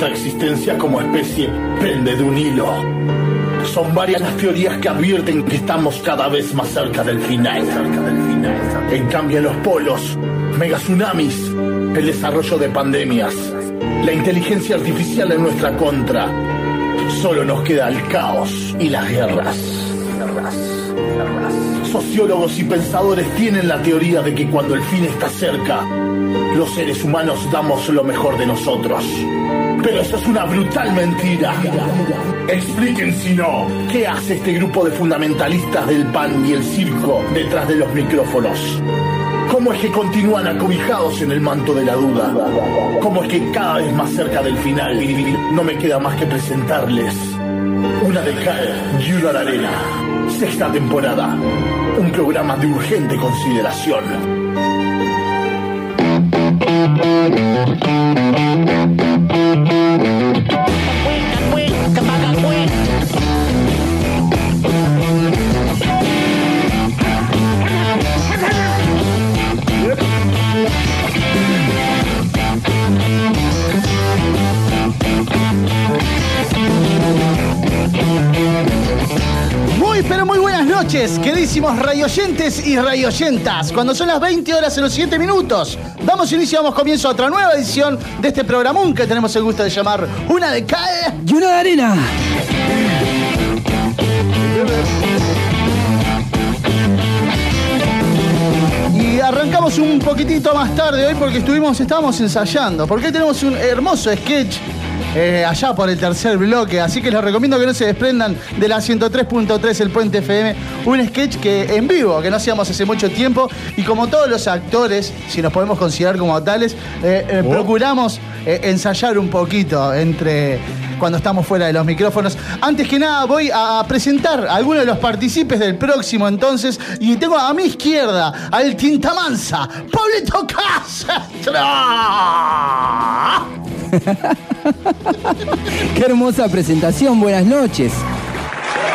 nuestra existencia como especie pende de un hilo. Son varias las teorías que advierten que estamos cada vez más cerca del final. En cambio, en los polos, megatsunamis, el desarrollo de pandemias, la inteligencia artificial en nuestra contra, solo nos queda el caos y las guerras. Sociólogos y pensadores tienen la teoría de que cuando el fin está cerca, los seres humanos damos lo mejor de nosotros. Pero eso es una brutal mentira. Expliquen si no, ¿qué hace este grupo de fundamentalistas del pan y el circo detrás de los micrófonos? ¿Cómo es que continúan acobijados en el manto de la duda? ¿Cómo es que cada vez más cerca del final no me queda más que presentarles una de cal y una de arena? Sexta temporada. Un programa de urgente consideración. Noches, queridísimos rayoyentes y rayoyentas. Cuando son las 20 horas en los 7 minutos, damos inicio, damos comienzo a otra nueva edición de este programón que tenemos el gusto de llamar Una de Cal y una de arena. Y arrancamos un poquitito más tarde hoy porque estuvimos, estábamos ensayando. Porque hoy tenemos un hermoso sketch eh, allá por el tercer bloque. Así que les recomiendo que no se desprendan de la 103.3 El Puente FM. Un sketch que en vivo, que no hacíamos hace mucho tiempo. Y como todos los actores, si nos podemos considerar como tales, eh, eh, procuramos eh, ensayar un poquito entre cuando estamos fuera de los micrófonos. Antes que nada voy a presentar a algunos de los partícipes del próximo entonces. Y tengo a mi izquierda al Tintamansa, Pablito Castro. Qué hermosa presentación, buenas noches.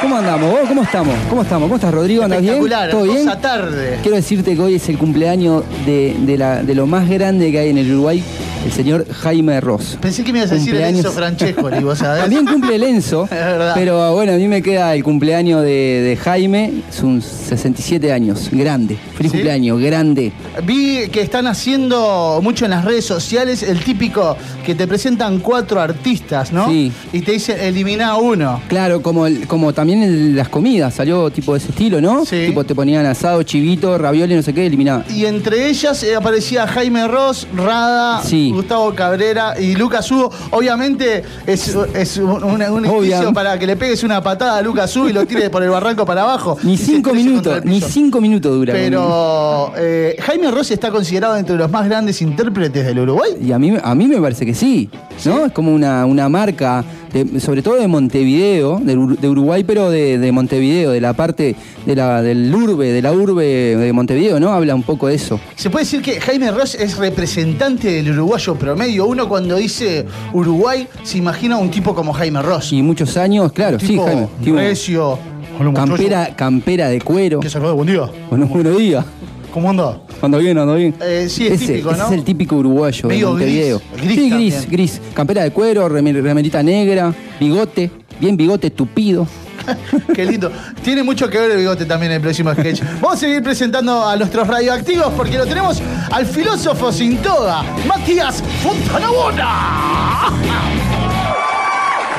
¿Cómo andamos? ¿Vos cómo estamos? ¿Cómo estamos? ¿Cómo estás, Rodrigo? ¿Andas bien? ¿Todo bien? tarde. Quiero decirte que hoy es el cumpleaños de, de la- de lo más grande que hay en el Uruguay, el señor Jaime Ross. Pensé que me ibas a decir. Enzo Francescoli, vos sabés. También cumple el Enzo, pero bueno, a mí me queda el cumpleaños de, de Jaime, son 67 años, grande. Feliz ¿Sí? cumpleaños, grande. Vi que están haciendo mucho en las redes sociales el típico que te presentan cuatro artistas, ¿no? Sí. Y te dicen elimina uno. Claro, como, el- como también en las comidas, salió tipo de ese estilo, ¿no? Sí. Tipo te ponían asado, chivito, ravioli, no sé qué, eliminaba. Y entre ellas eh, aparecía Jaime Ross, Rada, Sí. Gustavo Cabrera y Lucas Hugo. Obviamente es, es un, un, un Obvia. indicio para que le pegues una patada a Lucas Hugo y lo tires por el barranco para abajo. Ni cinco minutos, ni cinco minutos dura. Pero eh, Jaime Ross está considerado entre los más grandes intérpretes del Uruguay. Y a mí, a mí me parece que sí, ¿no? Es como una, una marca, de- sobre todo de Montevideo, de, Uruguay, pero de, de Montevideo, de la parte de la, del urbe, de la urbe de Montevideo, ¿no? Habla un poco de eso. Se puede decir que Jaime Ross es representante del uruguayo promedio. Uno cuando dice Uruguay se imagina un tipo como Jaime Ross. Y muchos años, claro, sí, Jaime. tipo recio. Hola, muchacho. campera, campera de cuero. ¿Qué sacó? Buen día. Bueno, buenos días. ¿Cómo anda? Ando bien, ando bien. Eh, sí, es ese, típico, ese ¿no? es el típico uruguayo de Montevideo. gris, gris sí, también. gris, gris. Campera de cuero, remer- remerita negra, bigote, bien bigote tupido. Qué lindo. Tiene mucho que ver el bigote también en el próximo sketch. Vamos a seguir presentando a nuestros radioactivos porque lo tenemos al filósofo sin toga, Matías Fontanabona.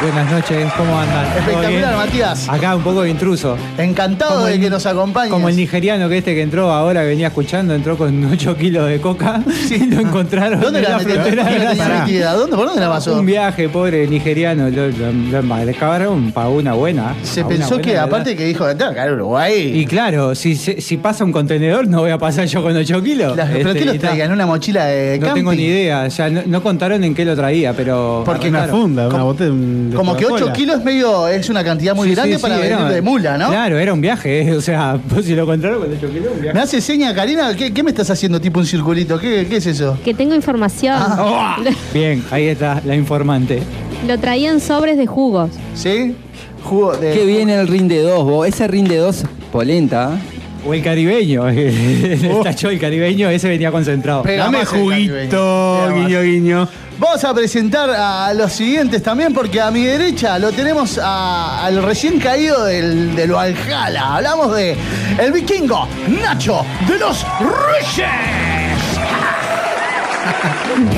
Buenas noches, ¿cómo andan? ¿Todo Espectacular? Matías. Acá un poco de intruso. Encantado Como de el- que nos acompañes. Como el nigeriano que este que entró ahora, que venía escuchando, entró con 8 kilos de coca y lo encontraron ¿Dónde en la la frontera ¿Dónde de la? ¿Dónde? ¿Por dónde la pasó? Un viaje, pobre nigeriano, lo, lo, para una buena. Se una pensó buena, que, ¿verdad? aparte que dijo, tengo que a Uruguay. Y claro, si, si si pasa un contenedor, no voy a pasar yo con 8 kilos. Las- ¿Pero Este, qué y los ta. traían? ¿Una mochila de No camping? tengo ni idea, ya no, no contaron en qué lo traía, pero. Porque Una arrancaron. funda, una botella. De Como que 8 Coca-Cola. kilos es medio, es una cantidad muy Sí, grande sí, para sí, venir era- de mula, ¿no? Claro, era un viaje, eh, o sea, pues si lo encontraron con 8 kilos, un viaje. Me hace seña, Karina, ¿qué, qué me estás haciendo tipo un circulito? ¿Qué, qué es eso? Que tengo información. Ah. Bien, ahí está la informante. Lo traían sobres de jugos. ¿Sí? Jugo de... Qué bien el rinde 2, vos. Ese rinde 2 polenta. ¿eh? O el caribeño. El tacho del caribeño, ese venía concentrado. Pega Dame el juguito, guiño, guiño. Vamos a presentar a los siguientes también, porque a mi derecha lo tenemos a- al recién caído del, del Valhalla. Hablamos de el vikingo Nacho de los Reyes.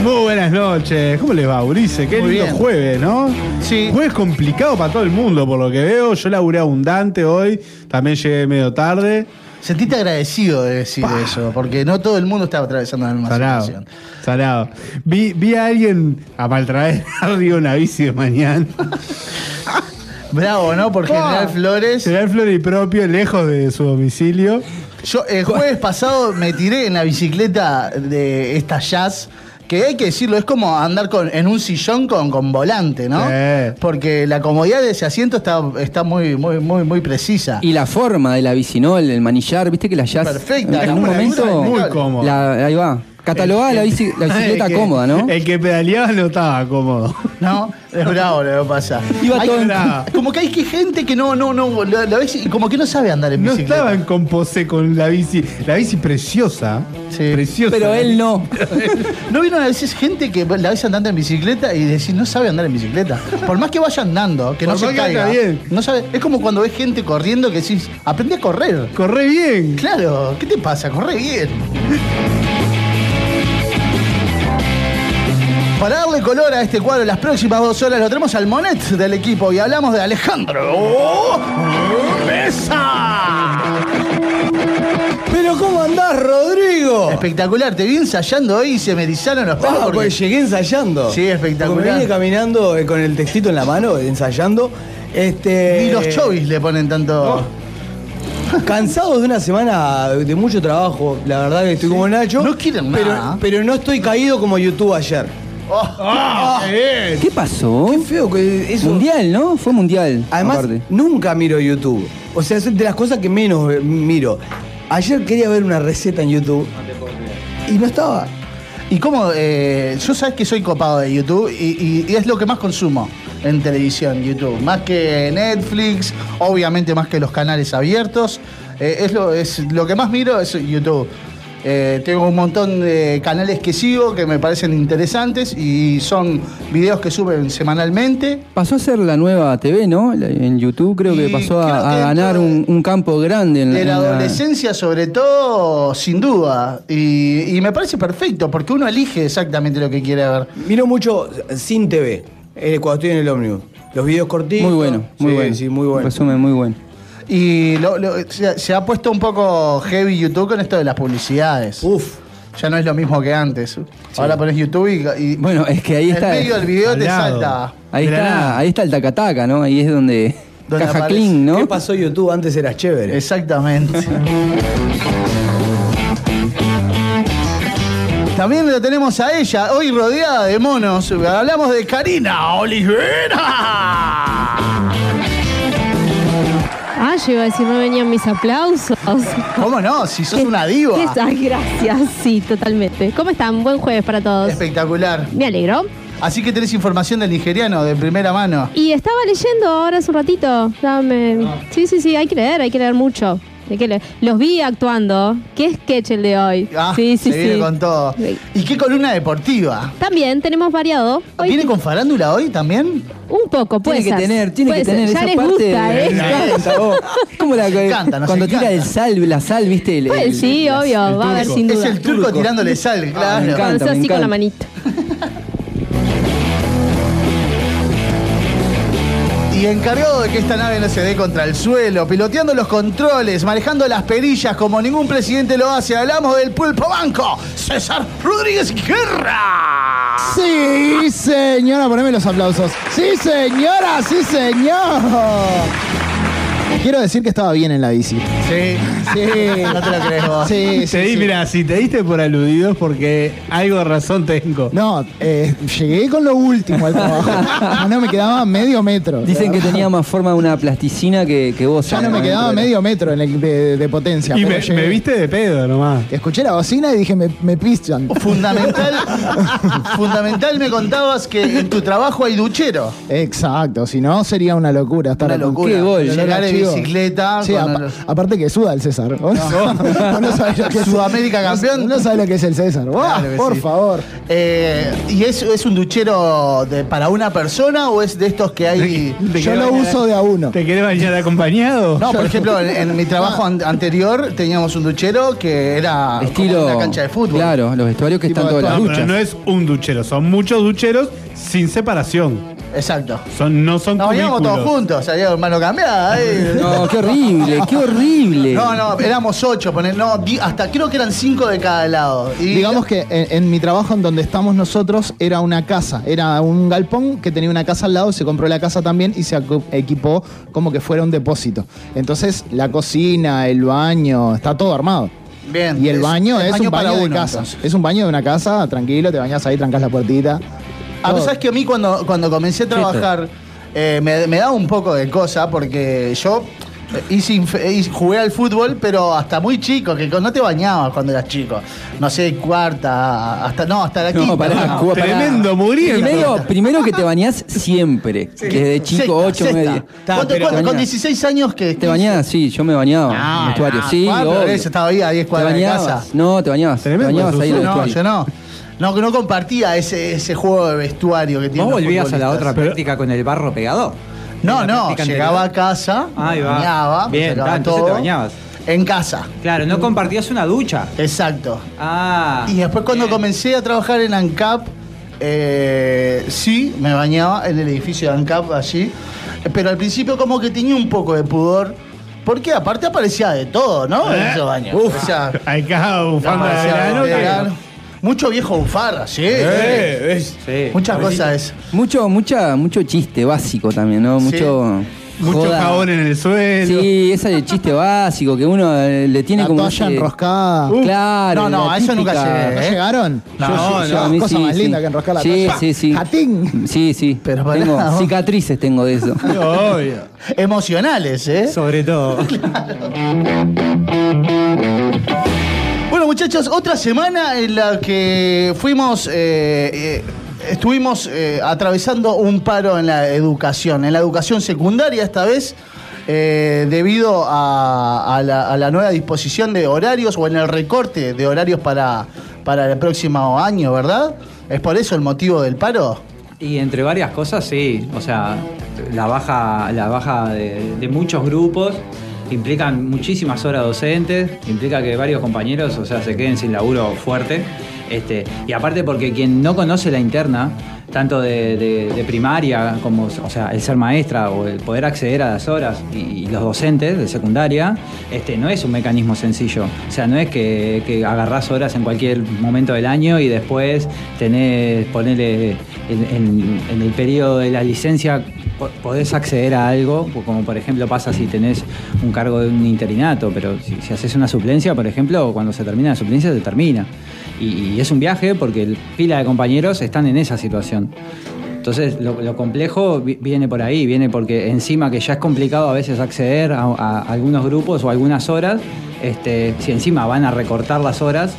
Muy buenas noches. ¿Cómo les va, Ulises? Qué Muy lindo bien. jueves, ¿no? Sí. Jueves complicado para todo el mundo, por lo que veo. Yo laburé abundante hoy. También llegué medio tarde. Sentiste agradecido de decir eso, porque no todo el mundo está atravesando la misma Salado. situación. Salado. Vi, vi a alguien a maltraer arriba una bici de mañana. Bravo, ¿no? Por General Flores. General Flores y propio, lejos de su domicilio. Yo el jueves pasado me tiré en la bicicleta de esta jazz. Que hay que decirlo, es como andar con, en un sillón con, con volante, ¿no? Sí. Porque la comodidad de ese asiento está, está muy, muy, muy, muy precisa. Y la forma de la bici, ¿no? El, el manillar, viste que la jazz. Perfecta, En la un momento. Muy cómodo. la- ahí va. Catalogada la, bici- la bicicleta que- cómoda, ¿no? El que pedaleaba no estaba cómodo. ¿No? Es bravo lo que pasa. Iba Hay- todo en- como que hay que gente que no, no, no, la, la bici- como que no sabe andar en No bicicleta. estaban con pose con la bici. La bici preciosa. Sí. Preciosa. Pero él no. ¿No vieron a veces gente que la ves andando en bicicleta y decís, no sabe andar en bicicleta? Por más que vaya andando, que no se que caiga. anda bien. No sabe, es como cuando ves gente corriendo que decís, aprende a correr. Corre bien. Claro, ¿qué te pasa? Corre bien. Para darle color a este cuadro las próximas dos horas lo tenemos al Monet del equipo y hablamos de Alejandro Mesa. Pero ¿cómo andás, Rodrigo? Espectacular, te vi ensayando hoy y se me erizaron los pelos. Ah, porque- pues llegué ensayando. Sí, espectacular. Porque me vine caminando eh, con el textito en la mano, ensayando. Este, Ni los chovis le ponen tanto. Cansado de una semana de mucho trabajo, la verdad que estoy como Nacho. No quieren pero, nada. Pero no estoy caído como YouTube ayer. Oh, ¿Qué pasó? Qué feo que eso. Mundial, ¿no? Fue mundial. Además, aparte. nunca miro YouTube. O sea, es de las cosas que menos eh, miro. Ayer quería ver una receta en YouTube. Y no estaba. Y como yo sabes que soy copado de YouTube y, y- y es lo que más consumo en televisión, YouTube. Más que Netflix, obviamente más que los canales abiertos. Eh, es, lo, es lo que más miro es YouTube. Eh, tengo un montón de canales que sigo que me parecen interesantes y son videos que suben semanalmente. Pasó a ser la nueva TV, ¿no? La- En YouTube creo que Y pasó creo a, a que ganar un, un campo grande en, De en la adolescencia sobre todo, sin duda. Y, y me parece perfecto porque uno elige exactamente lo que quiere ver. Miro mucho sin TV, eh, cuando estoy en el ómnibus. Los videos cortitos. Muy bueno, muy Sí, bueno. Sí, muy bueno. Resumen muy bueno. Y lo- lo- se, se ha puesto un poco heavy YouTube con esto de las publicidades. Uf. Ya no es lo mismo que antes. Ahora pones YouTube y, y Bueno, es que ahí en está. medio del video te lado. salta. Ahí está, ahí está el tacataca, ¿no? Ahí es donde. Donde caja aparece. clean, ¿no? ¿Qué pasó YouTube? Antes era chévere. Exactamente. También lo tenemos a ella, hoy rodeada de monos. Hablamos de Karina Olivera. Ah, yo iba a decir, no venían mis aplausos. ¿Cómo no? Si sos una diva. ¿Qué tal? Gracias, sí, totalmente. ¿Cómo están? Buen jueves para todos. Espectacular. Me alegro. Así que tenés información del nigeriano de primera mano. Y estaba leyendo ahora hace un ratito. Dame. Sí, sí, sí, hay que leer, hay que leer mucho. Los vi actuando. ¿Qué sketch el de hoy? Ah, sí, sí, se viene con todo. Sí. ¿Y qué columna deportiva? También tenemos variado. Hoy ¿Viene con farándula hoy también? un poco, puede Tiene que ser. tener, tiene Puede que ser. tener Ya esa les parte. gusta, de- ¿eh? Me encanta, vos. Es como la que encanta, nos cuando tira encanta. el sal, la sal, ¿viste? El- Pues el- sí, obvio, el va a haber turco. sin Es duda. el turco tirándole sal, me claro. encanta. Cuando sea así con la encanta. Encargado de que esta nave no se dé contra el suelo, piloteando los controles, manejando las perillas como ningún presidente lo hace, hablamos del pulpo banco, César Rodríguez Guerra. Sí, señora, poneme los aplausos. Sí, señora, sí, señor. Quiero decir que estaba bien en la bici. Sí, Sí. no te lo crees vos. Sí, sí, Te di, sí. mira, si te diste por aludido es porque algo de razón tengo. No, eh, llegué con lo último al trabajo. Ya no me quedaba medio metro. Dicen que tenía más forma de una plasticina que, que vos. Ya no me quedaba medio metro en el de, de potencia. y me, viste de pedo nomás. Escuché la bocina y dije, me, me pinchan. Fundamental, fundamental me contabas que en tu trabajo hay duchero. Exacto, si no sería una locura estar Una locura. Qué gol. Llegar Bicicleta. Sí, con aparte que suda el César. No lo que es Sudamérica campeón. No sabés lo que es el César. Claro que por sí. favor. Eh, ¿Y es, es un duchero de, para una persona o es de estos que hay.? ¿Te Yo lo bañar- uso de a uno. ¿Te querés bañar acompañado? No, por ejemplo, en, en mi trabajo an- anterior teníamos un duchero que era como Estilo. una cancha de fútbol. Claro, los vestuarios que Tipo están todas las duchas. no es un duchero, son muchos ducheros sin separación. Exacto. Son, no son Nos bañábamos todos cubículos. juntos, salíamos mano cambiada. ahí. No, qué horrible, qué horrible. No, no, éramos ocho, poner, no, di- hasta creo que eran cinco de cada lado. Y Digamos que en, en mi trabajo en donde estamos nosotros era una casa, era un galpón que tenía una casa al lado, se compró la casa también y se acu- equipó como que fuera un depósito. Entonces la cocina, el baño, está todo armado. Bien. Y el es- baño es, un baño de uno, casa. entonces. Es un baño de una casa, tranquilo, te bañas ahí, trancas la puertita. Ah, Todo. vos sabés que a mí cuando, cuando comencé a trabajar eh, me, me daba un poco de cosa porque yo eh, hice inf- hice- jugué al fútbol, pero hasta muy chico, que no te bañabas cuando eras chico. No sé, cuarta, hasta no, hasta la quinta. No, pará, no. cu- pará. Tremendo, muriendo. Primero, primero que te bañás siempre. Desde chico, Sexta, 8, sexta. 9, 10. ¿Cuánto- pero- cuánto- te con bañás. 16 años que ¿Te bañabas? Sí, yo me bañaba en el vestuario. Sí, ah, pero obvio. eso estaba ahí a 10 ¿Te cuadras de bañabas? casa. No, te bañabas. Te Tremendo, bañabas ahí en el No, vestuario. yo no. No, que no compartía ese, ese juego de vestuario que tiene. Vos volvías a la otra práctica con el barro pegado. No, ¿La no, llegaba anterior? a casa, Ahí va. bañaba, Bien, todo. te bañabas. En casa, Claro, no compartías una ducha. exacto. Ah. Y después cuando comencé a trabajar en ANCAP, eh, sí, me bañaba en el edificio de ANCAP allí, eh, pero al principio como que tenía un poco de pudor, porque aparte aparecía de todo, ¿no? En esos baños. Uf, O sea, hay cada bufanda de verano. Mucho viejo bufarra, sí. Eh, es- Sí. Muchas cosas. Mucho, mucha, mucho chiste básico también, ¿no? Sí. Mucho. Mucho joda. jabón en el suelo. Sí, ese es el chiste básico que uno eh, le tiene la como. toalla ese- enroscada. Claro. No, no, la a eso nunca típica- llegué, ¿No ¿eh? llegaron? No, Yo- no, yo- a mí cosa sí, más sí. linda que enroscar la Sí, toalla. sí, sí. Jatín. Sí, sí. Pero pará, tengo vos- cicatrices tengo de eso. Obvio. Emocionales, ¿eh? Sobre todo. Muchachos, otra semana en la que fuimos, eh, eh, estuvimos eh, atravesando un paro en la educación, en la educación secundaria esta vez, debido a, a la, nueva disposición de horarios o en el recorte de horarios para, para el próximo año, ¿verdad? ¿Es por eso el motivo del paro? Y entre varias cosas, sí. O sea, la baja, la baja de muchos grupos implican muchísimas horas docentes, implica que varios compañeros, o sea, se queden sin laburo fuerte. Este, y aparte porque quien no conoce la interna, tanto de, primaria como, o sea, el ser maestra o el poder acceder a las horas y, los docentes de secundaria, este, no es un mecanismo sencillo. O sea, no es que, que agarrás horas en cualquier momento del año y después tenés, ponele en, el periodo de la licencia po- podés acceder a algo, como por ejemplo pasa si tenés un cargo de un interinato, pero si haces una suplencia, por ejemplo, cuando se termina la suplencia, se termina. Y, es un viaje porque el- pila de compañeros están en esa situación. Entonces, lo, complejo vi- viene por ahí, viene porque encima que ya es complicado a veces acceder a, algunos grupos o algunas horas, este, si encima van a recortar las horas,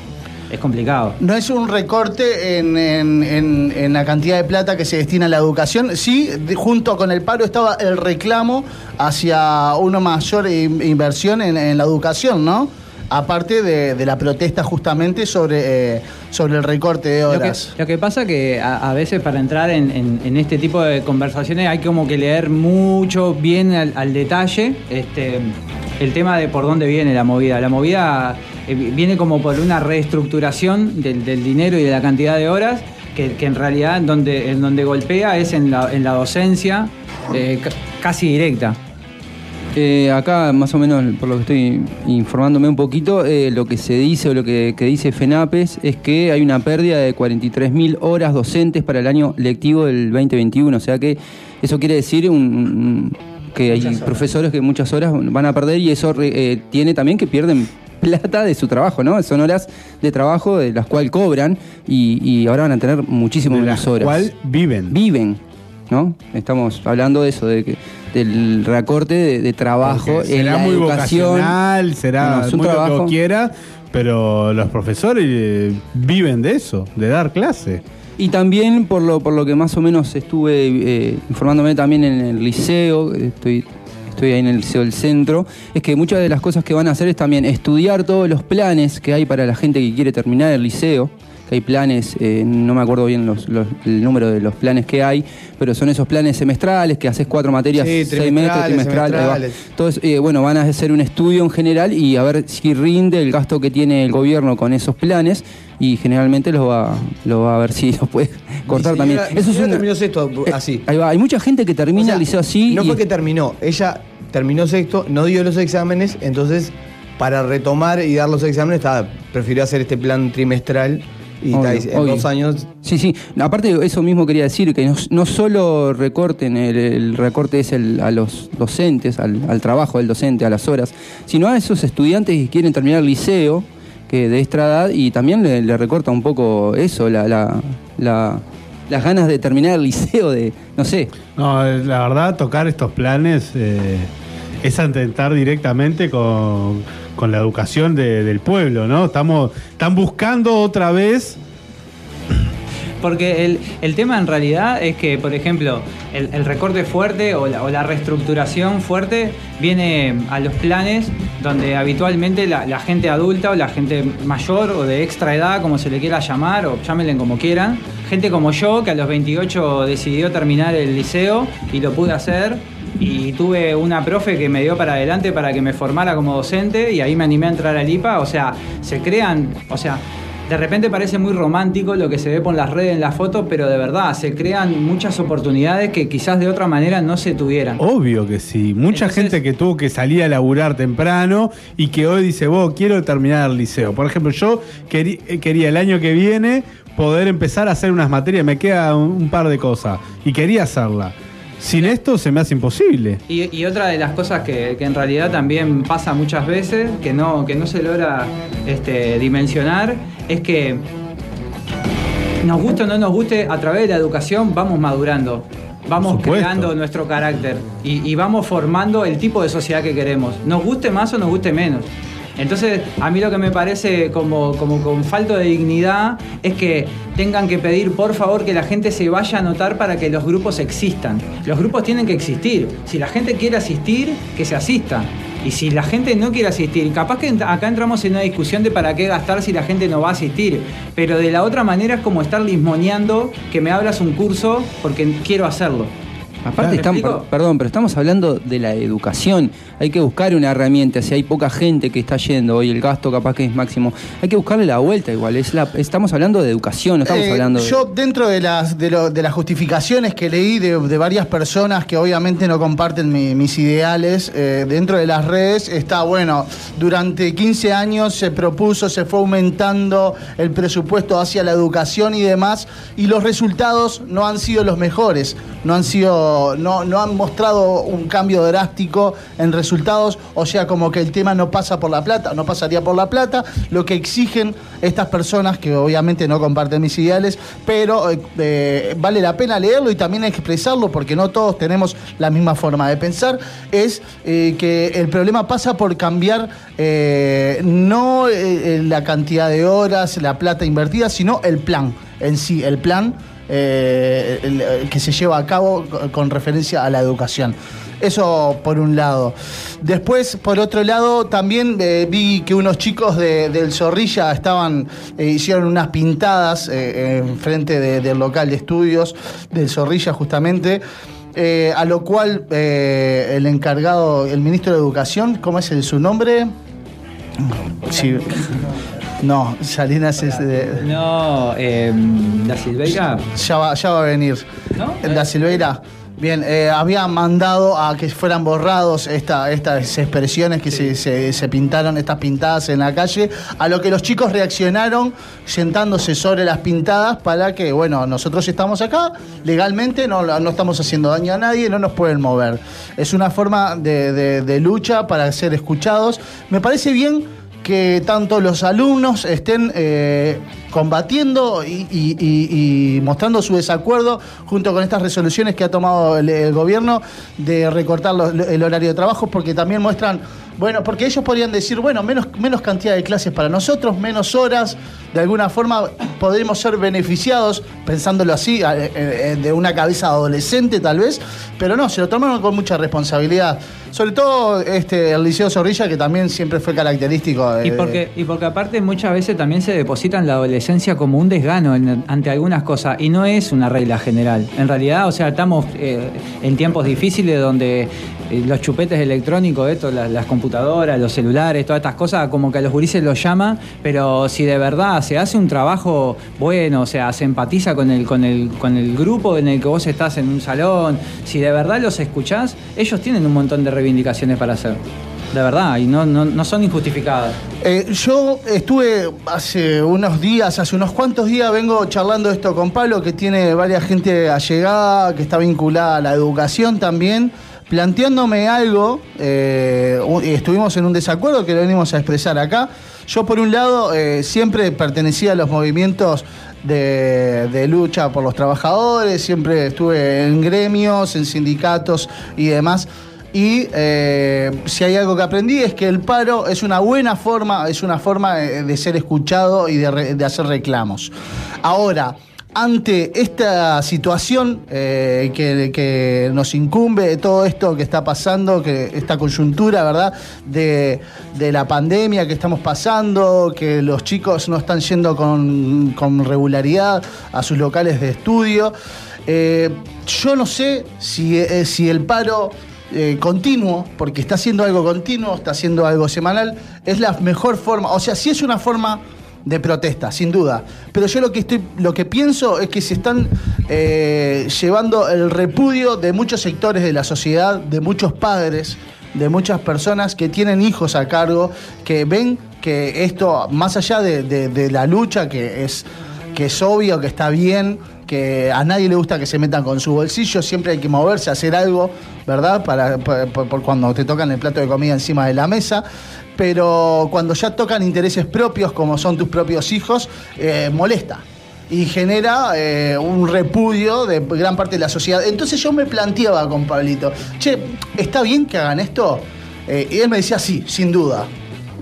es complicado. No es un recorte en, en- en- la cantidad de plata que se destina a la educación. Sí, junto con el paro estaba el reclamo hacia una mayor in- inversión en la educación, ¿no? Aparte de, de la protesta justamente sobre, eh, sobre el recorte de Lo que, horas. lo que pasa que a, a veces para entrar en, en- en este tipo de conversaciones hay como que leer mucho bien al, al detalle este, el tema de por dónde viene la movida. La movida eh, viene como por una reestructuración del, del dinero y de la cantidad de horas que, que en realidad donde, en donde golpea es en la, en la docencia eh, ca- casi directa. Eh, acá, más o menos, por lo que estoy informándome un poquito, eh, lo que se dice o lo que, que dice FENAPES es que hay una pérdida de 43.000 horas docentes para el año lectivo del 2021. O sea que eso quiere decir un- un- que hay profesores que muchas horas van a perder y eso eh, tiene también que pierden plata de su trabajo, ¿no? Son horas de trabajo de las cuales cobran y, y ahora van a tener muchísimo De menos las horas. cual viven. Viven, ¿no? Estamos hablando de eso, de que del recorte de, de trabajo Porque en será la muy educación. vocacional, será un muy lo que quiera, pero los profesores eh, viven de eso, de dar clase. Y también por lo, por lo que más o menos estuve eh, informándome también en el liceo, estoy estoy ahí en el Liceo del Centro, es que muchas de las cosas que van a hacer es también estudiar todos los planes que hay para la gente que quiere terminar el liceo. Que Hay planes, eh, no me acuerdo bien los- los- el número de los planes que hay, pero son esos planes semestrales que haces cuatro materias, Sí, seis meses, trimestrales, trimestral. va. Entonces, eh, bueno, van a hacer un estudio en general y a ver si rinde el gasto que tiene el gobierno con esos planes y generalmente lo va, lo va a ver si lo puede cortar Mi también. mi Eso es una- terminó sexto eh, así. Ahí va, hay mucha gente que termina O sea, el liceo así. No y- fue que terminó, ella terminó sexto, no dio los exámenes, entonces para retomar y dar los exámenes estaba, prefirió hacer este plan trimestral y Obvio, está, en obvio. dos años Sí, sí. Aparte, eso mismo quería decir, que no, no solo recorten, el, el recorte es el- a los docentes, al, al trabajo del docente, a las horas, sino a esos estudiantes que quieren terminar el liceo, que de extra edad, y también le, le recorta un poco eso, la, la- la- las ganas de terminar el liceo, de, no sé. No, la verdad, tocar estos planes eh, es atentar directamente con, con la educación de- del pueblo, ¿no? Estamos, están buscando otra vez. Porque el, el tema en realidad es que, por ejemplo, el, recorte fuerte o la, o la reestructuración fuerte viene a los planes donde habitualmente la, la gente adulta o la gente mayor o de extra edad, como se le quiera llamar, o llámenle como quieran, gente como yo que a los 28 decidió terminar el liceo y lo pude hacer. Y tuve una profe que me dio para adelante para que me formara como docente y ahí me animé a entrar al IPA. O sea, se crean, o sea, de repente parece muy romántico lo que se ve por las redes en la foto, pero de verdad se crean muchas oportunidades que quizás de otra manera no se tuvieran. Obvio que sí. Mucha Entonces- gente que tuvo que salir a laburar temprano y que hoy dice, vos, quiero terminar el liceo. Por ejemplo, yo eh, quería el año que viene poder empezar a hacer unas materias, me queda un par de cosas y quería hacerla. Sin esto se me hace imposible. Y, y otra de las cosas que, que en realidad también pasa muchas veces, que no, que no se logra este, dimensionar, es que nos guste o no nos guste, a través de la educación vamos madurando. Vamos creando nuestro carácter y, y vamos formando el tipo de sociedad que queremos. Nos guste más o nos guste menos. Entonces, a mí lo que me parece como, como con falta de dignidad es que tengan que pedir, por favor, que la gente se vaya a anotar para que los grupos existan. Los grupos tienen que existir. Si la gente quiere asistir, que se asista. Y si la gente no quiere asistir, capaz que acá entramos en una discusión de para qué gastar si la gente no va a asistir. Pero de la otra manera es como estar lismoneando que me hablas un curso porque quiero hacerlo. Aparte, ¿Me estamos, perdón, pero estamos hablando de la educación. Hay que buscar una herramienta. Si hay poca gente que está yendo hoy, el gasto capaz que es máximo. Hay que buscarle la vuelta igual. Es la, estamos hablando de educación, no estamos Eh, hablando de. Yo, dentro de las, de, lo- de las justificaciones que leí de, de varias personas que obviamente no comparten mi- mis ideales, eh, dentro de las redes está, bueno, durante 15 años se propuso, se fue aumentando el presupuesto hacia la educación y demás, y los resultados no han sido los mejores, no han sido, no, no han mostrado un cambio drástico en resultados, o sea, como que el tema no pasa por la plata, no pasaría por la plata, lo que exigen estas personas que obviamente no comparten mis ideales, pero eh, eh, vale la pena leerlo y también expresarlo porque no todos tenemos la misma forma de pensar, es eh, que el problema pasa por cambiar no la cantidad de horas, la plata invertida, sino el plan en sí, el plan eh, que se lleva a cabo con- referencia a la educación. Eso por un lado. Después, por otro lado, también eh, vi que unos chicos de- del Zorrilla estaban, eh, hicieron unas pintadas eh, en frente de- del local de estudios del Zorrilla justamente. a lo cual el encargado, el ministro de Educación, ¿cómo es el, su nombre? Sí. No, Salinas es de, No, eh, la Silveira. ya va, ya va a venir. ¿No? La Silveira. Bien, eh, había mandado a que fueran borrados esta- estas expresiones que se, se- se pintaron, estas pintadas en la calle, a lo que los chicos reaccionaron sentándose sobre las pintadas para que, bueno, nosotros estamos acá, legalmente no, no estamos haciendo daño a nadie, no nos pueden mover. Es una forma de, de- de lucha para ser escuchados. Me parece bien que tanto los alumnos estén eh, combatiendo y, y- y- y mostrando su desacuerdo junto con estas resoluciones que ha tomado el, el gobierno de recortar los- el horario de trabajo, porque también muestran Bueno, porque ellos podrían decir, bueno, menos, menos cantidad de clases para nosotros, menos horas, de alguna forma podremos ser beneficiados, pensándolo así, eh, eh, de una cabeza adolescente tal vez, pero no, se lo tomaron con mucha responsabilidad. Sobre todo este, el Liceo Zorrilla, que también siempre fue característico. de- Y porque, y porque aparte muchas veces también se deposita en la adolescencia como un desgano ante algunas cosas y no es una regla general. En realidad, o sea, estamos eh, en tiempos difíciles donde eh, los chupetes electrónicos, esto, las, las computadoras, los celulares, todas estas cosas, como que a los gurises los llama, pero si de verdad se hace un trabajo bueno, o sea, se empatiza con el, con el, con el grupo en el que vos estás en un salón, si de verdad los escuchás, ellos tienen un montón de reivindicaciones para hacer. De verdad, y no, no, no son injustificadas. Eh, yo estuve hace unos días, hace unos cuantos días, vengo charlando esto con Pablo, que tiene varias gente allegada, que está vinculada a la educación también, planteándome algo, eh, estuvimos en un desacuerdo que lo venimos a expresar acá. Yo por un lado eh, siempre pertenecía a los movimientos de lucha por los trabajadores, siempre estuve en gremios, en sindicatos y demás. Y eh, si hay algo que aprendí es que el paro es una buena forma, es una forma eh, de ser escuchado y de, hacer reclamos. Ahora, ante esta situación eh, que, que nos incumbe, todo esto que está pasando, que esta coyuntura, ¿verdad? De, de la pandemia que estamos pasando, que los chicos no están yendo con, con regularidad a sus locales de estudio. yo no sé si, si el paro eh, continuo, porque está haciendo algo continuo, está haciendo algo semanal, es la mejor forma. O sea, sí es una forma de protesta, sin duda. Pero yo lo que estoy, lo que pienso es que se están eh, llevando el repudio de muchos sectores de la sociedad, de muchos padres, de muchas personas que tienen hijos a cargo, que ven que esto, más allá de, de- de la lucha, que es, que es obvio, que está bien, que a nadie le gusta que se metan con su bolsillo, siempre hay que moverse, hacer algo, ¿verdad? Para, por cuando te tocan el plato de comida encima de la mesa. Pero cuando ya tocan intereses propios, como son tus propios hijos, eh, molesta. Y genera eh, un repudio de gran parte de la sociedad. Entonces yo me planteaba con Pablito, che, ¿está bien que hagan esto? Eh, y él me decía, sí, sin duda.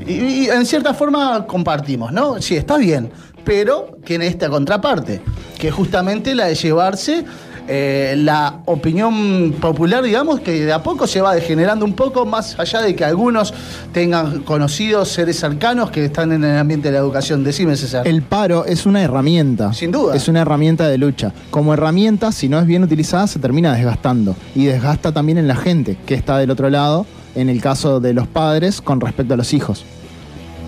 Y, y en cierta forma compartimos, ¿no? Sí, está bien, pero tiene esta contraparte, que es justamente la de llevarse eh, la opinión popular, digamos, que de a poco se va degenerando un poco, más allá de que algunos tengan conocidos seres cercanos que están en el ambiente de la educación. Decime, César. El paro es una herramienta. Sin duda. Es una herramienta de lucha. Como herramienta, si no es bien utilizada, se termina desgastando. Y desgasta también en la gente que está del otro lado, en el caso de los padres, con respecto a los hijos.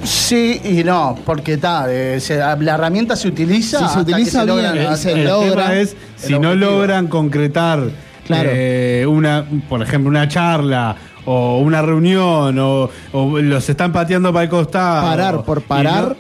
Sí y no, porque está, eh, se- la herramienta se utiliza. Si se hasta que utiliza bien, logran el- hacer- se el logra tema es si no objetivo. logran concretar Claro. eh, una, por ejemplo, una charla o una reunión o, o los están pateando para el costado. Parar por y parar. no-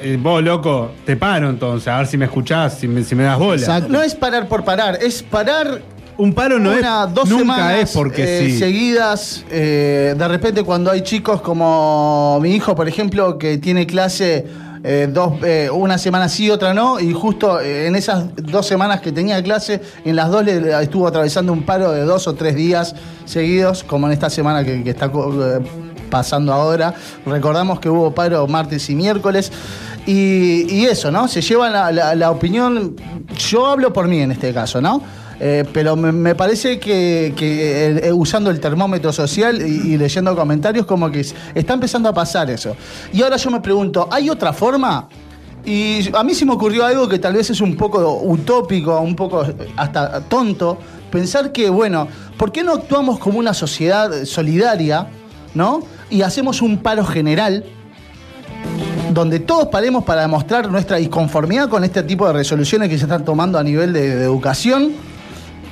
eh, vos, loco, te paro entonces, a ver si me escuchás, si me, si me das bola. Exacto. No es parar por parar, es parar Un paro no una, es, dos nunca semanas es porque eh, sí. seguidas. eh, de repente, cuando hay chicos como mi hijo, por ejemplo, que tiene clase eh, dos, eh, una semana sí, otra no, y justo eh, en esas dos semanas que tenía clase, en las dos le, estuvo atravesando un paro de dos o tres días seguidos, como en esta semana que, que está pasando ahora. Recordamos que hubo paro martes y miércoles. Y, y eso, ¿no? Se lleva la, la- la opinión. Yo hablo por mí en este caso, ¿no? Eh, pero me, parece que, eh, eh, usando el termómetro social y, leyendo comentarios, como que está empezando a pasar eso. Y ahora yo me pregunto, ¿hay otra forma? Y a mí se me ocurrió algo que tal vez es un poco utópico, un poco hasta tonto, pensar que, bueno, ¿por qué no actuamos como una sociedad solidaria, ¿no? Y hacemos un paro general donde todos paremos para demostrar nuestra disconformidad con este tipo de resoluciones que se están tomando a nivel de educación,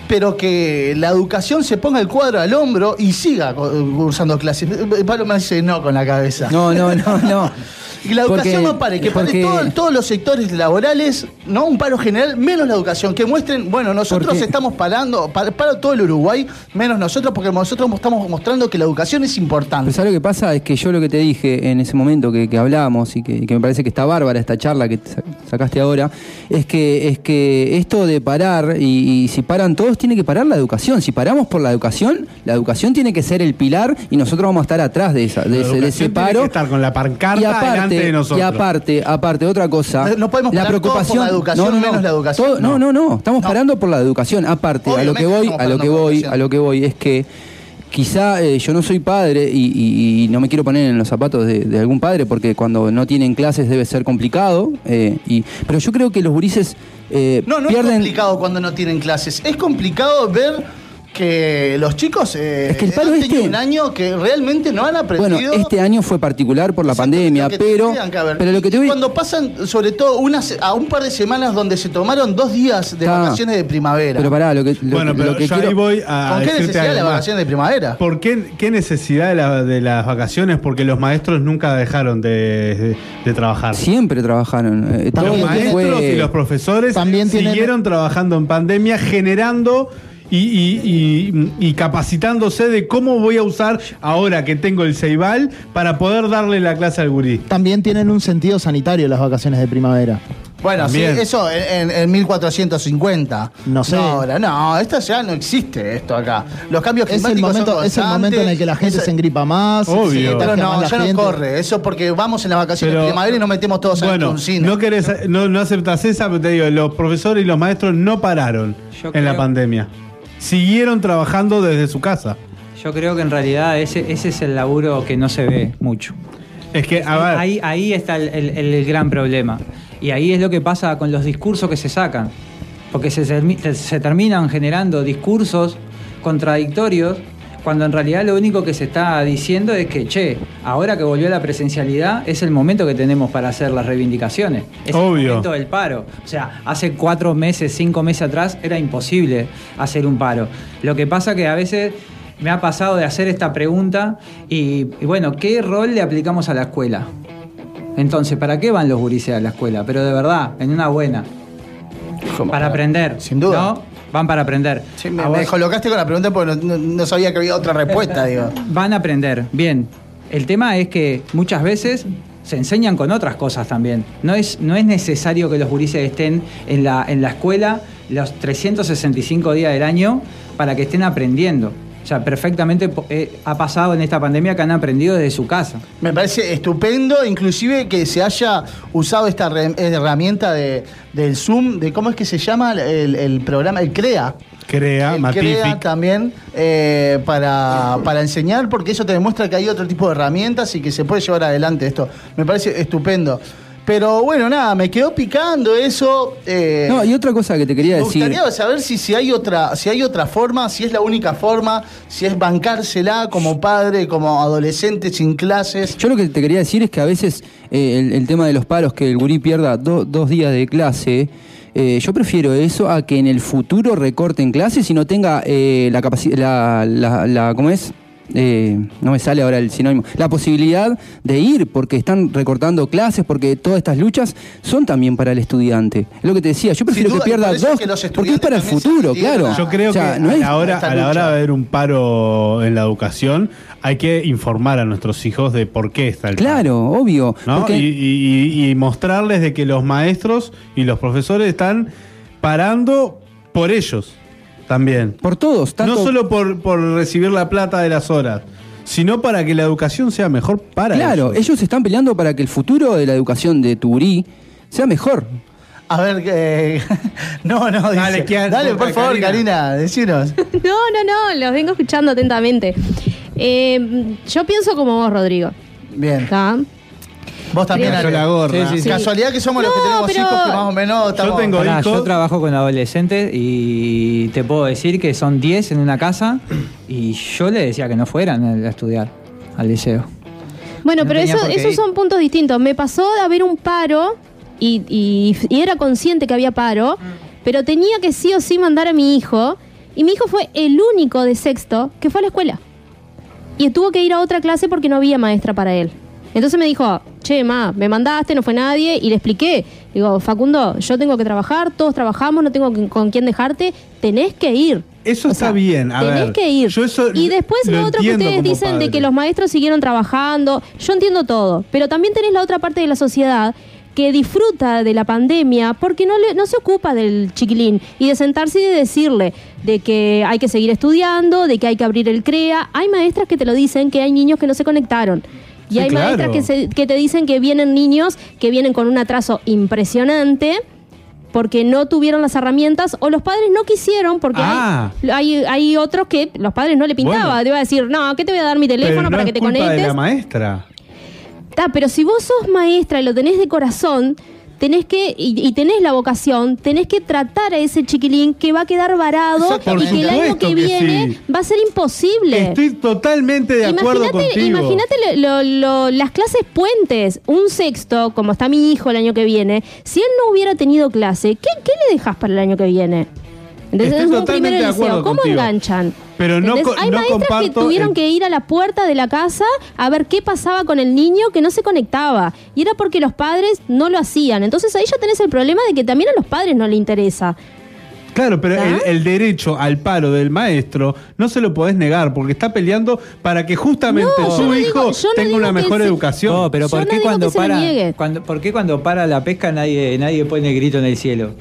pero que la educación se ponga el cuadro al hombro y siga cursando clases. Pablo me dice no con la cabeza. No, no, no, no. Y la educación Porque- no pare, que pare todo- todos los sectores laborales, no un paro general, menos la educación, que muestren, bueno, nosotros Porque- estamos parando, para, para todo el Uruguay, menos nosotros, porque nosotros estamos mostrando que la educación es importante. Pero ¿sabes lo que pasa? Es que yo lo que te dije en ese momento que, que hablábamos y que, que me parece que está bárbara esta charla que sa- sacaste ahora, es que, es que esto de parar, y, y si paran todos, tiene que parar la educación. Si paramos por la educación, la educación tiene que ser el pilar y nosotros vamos a estar atrás de, esa, de, La ese, de ese tiene paro. que estar con la pancarta y aparte, delante de nosotros. Y aparte, aparte, otra cosa. No- no podemos parar todos por la educación, menos la educación. Todo- no, no, no, estamos No. parando por la educación. Aparte, a lo que voy, a lo que la voy, a lo que voy es que quizá eh, yo no soy padre y, y- y no me quiero poner en los zapatos de, de algún padre porque cuando no tienen clases debe ser complicado. eh, y, pero yo creo que los gurises eh, No, no es pierden. complicado cuando no tienen clases. Es complicado ver que los chicos eh, Es que el paro han tenido este- un año que realmente no han aprendido. Bueno, este año fue particular por la pandemia, Lo pero, pero lo que te voy Cuando pasan, sobre todo, unas, a un par de semanas donde se tomaron dos días de vacaciones de primavera. Pero pará, lo que, lo, Bueno, lo pero que yo quiero- ahí voy a ¿Con qué necesidad algo las vacaciones de primavera? ¿Por qué, qué necesidad de, la- de las vacaciones? Porque los maestros nunca dejaron de, de- de trabajar. Siempre trabajaron. eh, Los maestros fue- y los profesores También tienen- siguieron trabajando en pandemia, generando y, y- y- y capacitándose de cómo voy a usar ahora que tengo el Ceibal para poder darle la clase al gurí. También tienen un sentido sanitario las vacaciones de primavera. Bueno, sí, eso en, en- en 1450. No sé. ahora, no, esto ya no existe esto acá. Los cambios Es el, climáticos momento, son es el momento en el que la gente se engripa más. Obvio. se Sí, pero contagia más no, ya no corre. Eso porque vamos en las vacaciones de primavera y nos metemos todos bueno, a un cine. no querés, no, no aceptas esa, pero te digo, los profesores y los maestros no pararon Yo en la pandemia. Siguieron trabajando desde su casa. Yo creo que en realidad ese, ese es el laburo que no se ve mucho. Es que, a ver, Ahí, ahí está el, el- el gran problema. Y ahí es lo que pasa con los discursos que se sacan. Porque se, se terminan generando discursos contradictorios cuando en realidad lo único que se está diciendo es que, che, ahora que volvió la presencialidad es el momento que tenemos para hacer las reivindicaciones. Es Obvio. el momento del paro. O sea, hace cuatro meses, cinco meses atrás era imposible hacer un paro. Lo que pasa que a veces me ha pasado de hacer esta pregunta y, y bueno, ¿qué rol le aplicamos a la escuela? Entonces, ¿para qué van los gurises a la escuela? Pero de verdad, en una buena. Para aprender. Sin duda. ¿no? Van para aprender. Sí, me, me colocaste con la pregunta porque no, no- no sabía que había otra respuesta, digo. Van a aprender, bien. El tema es que muchas veces se enseñan con otras cosas también. No es, no es necesario que los gurises estén en la, en la escuela los 365 días del año para que estén aprendiendo. O sea, perfectamente eh, ha pasado en esta pandemia que han aprendido desde su casa. Me parece estupendo, inclusive que se haya usado esta re- herramienta de, del Zoom, de cómo es que se llama el, el programa, el CREA. crea, el Matific. CREA también eh, para, para enseñar, porque eso te demuestra que hay otro tipo de herramientas y que se puede llevar adelante esto. Me parece estupendo. Pero bueno, nada, me quedó picando eso. eh, No, y otra cosa que te quería me decir. gustaría saber si, si hay otra, si hay otra forma, si es la única forma, si es bancársela como padre, como adolescente sin clases. Yo lo que te quería decir es que a veces eh, el, el tema de los paros, que el gurí pierda do- dos días de clase, eh, yo prefiero eso a que en el futuro recorten clases y no tenga eh, la capacidad, la, la, la- ¿cómo es? Eh, no me sale ahora el sinónimo, la posibilidad de ir porque están recortando clases, porque todas estas luchas son también para el estudiante. Es lo que te decía, yo prefiero duda, que pierda es dos, que los porque es para el futuro, claro. Yo creo O sea, que no a es- la hora, a la hora de haber un paro en la educación, hay que informar a nuestros hijos de por qué está el paro. Claro, obvio. ¿no? porque- Y, y- y mostrarles de que los maestros y los profesores están parando por ellos también. por todos, tanto No solo por, por recibir la plata de las horas, sino para que la educación sea mejor para Claro, ellos. ellos están peleando para que el futuro de la educación de Turí sea mejor. A ver, eh, no, no, dice. Dale, ¿qué- Dale, por favor, Karina? Karina, decinos. No, no, no, los vengo escuchando atentamente. Eh, yo pienso como vos, Rodrigo. Bien. ¿Está? Vos también, Ale. la gorra. Sí, sí, sí. Casualidad que somos los que tenemos pero- hijos que más o menos estamos... tengo- Pará, hijos. yo trabajo con adolescentes y te puedo decir que son 10 en una casa y yo le decía que no fueran a estudiar al liceo. Bueno, No pero eso, esos son puntos distintos. Me pasó de haber un paro y, y- y era consciente que había paro, pero tenía que sí o sí mandar a mi hijo. Y mi hijo fue el único de sexto que fue a la escuela. Y tuvo que ir a otra clase porque no había maestra para él. Entonces me dijo, che, ma, me mandaste, no fue nadie, y le expliqué. Digo, Facundo, yo tengo que trabajar, todos trabajamos, no tengo con- quién dejarte, tenés que ir. Eso O está sea, bien. A tenés ver, que ir. yo eso y después lo otro que ustedes dicen de que los maestros siguieron trabajando, yo entiendo todo, pero también tenés la otra parte de la sociedad que disfruta de la pandemia porque no, le, no se ocupa del chiquilín y de sentarse y de decirle de que hay que seguir estudiando, de que hay que abrir el CREA. Hay maestras que te lo dicen que hay niños que no se conectaron. Y Sí, hay claro. maestras que, se- que te dicen que vienen niños que vienen con un atraso impresionante porque no tuvieron las herramientas o los padres no quisieron porque Ah. hay, hay, hay otros que los padres no le pintaba. Bueno. Te iba a decir, no, ¿qué te voy a dar mi Pero teléfono no para es que te culpa conectes? de la maestra. Ta, pero si vos sos maestra y lo tenés de corazón, tenés que, y, y tenés la vocación, tenés que tratar a ese chiquilín que va a quedar varado y que el año que viene sí. va a ser imposible. Estoy totalmente de acuerdo Imagínate, contigo. imagínate lo- las clases puentes, un sexto, como está mi hijo el año que viene, si él no hubiera tenido clase, ¿qué, qué le dejas para el año que viene? Entonces Estoy es un primer de acuerdo liceo. ¿Cómo contigo. enganchan? Pero no ¿Entendés? co- Hay no maestras que tuvieron el- que ir a la puerta de la casa a ver qué pasaba con el niño que no se conectaba. Y era porque los padres no lo hacían. Entonces ahí ya tenés el problema de que también a los padres no le interesa. Claro, pero el, el derecho al paro del maestro no se lo podés negar porque está peleando para que justamente No, su no hijo digo- yo no tenga una mejor se- educación. No, pero ¿por no qué cuando para cuando, ¿por qué cuando para la pesca nadie nadie pone el grito en el cielo?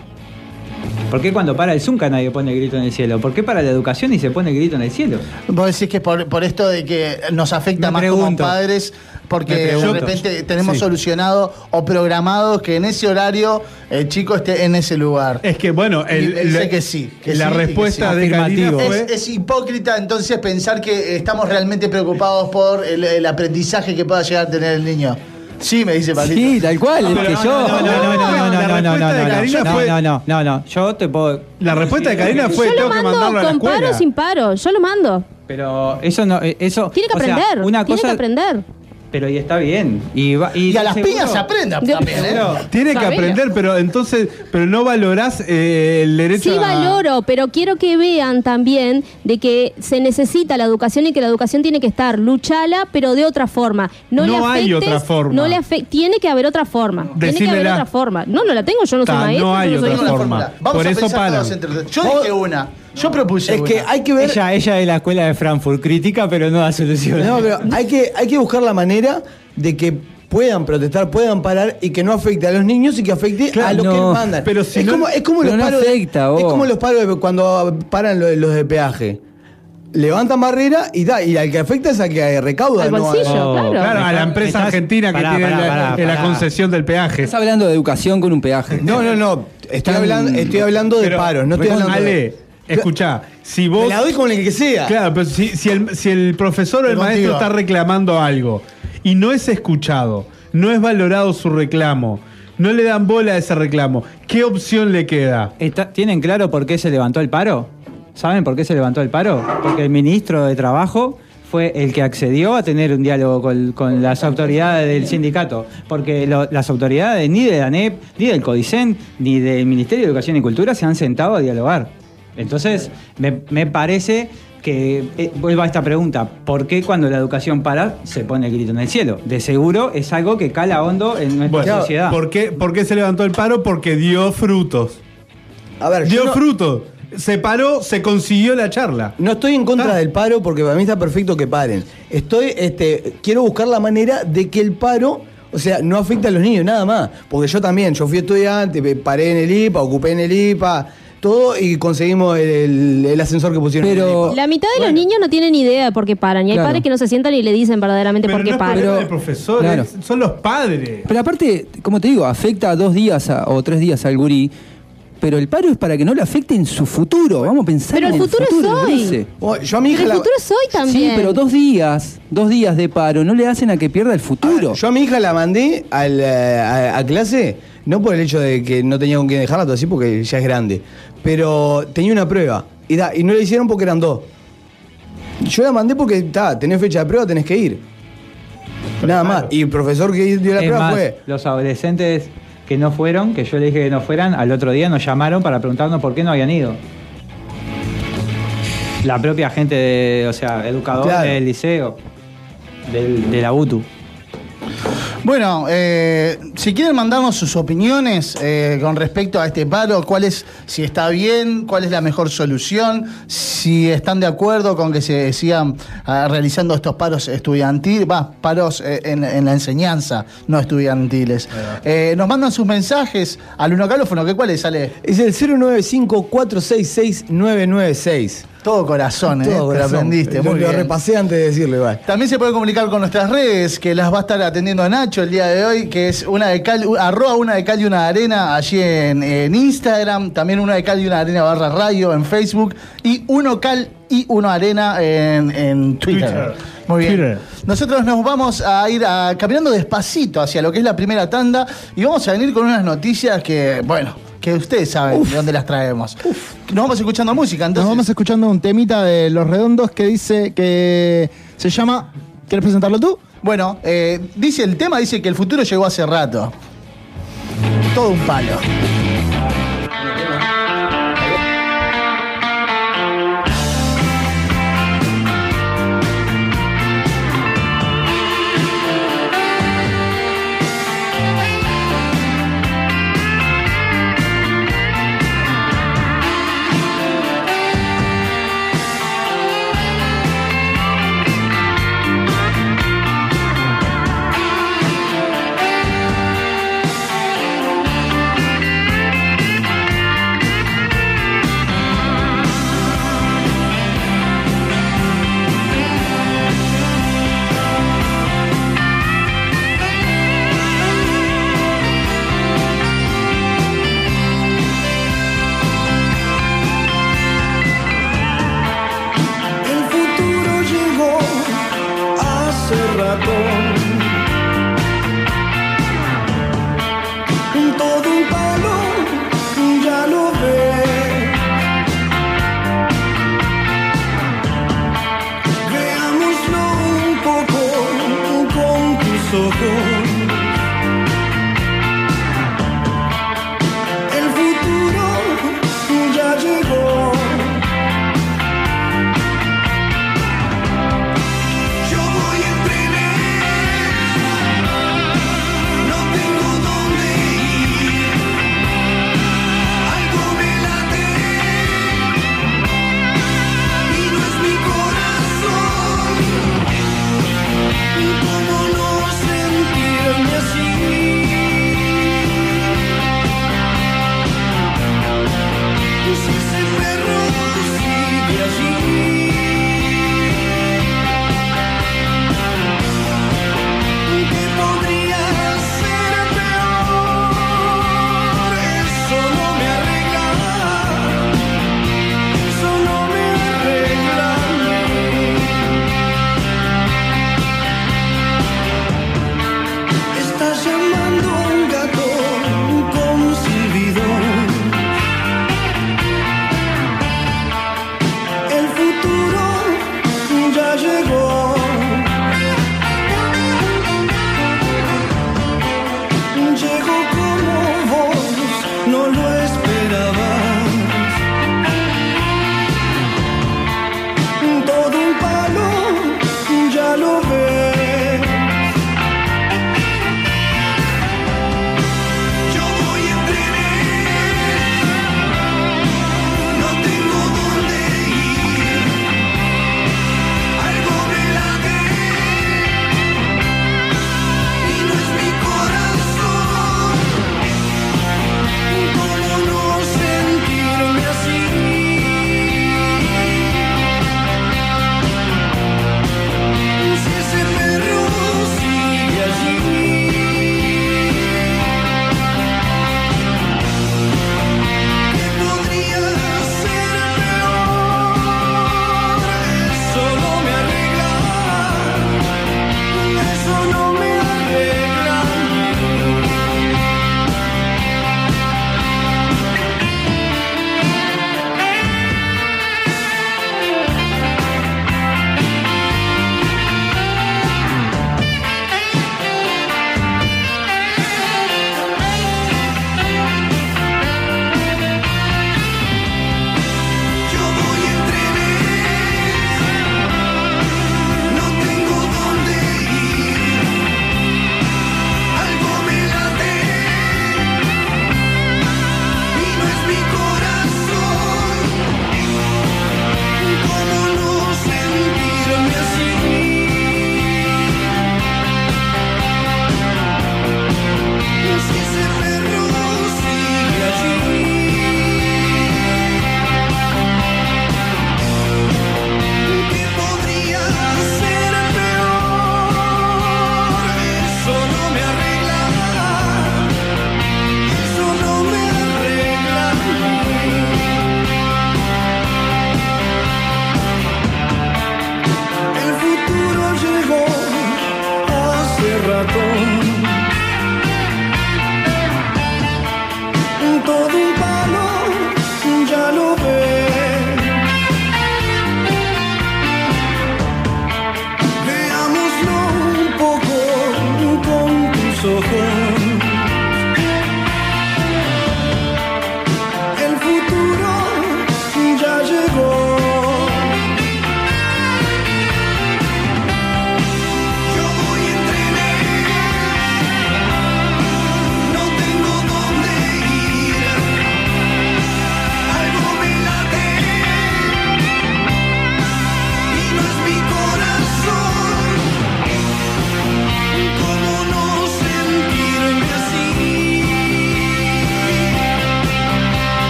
¿Por qué cuando para el Zunca nadie pone el grito en el cielo? ¿Por qué para la educación y se pone el grito en el cielo? Vos decís que por, por esto de que nos afecta Me más pregunto. como padres, porque de repente tenemos Sí. solucionado o programado que en ese horario el chico esté en ese lugar. Es que bueno, el, Y dice la- que sí, que la sí y que respuesta sí. de Karina Afirmativo. fue Es, es hipócrita entonces pensar que estamos realmente preocupados por el, el aprendizaje que pueda llegar a tener el niño. Sí, me dice Palito. Sí, tal cual, es Pero que no, yo. No, no, no, no, no, no, La no, no, no, respuesta de no, Karina no, fue- no, no, no, no, yo te puedo. la respuesta de Karina fue yo tengo lo que mando mandarlo a la con paro o escuela. sin paro. Yo lo mando. Pero eso no, eh, eso. Tiene que o sea, aprender. una tiene cosa, que aprender. Pero y está bien. Y, va- y, Y a las seguro- piñas se aprenda De- también, ¿eh? Tiene que aprender, pero entonces, pero no valorás eh, el derecho Sí a valoro, pero quiero que vean también de que se necesita la educación y que la educación tiene que estar luchala, pero de otra forma. No, No le hay otra forma. No le afec- tiene que haber otra forma. Tiene que haber Decímela. otra forma. No, no la tengo, yo no soy Ta, maestra. no hay yo no soy otra una forma. fórmula. Vamos Por a eso entre- Yo dije una. Yo propuse Es una. que hay que ver. Ella, ella es la escuela de Frankfurt, critica, pero no da solución. No, pero hay que, hay que buscar la manera de que puedan protestar, puedan parar y que no afecte a los niños y que afecte Claro, a los que mandan. pero si es, no- como, es como pero los no paros. de- afecta, vos. es como los paros de cuando paran los, los de peaje. Levantan barrera y da, y al que afecta es al que recauda. Al bolsillo, claro. Claro, a la empresa estás- argentina que pará, tiene pará, la, pará, la pará. concesión del peaje. Estás hablando de educación con un peaje. No, no, no. Estoy hablando, estoy hablando de Pero, paros, no estoy hablando Ale, de. Escuchá, si Me vos. la doy con el que sea. Claro, pero si, si el, si el profesor o el maestro contigo. está reclamando algo y no es escuchado, no es valorado su reclamo, no le dan bola a ese reclamo, ¿qué opción le queda? Está- ¿Tienen claro por qué se levantó el paro? ¿Saben por qué se levantó el paro? Porque el ministro de Trabajo fue el que accedió a tener un diálogo con, con las autoridades del sindicato. Porque lo- las autoridades ni de la ANEP, ni del CODICEN, ni del Ministerio de Educación y Cultura se han sentado a dialogar. Entonces, me, me parece que eh, vuelvo a esta pregunta, ¿por qué cuando la educación para se pone el grito en el cielo? De seguro es algo que cala hondo en nuestra Bueno, sociedad. ¿por qué, por qué se levantó el paro? Porque dio frutos. A ver, yo Dio no- frutos. Se paró, se consiguió la charla. No estoy en contra Ah. del paro porque para mí está perfecto que paren. Estoy, este, quiero buscar la manera de que el paro, o sea, no afecte a los niños, nada más. Porque yo también, yo fui estudiante, me paré en el IPA, ocupé en el IPA, todo y conseguimos el, el ascensor que pusieron Pero- el. La mitad de los niños no tienen ni idea de por qué paran. Y hay Claro. padres que no se sientan y le dicen verdaderamente Pero por qué es paran. problema Pero- del profesor, claro. es- son los padres. Pero aparte, como te digo, afecta dos días a- o tres días al gurí. Pero el paro es para que no le afecte en su futuro. Vamos a pensar Pero en el futuro es hoy. Oh, yo a mi hija Pero el la- futuro es hoy también. Sí, pero dos días, dos días de paro no le hacen a que pierda el futuro. Yo a mi hija la mandé al, eh, a, a clase, no por el hecho de que no tenía con quién dejarla, todo así, porque ya es grande. Pero tenía una prueba. Y, da, y no la hicieron porque eran dos. Yo la mandé porque, está, tenés fecha de prueba, tenés que ir. Nada más. Y el profesor que dio la Es prueba más, fue. los adolescentes que no fueron, que yo les dije que no fueran, al otro día nos llamaron para preguntarnos por qué no habían ido. La propia gente, de, o sea, educadores Claro. del liceo, del, de la UTU. Bueno, eh, si quieren mandarnos sus opiniones eh, con respecto a este paro, cuál es, si está bien, cuál es la mejor solución, si están de acuerdo con que se sigan ah, realizando estos paros estudiantiles, va, paros eh, en, en la enseñanza, no estudiantiles. Eh, nos mandan sus mensajes al unocalófono, ¿qué cuál es, Ale? Es el 095-466-996. Todo corazón, ¿eh? Todo Te lo corazón. aprendiste, Lo- muy lo bien. repasé antes de decirlo igual. También se puede comunicar con nuestras redes, que las va a estar atendiendo Nacho el día de hoy, que es una de cal, arroba una de cal y una de arena allí en, en Instagram, también una de cal y una arena barra radio en Facebook, y uno cal y uno arena en, en Twitter. Twitter. Muy bien. Twitter. Nosotros nos vamos a ir a- caminando despacito hacia lo que es la primera tanda y vamos a venir con unas noticias que, bueno, que ustedes saben de dónde las traemos. Nos vamos escuchando música, Nos entonces. vamos escuchando un temita de Los Redondos que dice que se llama. ¿Quieres presentarlo tú? Bueno, eh, dice el tema, dice que el futuro llegó hace rato. Todo un palo.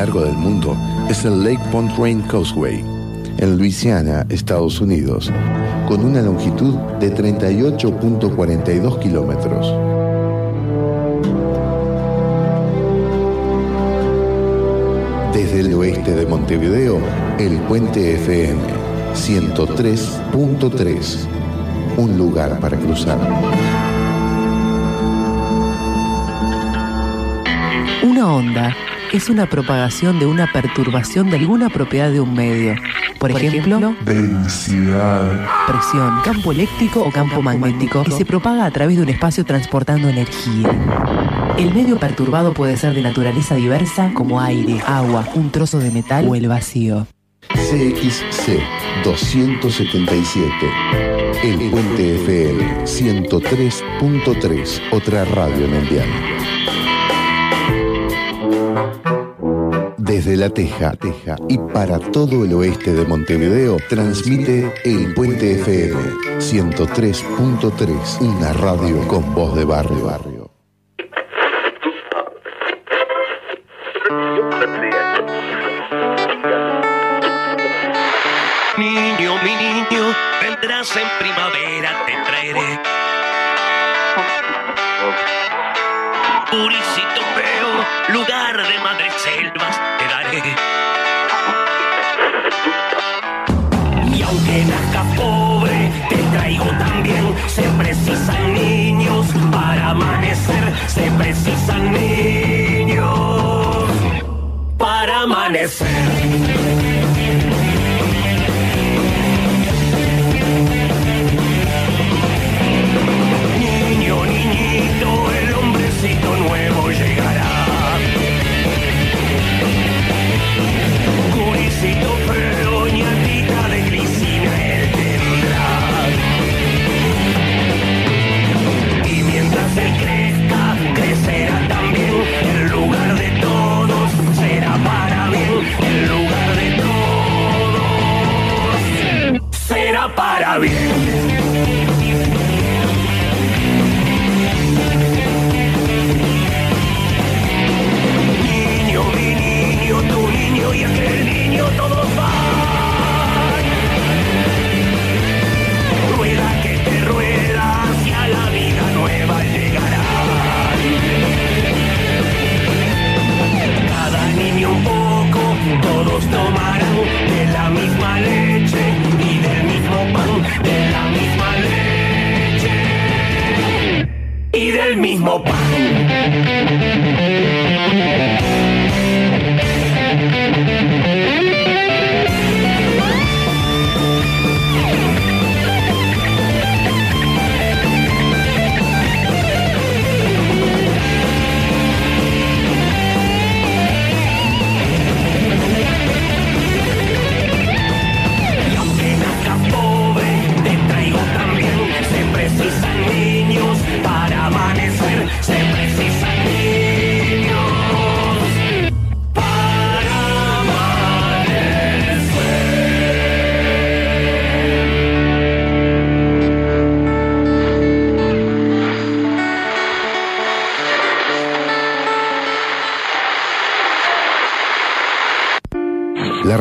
Largo del mundo es el Lake Pontchartrain Causeway, en Luisiana, Estados Unidos, con una longitud de 38.42 kilómetros. Desde el oeste de Montevideo, el Puente FM 103.3. Un lugar para cruzar. Una onda es una propagación de una perturbación de alguna propiedad de un medio. Por, ejemplo, Densidad. presión, campo eléctrico o campo magnético, y se propaga a través de un espacio transportando energía. El medio perturbado puede ser de naturaleza diversa como aire, agua, un trozo de metal o el vacío. CXC 277. El Puente FM 103.3. Otra radio mundial. Desde La Teja, Teja y para todo el oeste de Montevideo transmite El Puente FM 103.3, una radio con voz de barrio. barrio. Niño, mi niño, vendrás en primavera, y del mismo pan, de la misma leche y del mismo pan.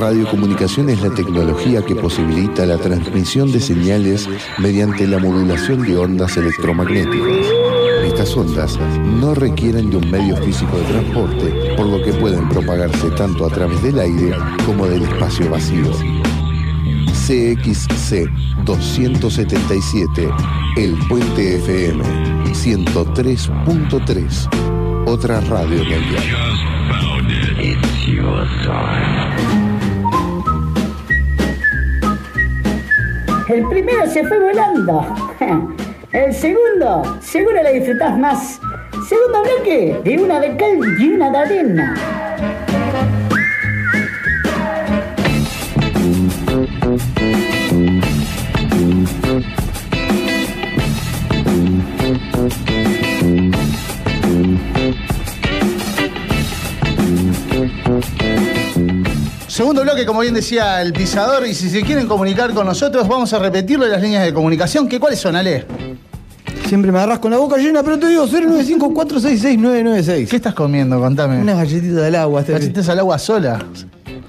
Radiocomunicación es la tecnología que posibilita la transmisión de señales mediante la modulación de ondas electromagnéticas. Estas ondas no requieren de un medio físico de transporte, por lo que pueden propagarse tanto a través del aire como del espacio vacío. CXC 277, El Puente FM 103.3, otra radio mundial. El primero se fue volando. El segundo, seguro lo disfrutás más. Segundo bloque, de una de cal y una de arena. Segundo bloque, como bien decía el pisador, y si se quieren comunicar con nosotros, vamos a repetirle las líneas de comunicación, que cuáles son, Ale. Siempre me agarras con la boca llena, pero te digo 095-466-996. ¿Qué estás comiendo? Contame. Unas galletitas del agua. este- Galletitas al agua sola.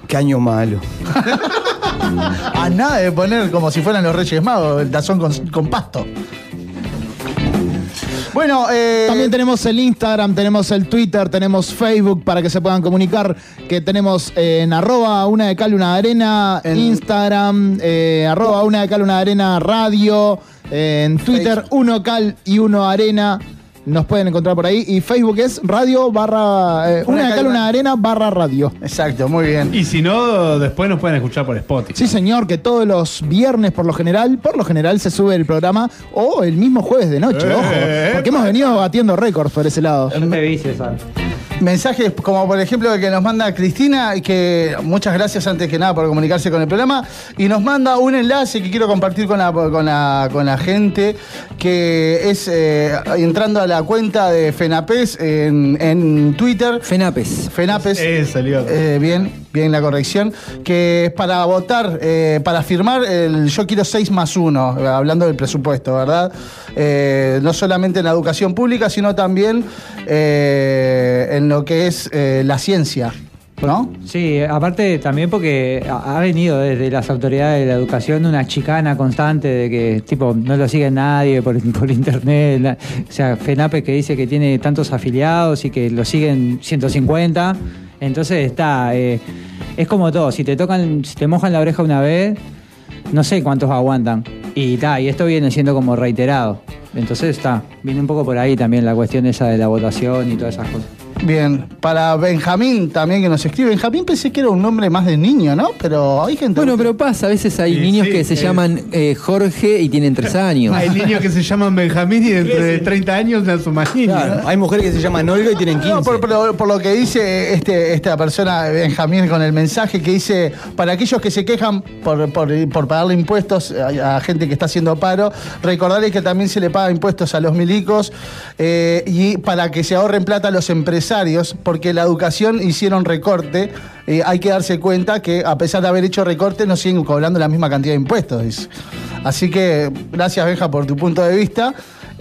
Qué año malo. A nada de poner como si fueran los Reyes Magos, el tazón con, con pasto. Bueno, eh, También tenemos el Instagram, tenemos el Twitter, tenemos Facebook para que se puedan comunicar. Que tenemos eh, en arroba una de cal, una de arena, Instagram, eh, arroba una de cal, una de arena, radio, en Twitter, uno cal y uno arena. Nos pueden encontrar por ahí. Y Facebook es radio barra. eh, una de cal, una arena barra radio. Exacto, muy bien. Y si no, después nos pueden escuchar por Spotify. Sí, señor, que todos los viernes, por lo general, por lo general se sube el programa o el mismo jueves de noche, Eh, ojo. Porque hemos venido batiendo récords por ese lado. Yo te vi, César. Mensajes como por ejemplo el que nos manda Cristina, y que muchas gracias antes que nada por comunicarse con el programa, y nos manda un enlace que quiero compartir con la, con la, con la gente, que es eh, entrando a la cuenta de FENAPES en, en Twitter. FENAPES. FENAPES. Eh, salió. Eh, bien, bien la corrección. Que es para votar, eh, para firmar el Yo quiero 6 más 1, eh, hablando del presupuesto, ¿verdad? Eh, no solamente en la educación pública, sino también eh, en lo que es la ciencia, ¿no? Sí, aparte también porque ha venido desde las autoridades de la educación una chicana constante de que tipo no lo sigue nadie por, por internet. o sea, FENAPE que dice que tiene tantos afiliados y que lo siguen 150. Entonces está, eh, es como todo, si te tocan, si te mojan la oreja una vez, no sé cuántos aguantan. Y ta, y esto viene siendo como reiterado. Entonces está, viene un poco por ahí también la cuestión esa de la votación y todas esas cosas. Bien, para Benjamín también que nos escribe. Benjamín pensé que era un nombre más de niño, ¿no? Pero hay gente. Bueno, pero pasa, a veces hay Sí, niños sí, que se eh. llaman eh, Jorge y tienen tres años. Hay niños que se llaman Benjamín y dentro de 30 años más niños. Claro, hay mujeres que se llaman Olga y tienen 15. No, por, por- por lo que dice este, esta persona, Benjamín, con el mensaje que dice, para aquellos que se quejan por, por- por pagarle impuestos a, a gente que está haciendo paro, recordarles que también se le paga impuestos a los milicos eh, y para que se ahorren plata a los empresarios, porque la educación hicieron recorte. eh, hay que darse cuenta que a pesar de haber hecho recorte, nos siguen cobrando la misma cantidad de impuestos. Así que gracias, Benja, por tu punto de vista.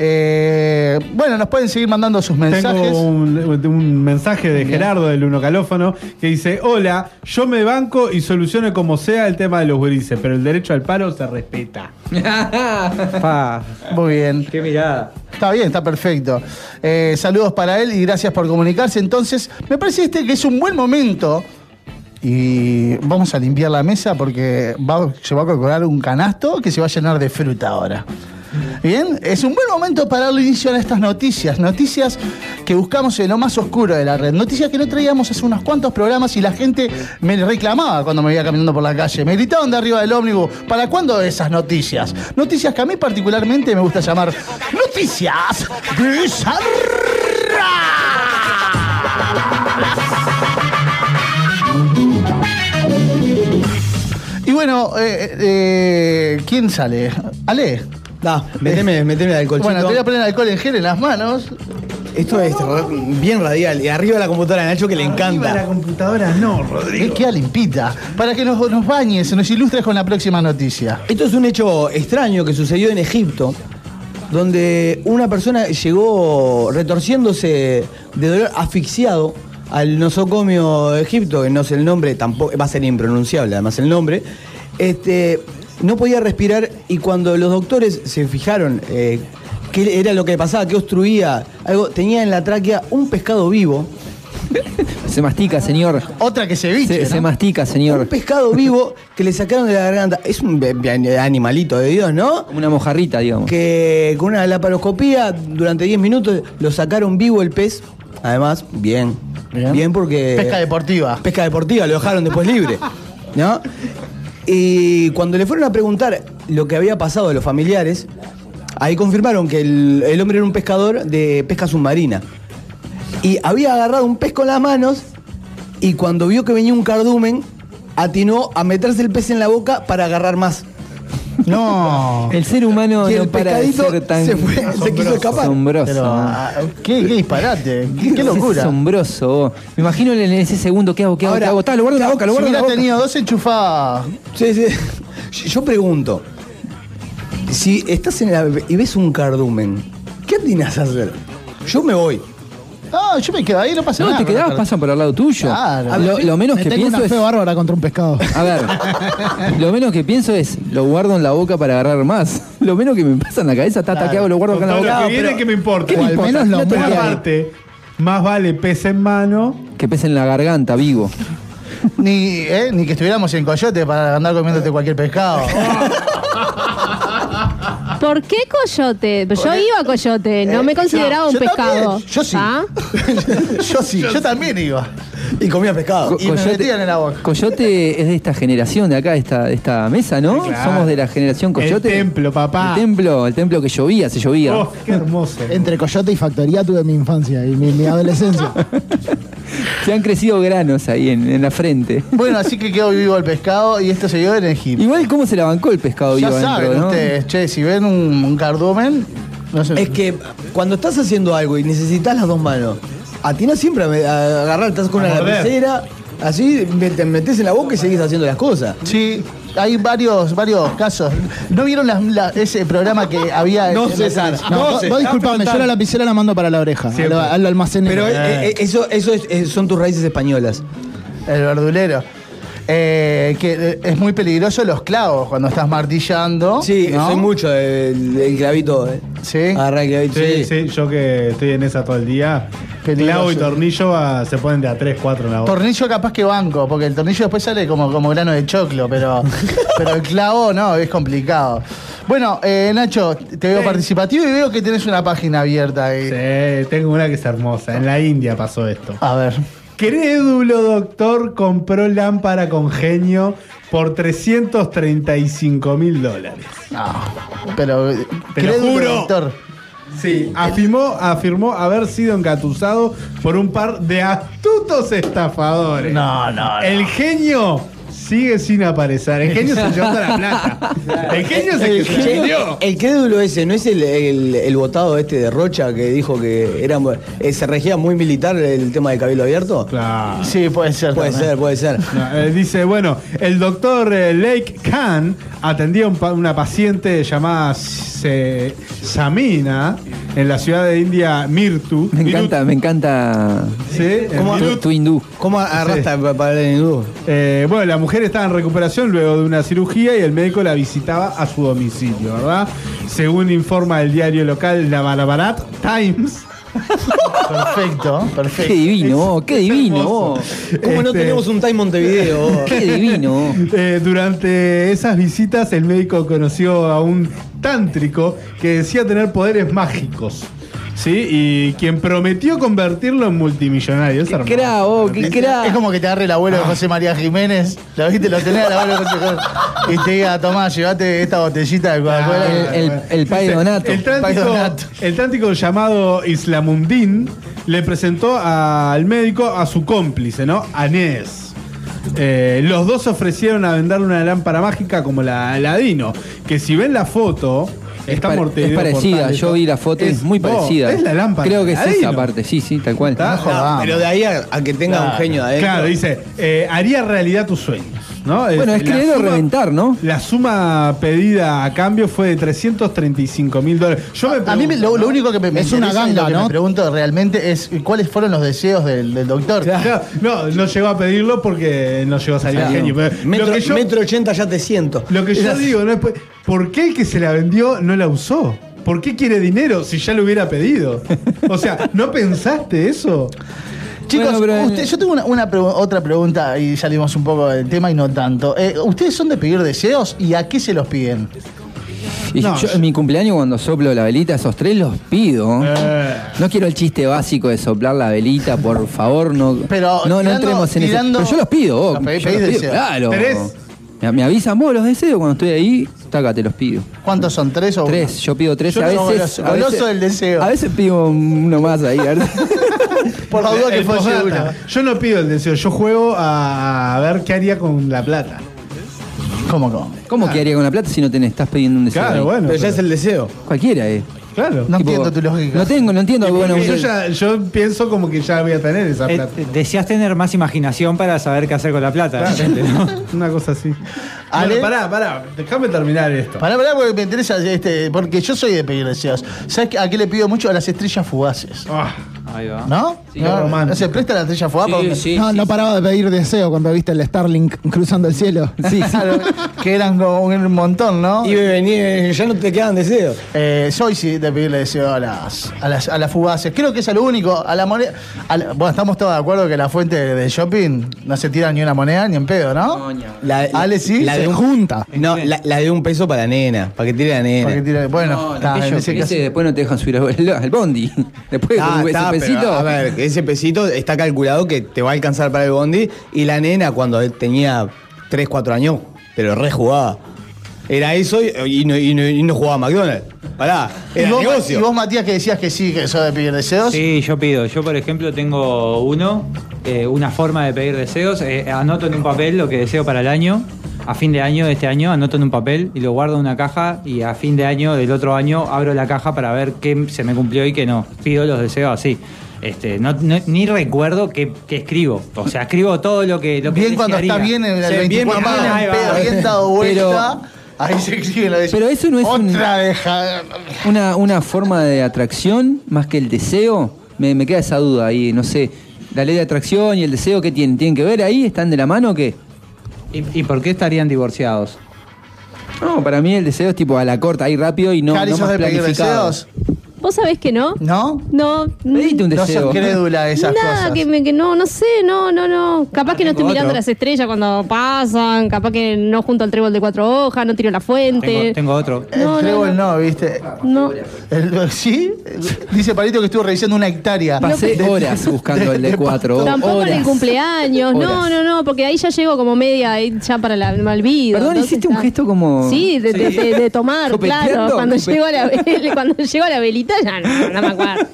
Eh, bueno, nos pueden seguir mandando sus mensajes. Tengo un, un mensaje de Bien. Gerardo del Uno Calófono que dice: Hola, yo me banco y soluciono como sea el tema de los gurises, pero el derecho al paro se respeta. Pa, Muy bien. qué mirada. Está bien, está perfecto. Eh, saludos para él y gracias por comunicarse. Entonces, me parece este que es un buen momento. Y vamos a limpiar la mesa porque se va a colocar un canasto que se va a llenar de fruta ahora. Bien, es un buen momento para darle inicio a estas noticias. Noticias que buscamos en lo más oscuro de la red. Noticias que no traíamos hace unos cuantos programas y la gente me reclamaba cuando me veía caminando por la calle. Me gritaban de arriba del ómnibus. ¿Para cuándo esas noticias? Noticias que a mí particularmente me gusta llamar Noticias Bizarras. Bueno, eh, eh, ¿quién sale? Ale. Da, meteme, meteme el alcoholcito. Bueno, te voy a poner alcohol en gel en las manos. Esto es bien radial. Y arriba la computadora Nacho que le encanta. computadora no, Eh, Queda limpita. Para que nos, nos bañes, nos ilustres con la próxima noticia. Esto es un hecho extraño que sucedió en Egipto, donde una persona llegó retorciéndose de dolor asfixiado al nosocomio de Egipto, que no sé el nombre, tampoco va a ser impronunciable además el nombre. Este, no podía respirar y cuando los doctores se fijaron eh, qué era lo que pasaba, qué obstruía, algo, tenía en la tráquea un pescado vivo. Se mastica, señor. Otra que se viste. Se, se mastica, Un señor. pescado vivo que le sacaron de la garganta. Es un animalito de Dios, ¿no? Como una mojarrita, digamos. que con una laparoscopía durante 10 minutos lo sacaron vivo el pez. Además, bien. Bien. Bien, porque. Pesca deportiva. Pesca deportiva, lo dejaron después libre. ¿No? Y cuando le fueron a preguntar lo que había pasado a los familiares, ahí confirmaron que el, hombre era un pescador de pesca submarina. Y había agarrado un pez con las manos y cuando vio que venía un cardumen, atinó a meterse el pez en la boca para agarrar más. No. El ser humano Y el no para de pescadito ser tan se fue, se quiso escapar. asombroso. Pero, ah, ¿qué, qué disparate. Qué, qué Es locura. asombroso. vos. Me imagino en ese segundo, ¿qué hago? ¿Qué hago? Ahora, ¿Qué hago? Está, lo guardo en la boca, lo Si guardo en la boca. tenido dos enchufadas. Sí, sí. Yo pregunto, si estás en la y ves un cardumen, tenés que hacer? Yo me voy. No, yo me quedo ahí, no pasa No, nada. te quedabas, pasan por al lado tuyo. Claro. Lo, lo menos Me que tengo pienso una es. fe bárbara contra un pescado. A ver, lo menos que pienso es, lo guardo en la boca para agarrar más. Lo menos que me pasa en la cabeza, tata, ¿qué hago? Lo guardo acá en la Todo lo boca. que viene, ¿qué me importa? ¿Qué me importa? menos lo No queda- Aparte, más vale pez en mano. Que pese en la garganta, Vigo. Ni, eh, ni que estuviéramos en Coyote para andar comiéndote cualquier pescado. ¿Por qué coyote? Yo iba a coyote, no me consideraba un yo pescado. yo sí. ¿Ah? yo sí, yo también iba. Y comía pescado. Y me metían en la boca. Coyote es de esta generación de acá, de esta, de esta mesa, ¿no? Claro. Somos de la generación Coyote. El templo, papá. El templo, el templo que llovía, se llovía. Oh, qué hermoso. Entre Coyote y Factoría tuve mi infancia y mi, mi adolescencia. Se han crecido granos ahí en, en la frente. Bueno, así que quedó vivo el pescado y esto se dio en Egipto. Igual, ¿cómo se la bancó el pescado Ya vivo saben adentro, no? ustedes, che, si ven un, un cardumen, no sé. Es que cuando estás haciendo algo y necesitas las dos manos, atinas siempre a, me- a agarrar, estás con A una lapicera, así me- te metes en la boca y seguís haciendo las cosas. Sí, hay varios, varios casos. ¿No vieron las- la- ese programa que había? No, César. No, No, vos, se vos disculpame, yo la lapicera la mando para la oreja. Al, al almacén. Pero eh, Eh. eh, eso, eso es- eh, son tus raíces españolas. El verdulero. Eh, que eh, es muy peligroso los clavos cuando estás martillando. Sí, ¿no? soy mucho del, del clavito. eh. Sí. Agarrar el clavito. Sí, sí, yo que estoy en esa todo el día. Peligroso. Clavo y tornillo ah, se ponen de a 3, 4 en la boca. Tornillo capaz que banco, porque el tornillo después sale como, como grano de choclo, pero, pero el clavo no, es complicado. Bueno, eh, Nacho, te veo Sí. participativo y veo que tienes una página abierta ahí. Sí, tengo una que es hermosa. En la India pasó esto. A ver. Crédulo doctor compró lámpara con genio por 335 mil dólares. No, pero. Te lo crédulo, juro. doctor. Sí, afirmó, afirmó haber sido engatusado por un par de astutos estafadores. No, no, no. El genio sigue sin aparecer. El genio se llevó toda la plata. El genio el que se Che, vendió. el crédulo ese, ¿no es el, el, el votado este de Rocha que dijo que era, eh, se regía muy militar el tema del cabildo abierto? Claro. Sí, puede ser. Puede también. ser, puede ser. No, eh, dice, bueno, el doctor eh, Lake Khan atendía a un una paciente llamada Se- Samina en la ciudad de India Mirtu. Me encanta, me encanta Sí, ¿Cómo- tu, tu hindú. ¿Cómo agarraste pa- para hablar en hindú? Eh, bueno, la mujer estaba en recuperación luego de una cirugía y el médico la visitaba a su domicilio, ¿verdad? Según informa el diario local La Barabarat Times. Perfecto, Qué perfecto. divino, qué divino. hermoso. ¿Cómo no Este- tenemos un Time Montevideo? Qué divino. Eh, durante esas visitas el médico conoció a un tántrico que decía tener poderes mágicos. ¿Sí? Y quien prometió convertirlo en multimillonario. Es Qué hermoso. cra, oh, qué cra. Es como que te agarre el abuelo de José María Jiménez. ¿Lo viste? Lo tenés al abuelo de José Jiménez. Y te diga, tomá, llévate esta botellita de Coca-Cola. El, el, el pai Dice, Donato. El tántico, Pai Donato. el tántico llamado Islamundín le presentó al médico a su cómplice, ¿no? Anés. Eh, los dos ofrecieron a venderle una lámpara mágica como la Aladino, que si ven la foto, está Montevideo es parecida, yo vi la foto, es, muy parecida. Es la lámpara. Creo que es esa parte, sí, sí, tal cual. ¿Está? No jodamos. Pero de ahí a, a que tenga un genio de adentro. Claro, dice, eh, haría realidad tus sueños. ¿no? Bueno, es querer reventar, ¿no? La suma pedida a cambio fue de 335 mil dólares. Yo me A mí me- lo, pregunto, único que me, me Es una ganga, lo que ¿no? me pregunto realmente es cuáles fueron los deseos del, del doctor. Claro, no, no llegó a pedirlo porque no llegó a salir Claro. genio. Pero Metro, lo que yo, metro ochenta ya te siento. lo que yo Esas- digo, no es por- ¿por qué el que se la vendió no la usó? ¿Por qué quiere dinero si ya lo hubiera pedido? O sea, ¿no pensaste eso? Chicos, Bueno, pero- usted- yo tengo una, una pregu- otra pregunta y salimos un poco del tema y no tanto. Eh, ¿Ustedes son de pedir deseos y a qué se los piden? Y No, yo en mi cumpleaños cuando soplo la velita, esos tres los pido. Eh. No quiero el chiste básico de soplar la velita, por favor, no. Pero no, no tirando- entremos en tirando- eso. Pero yo los pido, vos. No, pedí- yo pedí los pido, claro. ¿Tres? Me, me avisan vos los deseos cuando estoy ahí, taca, te los pido. ¿Cuántos son? ¿Tres o uno? Tres, yo pido tres. Yo a no, veces. goloso- a veces- goloso del deseo. A veces pido uno más ahí. a ver. Por la duda que fuese uno. Yo no pido el deseo, yo juego a, a ver qué haría con la plata. ¿Cómo, cómo? ¿Cómo que haría con la plata si no tenés, estás pidiendo un deseo? Claro, ahí? bueno. Pero ya es el deseo. Cualquiera, eh. Claro. No Tipo, entiendo tu lógica. No tengo, no entiendo. Bueno, yo, un- ya, yo pienso como que ya voy a tener esa Eh, plata. deseas tener más imaginación para saber qué hacer con la plata. de repente, ¿no? Una cosa así. Ale. Bueno, pará, pará, déjame terminar esto. Pará, pará, porque me interesa, este, porque yo soy de pedir deseos. ¿Sabes a qué le pido mucho? A las estrellas fugaces. Ah, Ahí va. ¿No? Sí, ¿No? romántico. ¿No se presta la estrella fugaz? Sí, Porque- sí, no, sí, no sí. paraba de pedir deseo cuando viste el Starlink cruzando el cielo. Sí, claro, que eran como un montón, ¿no? Y venir, ya no te quedan deseos. Eh, soy sí de pedirle deseo a las, a las, a las fugaces. Creo que es a lo único. A la moneda. a la- bueno, estamos todos de acuerdo que la fuente de shopping no se tira ni una moneda ni en pedo, ¿no? No, La, Ale, sí, la se de un, junta. No, la, la de un peso para la nena, para que tire la nena. Para que tire- bueno, No, está, en ese caso- después no te dejan subir al, bondi. Después Ah, con pero, a ver, ese pesito está calculado que te va a alcanzar para el bondi. Y la nena, cuando él tenía 3, 4 años, pero re jugaba. Era eso y, y no, y no- y no jugaba a McDonald's. Pará, ¿Y era vos, negocio. y vos, Matías, que decías que sí, que sos de pedir deseos? Sí, yo pido. Yo, por ejemplo, tengo uno, eh, una forma de pedir deseos. Eh, anoto en un papel lo que deseo para el año. A fin de año de este año anoto en un papel y lo guardo en una caja y a fin de año del otro año abro la caja para ver qué se me cumplió y qué no. Pido los deseos así. Este, no, no- ni recuerdo qué, qué escribo. O sea, escribo todo lo que, lo que Bien cuando está bien en el bien 24 mamado, ahí va. pedo, bien dado Pero- vuelta. ahí se escribe lo de Pero eso no es un- Otra deja. una, una forma de atracción más que el deseo. Me, me queda esa duda ahí, no sé. La ley de atracción y el deseo, ¿qué tienen? ¿Tienen que ver ahí? ¿Están de la mano o qué? ¿Y, y por qué estarían divorciados? No, para mí el deseo es tipo a la corta, ahí rápido y no, no ¿sos más planificado. ¿Vos sabés que no? ¿No? No. Pedite un No deseo. sos crédula de esas Nada, cosas. que, me- que no, no sé, no, no, no. Capaz que no estoy mirando otro. las estrellas cuando pasan, capaz que no junto al trébol de cuatro hojas, no tiro la fuente. Tengo, tengo otro. El No, no, trébol no, ¿viste? No. El- ¿Sí? Dice Palito que estuvo revisando una hectárea. Pasé De- horas buscando el de cuatro. Tampoco en el horas. cumpleaños, no, Horas. no, no, porque ahí ya llego como media, ahí ya para la, me olvido. Perdón, entonces hiciste un gesto como. Sí, de, de- de- de tomar, claro. Cuando llego, a la, vel- cuando llego a la velita ya no, no me acuerdo.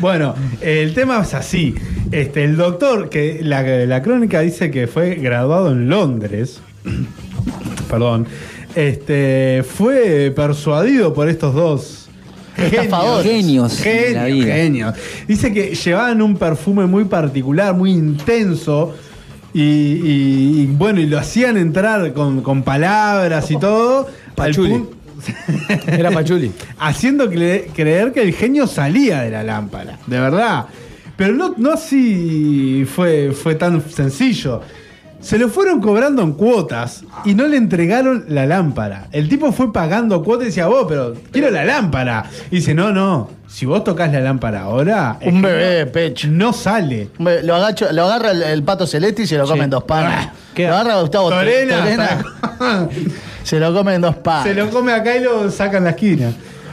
Bueno, el tema es así. Este, el doctor, que la, la crónica dice que fue graduado en Londres, perdón, este, fue persuadido por estos dos. Genios Genios, genios. Dice que llevaban un perfume muy particular, muy intenso. Y, y- y, bueno, y lo hacían entrar con, con palabras y todo. al Pachuli. pun- Era Pachuli. haciendo cre- creer que el genio salía de la lámpara, de verdad. Pero no, no así fue, fue tan sencillo. Se lo fueron cobrando en cuotas y no le entregaron la lámpara. El tipo fue pagando cuotas y decía, vos, pero quiero la lámpara. Y dice, no, no, si vos tocas la lámpara ahora, Un bebé de no- pecho. no sale. Lo, agacho, lo agarra el, el pato celeste y se lo come en dos panes. ¿Qué? Lo agarra Gustavo Torena, Torena, se lo come en dos panes. Se lo come acá y lo saca en la esquina.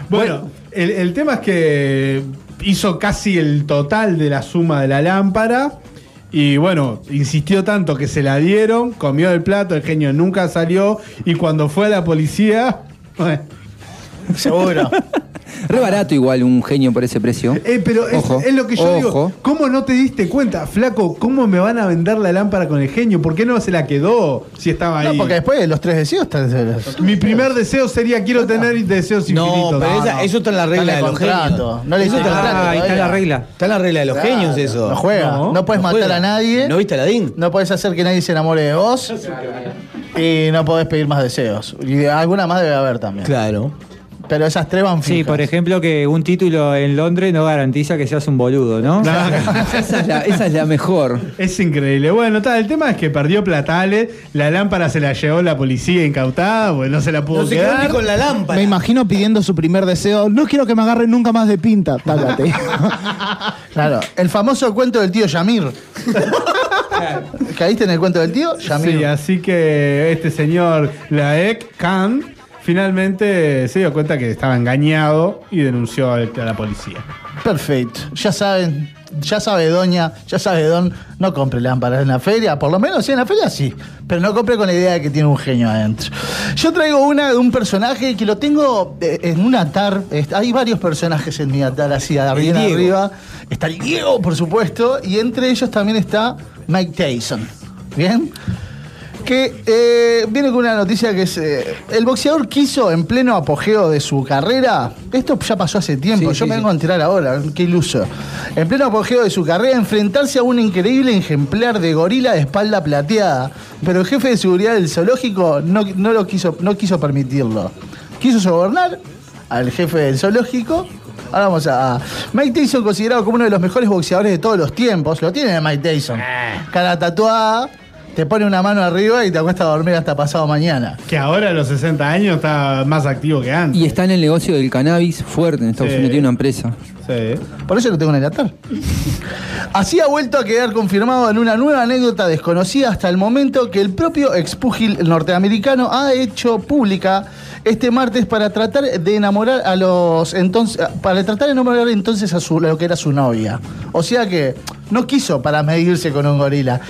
Bueno, el, el tema es que hizo casi el total de la suma de la lámpara. Y bueno, insistió tanto que se la dieron, comió el plato, el genio nunca salió. Y cuando fue a la policía. bueno, Seguro. Re barato igual un genio por ese precio. Eh, pero es, Ojo, es lo que yo ojo. digo. ¿Cómo no te diste cuenta, flaco? ¿Cómo me van a vender la lámpara con el genio? ¿Por qué no se la quedó si estaba No, ahí? porque después de los tres deseos están. Mi primer deseo sería quiero tener deseos No, infinitos. pero esa- eso está en la regla Está de en contrato. genios. No le hiciste en contrato Ah, ahí está todavía. la regla. Está en la regla de los Claro, genios eso. No juega. No, No, puedes no matar juega. a nadie. ¿No viste Aladín? No puedes hacer que nadie se enamore de vos. Y no podés pedir más deseos. Y alguna más debe haber también. Claro. Pero esas tres van Sí, fijas. por ejemplo, que un título en Londres no garantiza que seas un boludo, ¿no? esa, es la, esa es la mejor. Es increíble. Bueno, tal, el tema es que perdió Platales, la lámpara se la llevó la policía incautada, pues no se la pudo No se quedó quedar. ni con la lámpara. Me imagino pidiendo su primer deseo. No quiero que me agarren nunca más de pinta. Tácate. Claro, el famoso cuento del tío Yamir. ¿Caíste en el cuento del tío? Yamir. Sí, así que este señor Laek Khan finalmente se dio cuenta que estaba engañado y denunció a la policía. Perfecto. Ya saben, ya sabe Doña, ya sabe Don, no compre lámparas en la feria, por lo menos sí, en la feria sí, pero no compre con la idea de que tiene un genio adentro. Yo traigo una de un personaje que lo tengo eh, en un atar, hay varios personajes en mi atar así, bien arriba. Está el Diego, por supuesto, y entre ellos también está Mike Tyson. ¿Bien? Que eh, viene con una noticia que es, eh, el boxeador quiso en pleno apogeo de su carrera, esto ya pasó hace tiempo, Sí, yo sí, me sí. vengo a enterar ahora, qué iluso, en pleno apogeo de su carrera, enfrentarse a un increíble ejemplar de gorila de espalda plateada, pero el jefe de seguridad del zoológico no, no lo quiso, no quiso permitirlo. Quiso sobornar al jefe del zoológico. Ahora vamos a. Mike Tyson, considerado como uno de los mejores boxeadores de todos los tiempos, lo tiene Mike Tyson. Cara tatuada, te pone una mano arriba y te acuesta a dormir hasta pasado mañana. Que ahora a los 60 años está más activo que antes. Y está en el negocio del cannabis fuerte en Estados Sí. Unidos, tiene una empresa. Sí. Por eso lo tengo en el altar. Así ha vuelto a quedar confirmado en una nueva anécdota desconocida hasta el momento que el propio expúgil norteamericano ha hecho pública este martes para tratar de enamorar a los entonces para tratar de enamorar entonces a su lo que era su novia. O sea que no quiso para medirse con un gorila.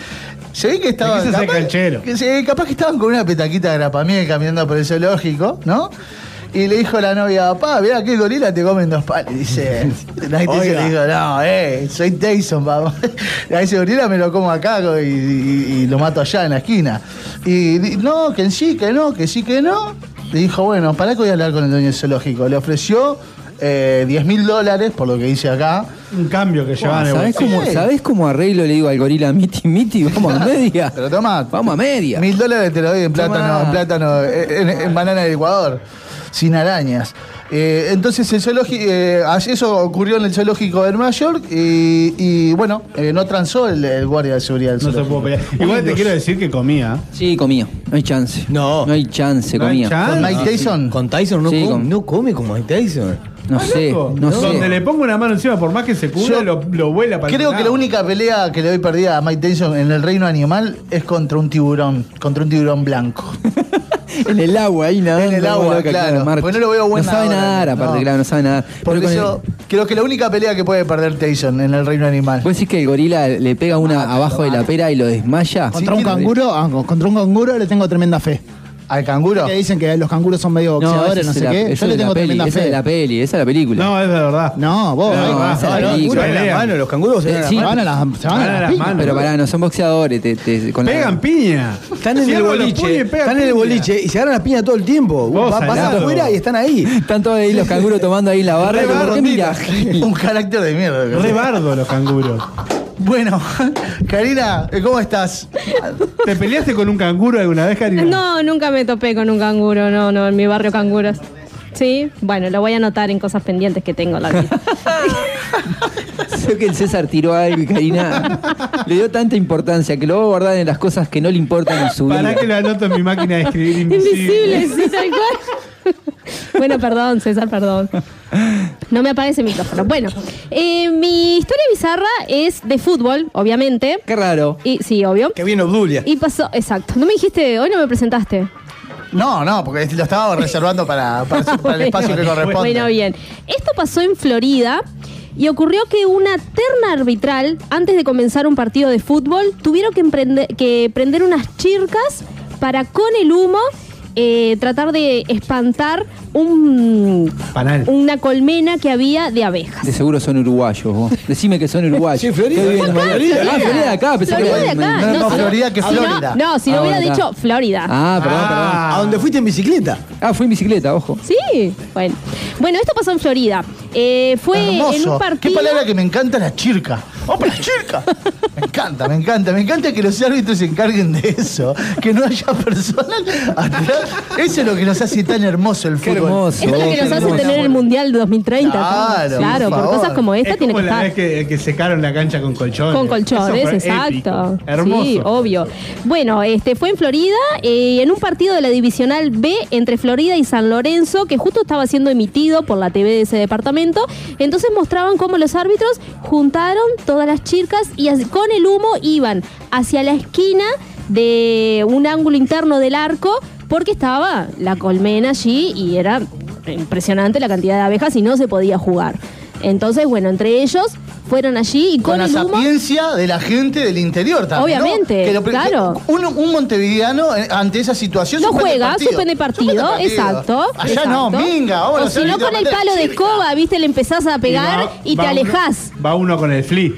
Se ve que estaban canchero. que se- capaz que estaban con una petaquita de grapamiel caminando por el zoológico, ¿no? Y le dijo la novia, papá, mira qué gorila te comen dos palos. Dice, Tyson Oiga. le dijo, no, eh, soy Tyson, papá. A ese gorila me lo como acá y, y- y lo mato allá en la esquina. Y no, que sí, que no, que sí, que no. Le dijo, bueno, para que voy a hablar con el dueño del zoológico. Le ofreció eh, 10 mil dólares, por lo que dice acá. Un cambio que llevaban en el ¿Sabés bolsillo. cómo, ¿Sabés cómo arreglo le digo al gorila miti miti? Vamos a media. Pero toma, Vamos a media. Mil dólares te lo doy en plátano, en plátano, en, en banana del Ecuador, sin arañas. Eh, entonces el zoológico, eh, así- eso ocurrió en el zoológico de Nueva York y, y, bueno, eh, no transó el, el guardia de seguridad del No se puede pelear. Igual te quiero decir que comía. Sí, comía. No hay chance. No. No hay chance, No hay comía. chance. Con Mike Tyson. Con Tyson no, Sí, come, con- no come como Mike Tyson. No sé, Donde le pongo una mano encima, por más que se cubra, lo, lo vuela para Creo que la única pelea que le doy perdida a Mike Tyson en el reino animal es contra un tiburón, contra un tiburón blanco. En el agua, ahí nada. En el agua, claro. Pues no lo veo buen No sabe nadar, no. aparte, claro, no sabe nadar. Por eso, el- creo que la única pelea que puede perder Tyson en el reino animal. ¿Vos decís que el gorila le pega una abajo de la pera y lo desmaya? Contra un canguro, ah, contra un canguro le tengo tremenda fe. ¿Al canguro? Que dicen que los canguros son medio boxeadores, no, esa sé la- qué. esa Yo le tengo peli, tremenda Esa fe. es la peli, esa es la película. No, es de verdad. No, vos. No, esa es la película. Van a las manos, los canguros se Eh, van a las sí. manos. van a las, se van a Van a las las piñas. manos. Pero pará, no son boxeadores. Te, te- con la- Pegan piña. Están en el boliche, están en el boliche y se agarran las piñas todo el tiempo. Pasan afuera y están ahí. Están todos ahí los canguros tomando ahí la barra. Un carácter de mierda. Re bardo los canguros. Bueno, Karina, ¿cómo estás? ¿Te peleaste con un canguro alguna vez, Karina? No, nunca me topé con un canguro, no, no, en mi barrio canguros. Sí, bueno, lo voy a anotar en cosas pendientes que tengo la vida. Sé que el César tiró algo y Karina le dio tanta importancia que lo va a guardar en las cosas que no le importan en su vida. Para que lo anoto en mi máquina de escribir invisible. Invisible, sí, tal cual. bueno, perdón, César, perdón. No me apagues el micrófono. Bueno, eh, mi historia bizarra es de fútbol, obviamente. Qué raro. Y, sí, obvio. Que viene Obdulia. Y pasó, exacto. No me dijiste, hoy no me presentaste. No, no, porque lo estaba reservando para, para, para el espacio que corresponde. Bueno, bien. Esto pasó en Florida y ocurrió que una terna arbitral, antes de comenzar un partido de fútbol, tuvieron que, emprender- que prender unas chircas para con el humo eh, tratar de espantar un, Panal. una colmena que había de abejas. De seguro son uruguayos vos. Decime que son uruguayos. Sí, Florida. Que viven en Acá, Miami. Florida. Ah, Florida de acá. pensé que Florida acá. no, no, si Florida que si no- Florida. No, si no Ah, hubiera dicho. Florida. Ah, perdón, Ah. ¿A dónde fuiste en bicicleta? perdón. Ah, fui en bicicleta, ojo. Sí, bueno. Bueno, esto pasó en Florida. Eh, fue en un Qué partido. palabra que me encanta la chirca. ¡Oh, la chirca! Me encanta, me encanta. Me encanta que los árbitros se encarguen de eso. Que no haya personas atrás. Eso es lo que nos hace tan hermoso el Qué fútbol. hermoso. Esto es lo que Qué nos hace hermoso. tener el Mundial 2030. Claro, claro por cosas como esta es tiene como que la estar. vez que, que secaron la cancha con colchones. Con Eso colchones, fue exacto. épico. Hermoso. Sí, obvio. Bueno, este fue en Florida, eh, en un partido de la Divisional B entre Florida y San Lorenzo, que justo estaba siendo emitido por la TV de ese departamento. Entonces mostraban cómo los árbitros juntaron las chircas y con el humo iban hacia la esquina de un ángulo interno del arco, porque estaba la colmena allí y era impresionante la cantidad de abejas y no se podía jugar. Entonces, bueno, entre ellos fueron allí y con, Con la el humo. sapiencia de la gente del interior también. ¿no? Obviamente, Que lo- claro. que Un, un montevideano eh, ante esa situación. No suspende juega, partido. suspende partido, exacto. Allá exacto. no, minga. vamos a O si no, con el palo de escoba, viste, le empezás a Y pegar va- y, va te uno- alejás. va uno con el flea.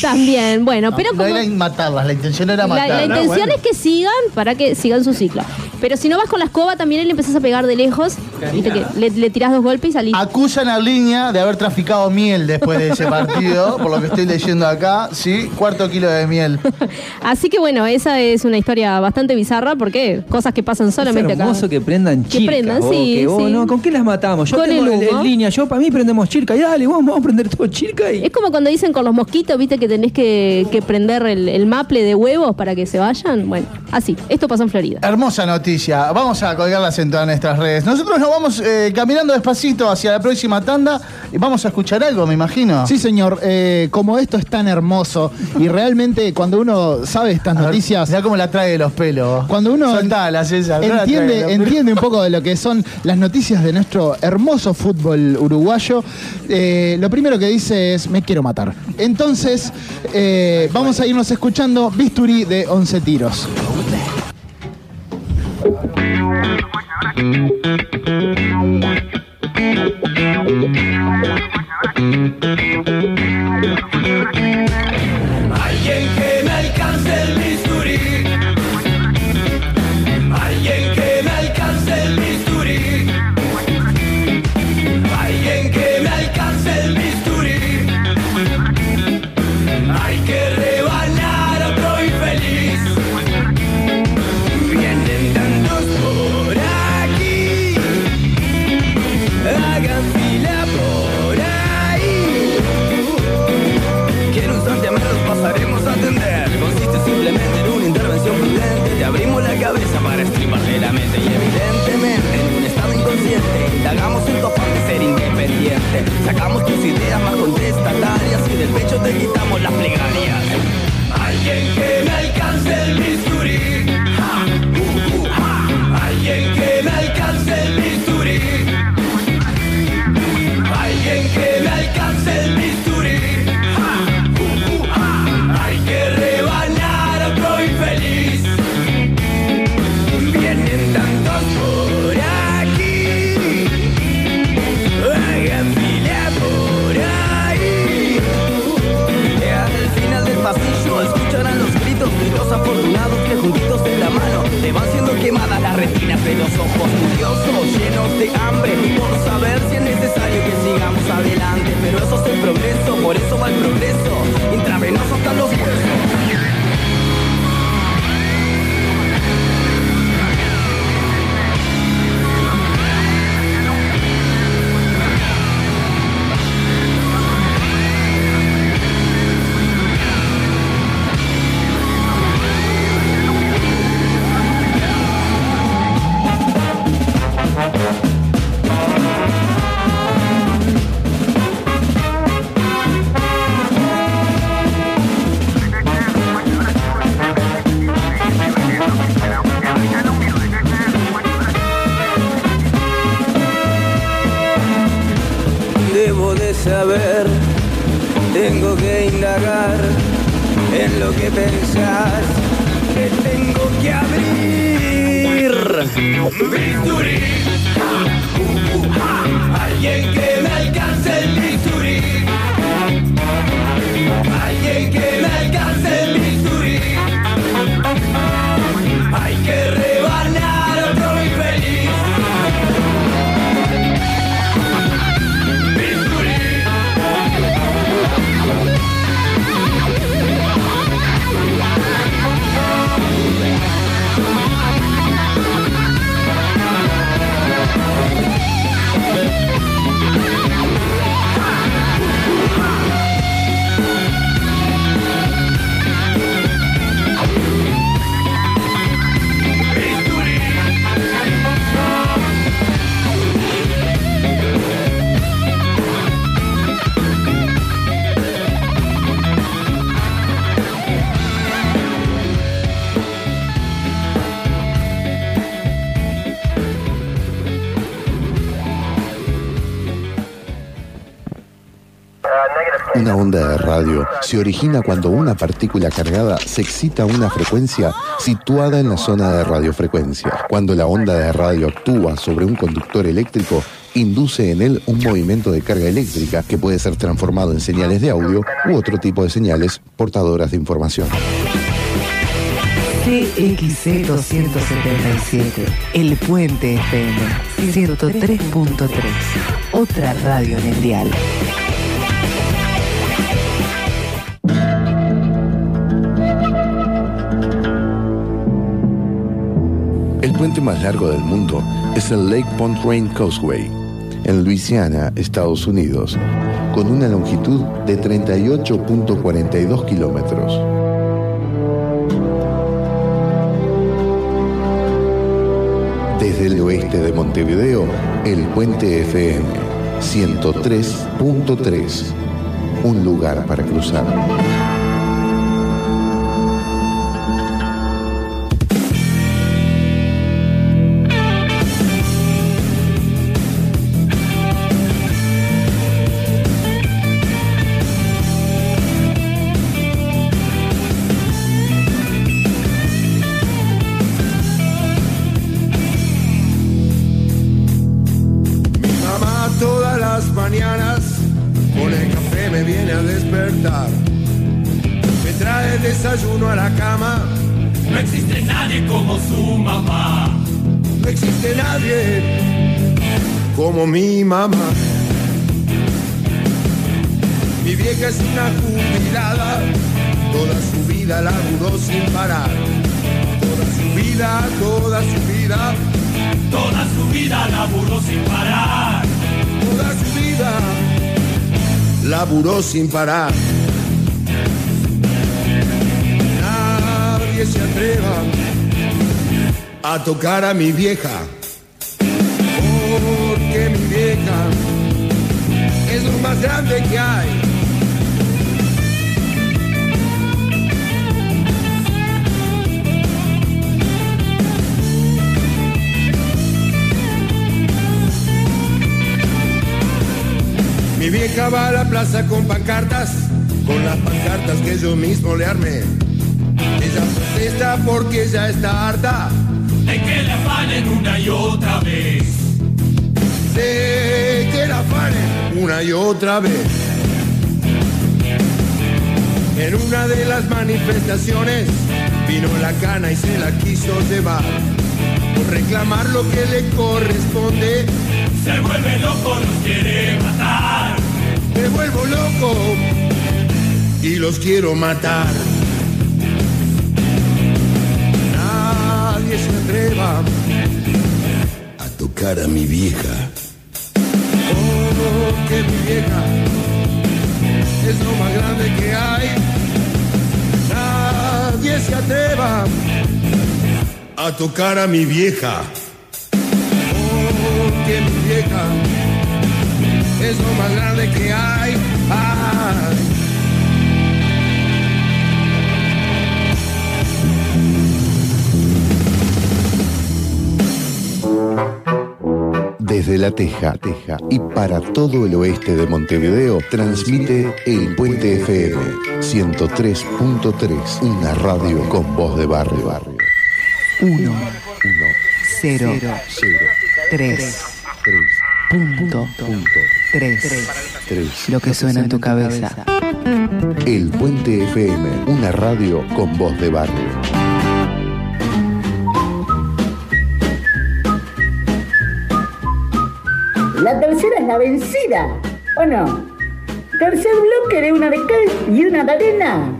También, bueno, pero no como... era matarlas, la intención era La, matarlas. la intención es que sigan para que sigan su ciclo. Pero si no vas con la escoba, también le empezás a pegar de lejos. Viste que le, le tirás dos golpes y salís. Acusan a Línea de haber traficado miel después de ese partido, por lo que estoy leyendo acá. Sí, cuarto kilo de miel. Así que bueno, esa es una historia bastante bizarra porque cosas que pasan solamente es acá. hermoso que prendan Que chirca. prendan, vos, sí, que vos, sí. no, ¿Con qué las matamos? Yo Con tengo el humo. línea, yo para mí prendemos chirca y dale, vamos, vamos a prender todo chirca y. Es como cuando dicen con los mosquitos, viste que tenés que, que prender el, el maple de huevos para que se vayan. Bueno, así. Esto pasó en Florida. Hermosa noticia. Vamos a colgarlas en todas nuestras redes. Nosotros nos vamos eh, caminando despacito hacia la próxima tanda y vamos a escuchar algo, me imagino. Sí, señor. Eh, como esto es tan hermoso y realmente cuando uno sabe estas noticias. Ya como la trae de los pelos. Cuando uno Soltala, César, entiende un poco de lo que son las noticias de nuestro hermoso fútbol uruguayo, eh, lo primero que dice es me quiero matar. Entonces, eh, vamos a irnos escuchando Bisturí de 11 tiros. Alguien que se origina cuando una partícula cargada se excita a una frecuencia situada en la zona de radiofrecuencia. Cuando la onda de radio actúa sobre un conductor eléctrico, induce en él un movimiento de carga eléctrica que puede ser transformado en señales de audio u otro tipo de señales portadoras de información. CXC 277, El Puente FM 103.3, otra radio en dial. Más largo del mundo es el Lake Pontchartrain Causeway, en Luisiana, Estados Unidos, con una longitud de 38.42 kilómetros. Desde el oeste de Montevideo, el Puente FM 103.3, un lugar para cruzar. Como mi mamá. Mi vieja es una jubilada. Toda su vida laburó sin parar. Toda su vida, toda su vida. Toda su vida laburó sin parar. Toda su vida laburó sin parar. Nadie se atreva a tocar a mi vieja. Más grande que hay. Mi vieja va a la plaza con pancartas, con las pancartas que yo mismo le armé. Ella protesta porque ya está harta de que la afanen una y otra vez. De que la una y otra vez. En una de las manifestaciones vino la cana y se la quiso llevar. Por reclamar lo que le corresponde, se vuelve loco, los quiere matar. Me vuelvo loco y los quiero matar. Nadie se atreva a tocar a mi vieja. Que mi vieja es lo más grande que hay. Nadie se atreva a tocar a mi vieja. Oh, que mi vieja es lo más grande que hay. Ay. Desde La Teja, Teja y para todo el oeste de Montevideo, transmite El Puente FM 103.3, una radio con voz de barrio. barrio. 1, 0, 3, punto, 3. 3. Lo que suena en tu cabeza. El Puente FM, una radio con voz de barrio. Tercera es la vencida, ¿o no? Tercer bloque de una de cal y una de arena.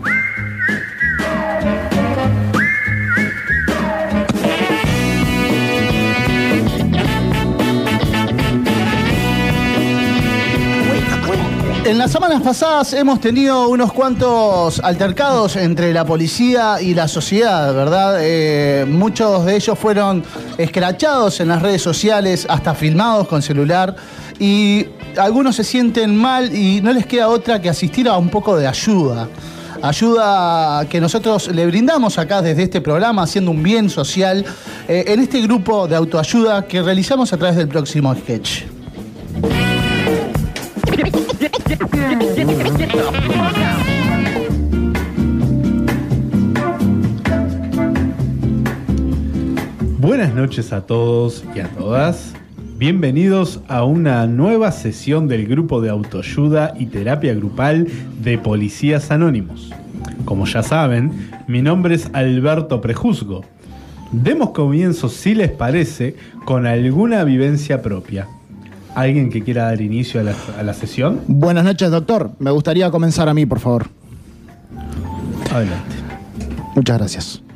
En las semanas pasadas hemos tenido unos cuantos altercados entre la policía y la sociedad, ¿verdad? Eh, muchos de ellos fueron escrachados en las redes sociales, hasta filmados con celular, y algunos se sienten mal y no les queda otra que asistir a un poco de ayuda. Ayuda que nosotros le brindamos acá desde este programa, haciendo un bien social, eh, en este grupo de autoayuda que realizamos a través del próximo sketch. Buenas noches a todos y a todas. Bienvenidos a una nueva sesión del grupo de autoayuda y terapia grupal de Policías Anónimos. Como ya saben, mi nombre es Alberto Prejuzgo. Demos comienzo, si les parece, con alguna vivencia propia. ¿Alguien que quiera dar inicio a la, a la sesión? Buenas noches, doctor. Me gustaría comenzar a mí, por favor. Adelante. Muchas gracias.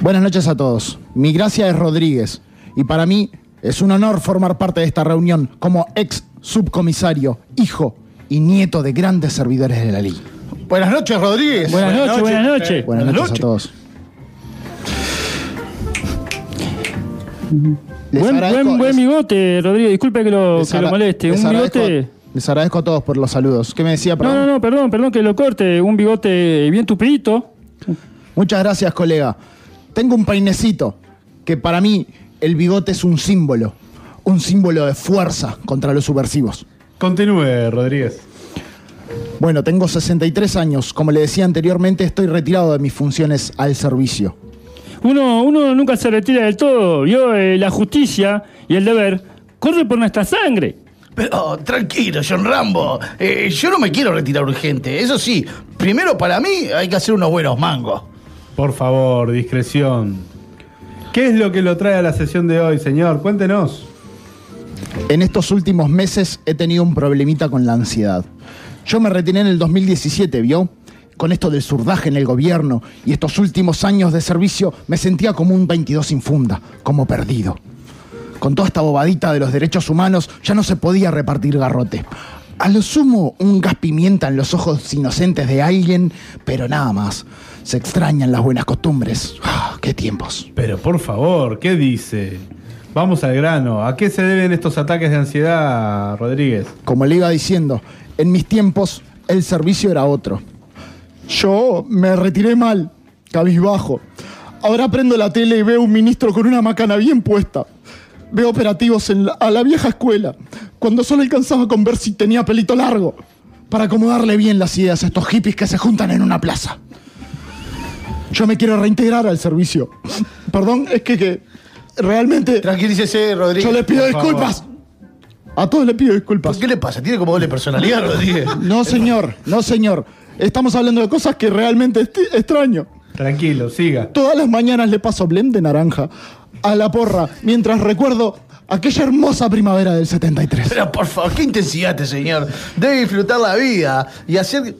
Buenas noches a todos. Mi gracia es Rodríguez y para mí es un honor formar parte de esta reunión como ex subcomisario, hijo y nieto de grandes servidores de la ley. Buenas noches, Rodríguez. Buenas noches, buenas noches. Buenas noches a todos. Les Buen, agradezco- buen, buen les- bigote, Rodrigo. Disculpe que lo, les que lo agra- moleste. les Un agradezco- bigote. Les agradezco a todos por los saludos. ¿Qué me decía? No, no, no, perdón, perdón que lo corte. Un bigote bien tupidito. Muchas gracias, colega. Tengo un peinecito que para mí el bigote es un símbolo, un símbolo de fuerza contra los subversivos. Continúe, Rodríguez. Bueno, tengo 63 años. Como le decía anteriormente, estoy retirado de mis funciones al servicio. Uno, uno nunca se retira del todo. Yo, la justicia y el deber corre por nuestra sangre. Pero tranquilo, John Rambo. Eh, yo no me quiero retirar urgente. Eso sí, primero para mí hay que hacer unos buenos mangos. Por favor, discreción. ¿Qué es lo que lo trae a la sesión de hoy, señor? Cuéntenos. En estos últimos meses he tenido un problemita con la ansiedad. Yo me retiré en el 2017, ¿vio? Con esto del surdaje en el gobierno y estos últimos años de servicio me sentía como un 22 sin funda, como perdido. Con toda esta bobadita de los derechos humanos ya no se podía repartir garrote. A lo sumo, un gas pimienta en los ojos inocentes de alguien, pero nada más. Se extrañan las buenas costumbres. Ah, ¡Qué tiempos! Pero por favor, ¿qué dice? Vamos al grano. ¿A qué se deben estos ataques de ansiedad, Rodríguez? Como le iba diciendo, en mis tiempos el servicio era otro. Yo me retiré mal, cabizbajo. Ahora prendo la tele y veo un ministro con una macana bien puesta. Veo operativos en la- a la vieja escuela, cuando solo alcanzaba con ver si tenía pelito largo, para acomodarle bien las ideas a estos hippies que se juntan en una plaza. Yo me quiero reintegrar al servicio. Perdón, es que, que realmente... Tranquilícese, Rodríguez. Yo les pido por favor. disculpas. A todos les pido disculpas. ¿Qué le pasa? ¿Tiene como doble personalidad, Rodríguez? No, señor, no, señor. Estamos hablando de cosas que realmente esti- extraño. Tranquilo, siga. Todas las mañanas le paso blend de naranja a la porra mientras recuerdo aquella hermosa primavera del 73. Pero por favor, qué intensidad este señor. Debe disfrutar la vida y hacer,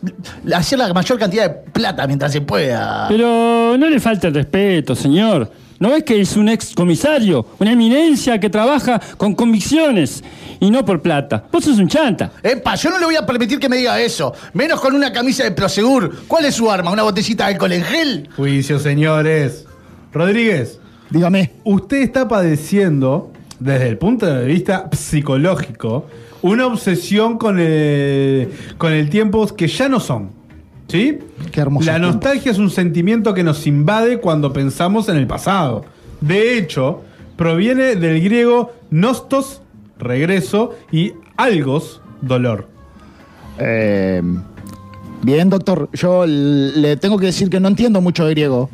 hacer la mayor cantidad de plata mientras se pueda. Pero no le falta el respeto, señor. ¿No es que es un ex comisario, una eminencia que trabaja con convicciones y no por plata? Vos sos un chanta. Epa, yo no le voy a permitir que me diga eso. Menos con una camisa de Prosegur. ¿Cuál es su arma? ¿Una botellita de alcohol en gel? Juicio, señores. Rodríguez. Dígame. Usted está padeciendo, desde el punto de vista psicológico, una obsesión con el, con el tiempo que ya no son. ¿Sí? Qué hermoso. La nostalgia es un sentimiento que nos invade cuando pensamos en el pasado. De hecho, proviene del griego nostos, regreso, y algos, dolor. Eh, bien, doctor. Yo le tengo que decir que no entiendo mucho de griego.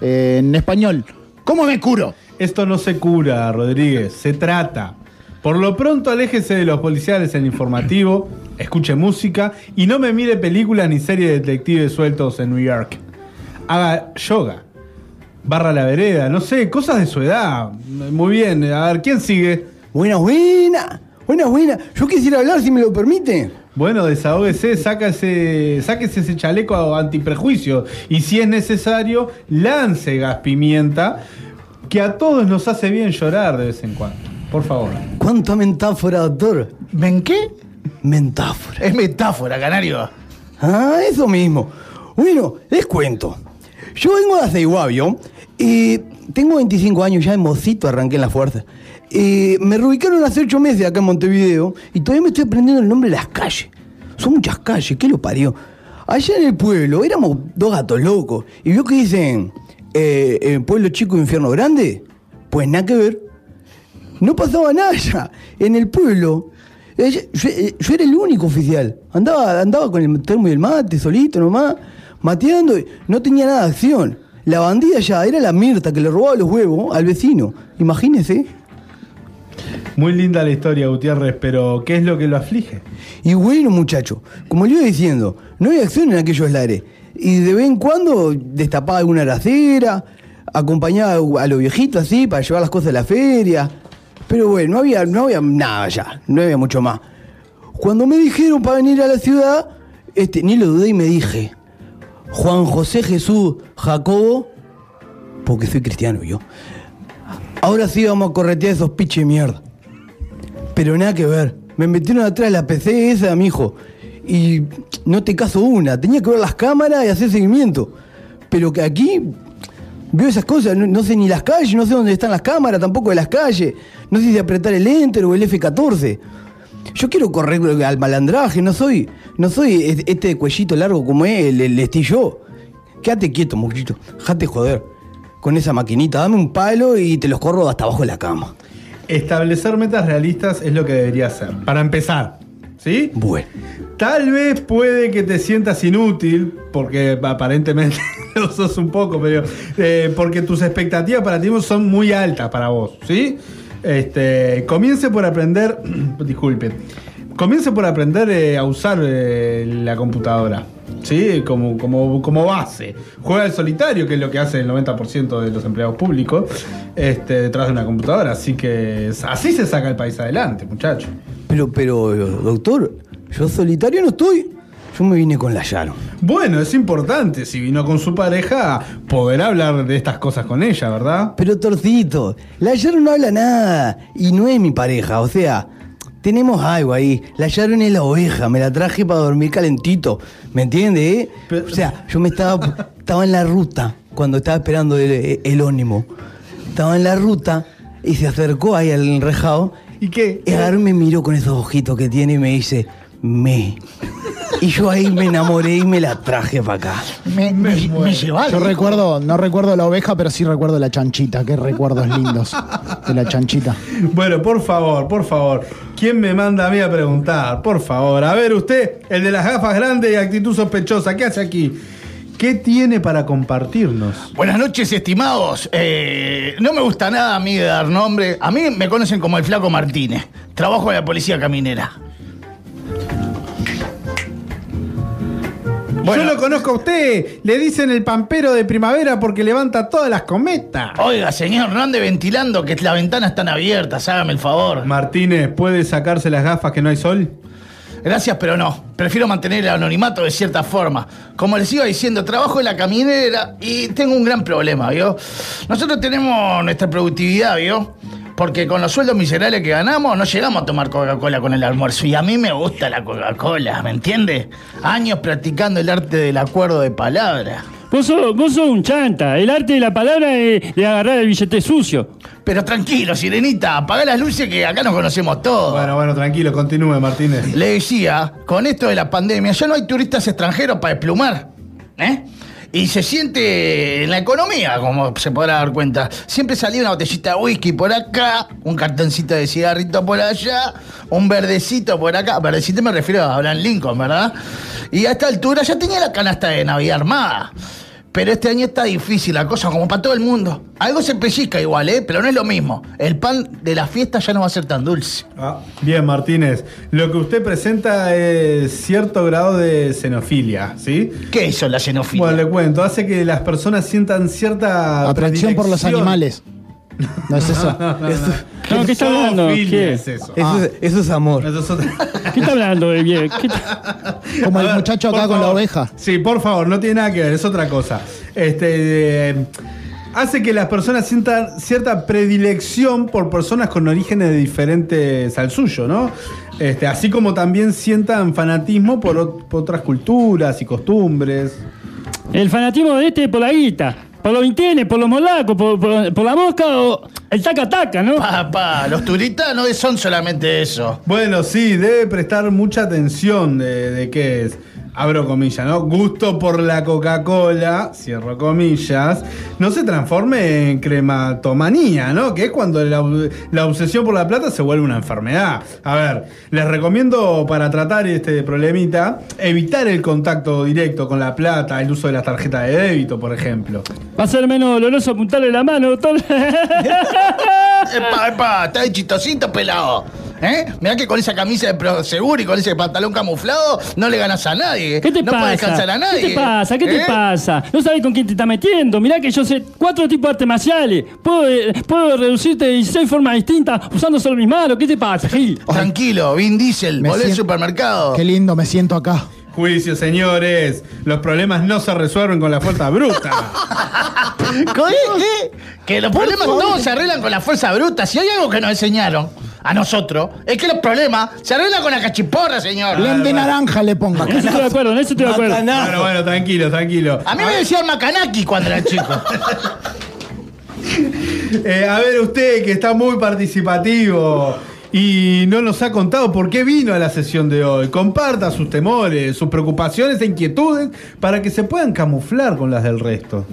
Eh, en español, ¿cómo me curo? Esto no se cura, Rodríguez, se trata. Por lo pronto, aléjese de los policiales en informativo, escuche música y no me mire películas ni series de detectives sueltos en New York. Haga yoga, barra la vereda, no sé, cosas de su edad. Muy bien, a ver, ¿quién sigue? Buena, buena, buena, buena. Yo quisiera hablar, si me lo permite. Bueno, desahógese, sáquese, sáquese ese chaleco antiprejuicio y si es necesario, lance gas pimienta, que a todos nos hace bien llorar de vez en cuando. Por favor. ¿Cuánta metáfora, doctor? ¿Men qué? Metáfora. Es metáfora, canario. Ah, eso mismo. Bueno, les cuento. Yo vengo de Aceiguavio y tengo 25 años, ya de mocito arranqué en la fuerza. Eh, me reubicaron hace 8 meses acá en Montevideo y todavía me estoy aprendiendo el nombre de las calles. Son muchas calles, ¿qué lo parió? Allá en el pueblo éramos dos gatos locos. ¿Y vio que dicen? Eh, eh, ¿Pueblo chico, infierno grande? Pues nada que ver. No pasaba nada ya. En el pueblo yo, eh, yo era el único oficial. Andaba, andaba con el termo y el mate, solito nomás, mateando. y No tenía nada de acción. La bandida ya era la Mirta que le robaba los huevos al vecino. Imagínese. Muy linda la historia, Gutiérrez, pero ¿qué es lo que lo aflige? Y bueno, muchacho, como le iba diciendo, no había acción en aquellos lares. Y de vez en cuando destapaba alguna aracera, acompañaba a los viejitos así para llevar las cosas a la feria. Pero bueno, no había, no había nada ya, no había mucho más. Cuando me dijeron para venir a la ciudad, este, ni lo dudé y me dije, Juan José Jesús Jacobo, porque soy cristiano yo, ahora sí vamos a corretear esos piches mierda. Pero nada que ver. Me metieron atrás la PC esa, mi hijo. Y no te caso una. Tenía que ver las cámaras y hacer seguimiento. Pero que aquí veo esas cosas. No, sé ni las calles, no sé dónde están las cámaras, tampoco de las calles. No sé si apretar el Enter o el F14. Yo quiero correr al malandraje, no soy, no soy este cuellito largo como es el, el estoy yo. Quédate quieto, muchito. Jate joder. Con esa maquinita, dame un palo y te los corro hasta abajo de la cama. Establecer metas realistas es lo que debería hacer. Para empezar, ¿sí? Bueno. Tal vez puede que te sientas inútil, porque aparentemente lo sos un poco, pero eh, porque tus expectativas para ti son muy altas para vos, ¿sí? Este, comience por aprender, disculpen, comience por aprender eh, a usar eh, la computadora, ¿sí? Como, como, como base. Juega al solitario, que es lo que hace el 90% de los empleados públicos, este, detrás de una computadora. Así que así se saca el país adelante, muchachos. Pero, pero, doctor, yo solitario no estoy. Yo me vine con la Yaro. Bueno, es importante, si vino con su pareja, poder hablar de estas cosas con ella, ¿verdad? Pero Torcito, la Sharon no habla nada y no es mi pareja, o sea, tenemos algo ahí. La Sharon es la oveja, me la traje para dormir calentito, ¿me entiende? eh? o sea, yo me estaba, estaba en la ruta cuando estaba esperando el, el ónimo. Estaba en la ruta y se acercó ahí al enrejado. ¿Y qué? Y agarró me miró con esos ojitos que tiene y me dice, me. Y yo ahí me enamoré y me la traje para acá. Me, Yo recuerdo, no recuerdo la oveja, pero sí recuerdo la chanchita. Qué recuerdos lindos de la chanchita. Bueno, por favor, por favor. ¿Quién me manda a mí a preguntar? Por favor. A ver, usted, el de las gafas grandes y actitud sospechosa, ¿qué hace aquí? ¿Qué tiene para compartirnos? Buenas noches, estimados. Eh, no me gusta nada a mí dar nombre. A mí me conocen como el Flaco Martínez. Trabajo en la policía caminera. Yo lo conozco a usted. Le dicen el pampero de primavera porque levanta todas las cometas. Oiga, señor, no ande ventilando que las ventanas están abiertas, hágame el favor. Martínez, ¿puede sacarse las gafas que no hay sol? Gracias, pero no. Prefiero mantener el anonimato de cierta forma. Como les iba diciendo, trabajo en la caminera y tengo un gran problema, ¿vio? Nosotros tenemos nuestra productividad, ¿vio? Porque con los sueldos miserables que ganamos no llegamos a tomar Coca-Cola con el almuerzo. Y a mí me gusta la Coca-Cola, ¿me entiende? Años practicando el arte del acuerdo de palabra. Vos sos, vos sos un chanta. El arte de la palabra es de agarrar el billete sucio. Pero tranquilo, Sirenita, apagá las luces que acá nos conocemos todos. Bueno, bueno, tranquilo, continúe, Martínez. Le decía, con esto de la pandemia ya no hay turistas extranjeros para desplumar. ¿Eh? Y se siente en la economía, como se podrá dar cuenta. Siempre salía una botellita de whisky por acá, un cartoncito de cigarrito por allá, un verdecito por acá. Verdecito me refiero a Abraham Lincoln, ¿verdad? Y a esta altura ya tenía la canasta de Navidad armada. Pero este año está difícil la cosa, como para todo el mundo. Algo se pellizca igual, ¿eh? Pero no es lo mismo. El pan de la fiesta ya no va a ser tan dulce. Ah, bien, Martínez. Lo que usted presenta es cierto grado de xenofilia, ¿sí? ¿Qué es eso, la xenofilia? Bueno, le cuento. Hace que las personas sientan cierta. Atracción por los animales. No es eso. Eso- No, ¿qué está hablando? ¿Qué? es eso. Eso, es, eso es amor. Eso es otra- ¿Qué está hablando de bien? ¿Qué está- Como el muchacho acá con la oveja. Sí, por favor, no tiene nada que ver, es otra cosa. Este. eh, hace que las personas sientan cierta predilección por personas con orígenes diferentes al suyo, ¿no? Este, así como también sientan fanatismo por, ot- por otras culturas y costumbres. El fanatismo de este es por la guita, por los vintenes, por los molacos, por, por- por la mosca o el taca-taca, ¿no? Papá, los turistas no son solamente eso. Bueno, sí, debe prestar mucha atención de, de qué es. Abro comillas, ¿no? Gusto por la Coca-Cola, cierro comillas, no se transforme en crematomanía, ¿no? Que es cuando la, la obsesión por la plata se vuelve una enfermedad. A ver, les recomiendo para tratar este problemita, evitar el contacto directo con la plata, el uso de las tarjetas de débito, por ejemplo. Va a ser menos doloroso apuntarle la mano, doctor. Epa, epa, está de chistosito, pelado. ¿Eh? Mirá que con esa camisa de Prosegur y con ese pantalón camuflado no le ganas a nadie. ¿Qué te no pasa? puedes cansar a nadie. ¿Qué te pasa? ¿Qué ¿Eh? te pasa? No sabes con quién te estás metiendo. Mirá que yo sé cuatro tipos de artes marciales. Puedo, eh, puedo reducirte de 16 formas distintas usando solo mis manos. ¿Qué te pasa, Gil? Tranquilo, Vin Diesel, Me volé al supermercado. Qué lindo, me siento acá. Juicio, señores. Los problemas no se resuelven con la fuerza bruta. Que los problemas todos se arreglan con la fuerza bruta. Si hay algo que nos enseñaron a nosotros, es que los problemas se arreglan con la cachiporra, señor. Lem de naranja le pongo. En eso estoy de acuerdo, en eso estoy de acuerdo. Bueno, bueno, tranquilo, tranquilo. A mí me decían Macanaki cuando era chico. Eh, a ver, usted que está muy participativo y no nos ha contado por qué vino a la sesión de hoy. Comparta sus temores, sus preocupaciones e inquietudes para que se puedan camuflar con las del resto.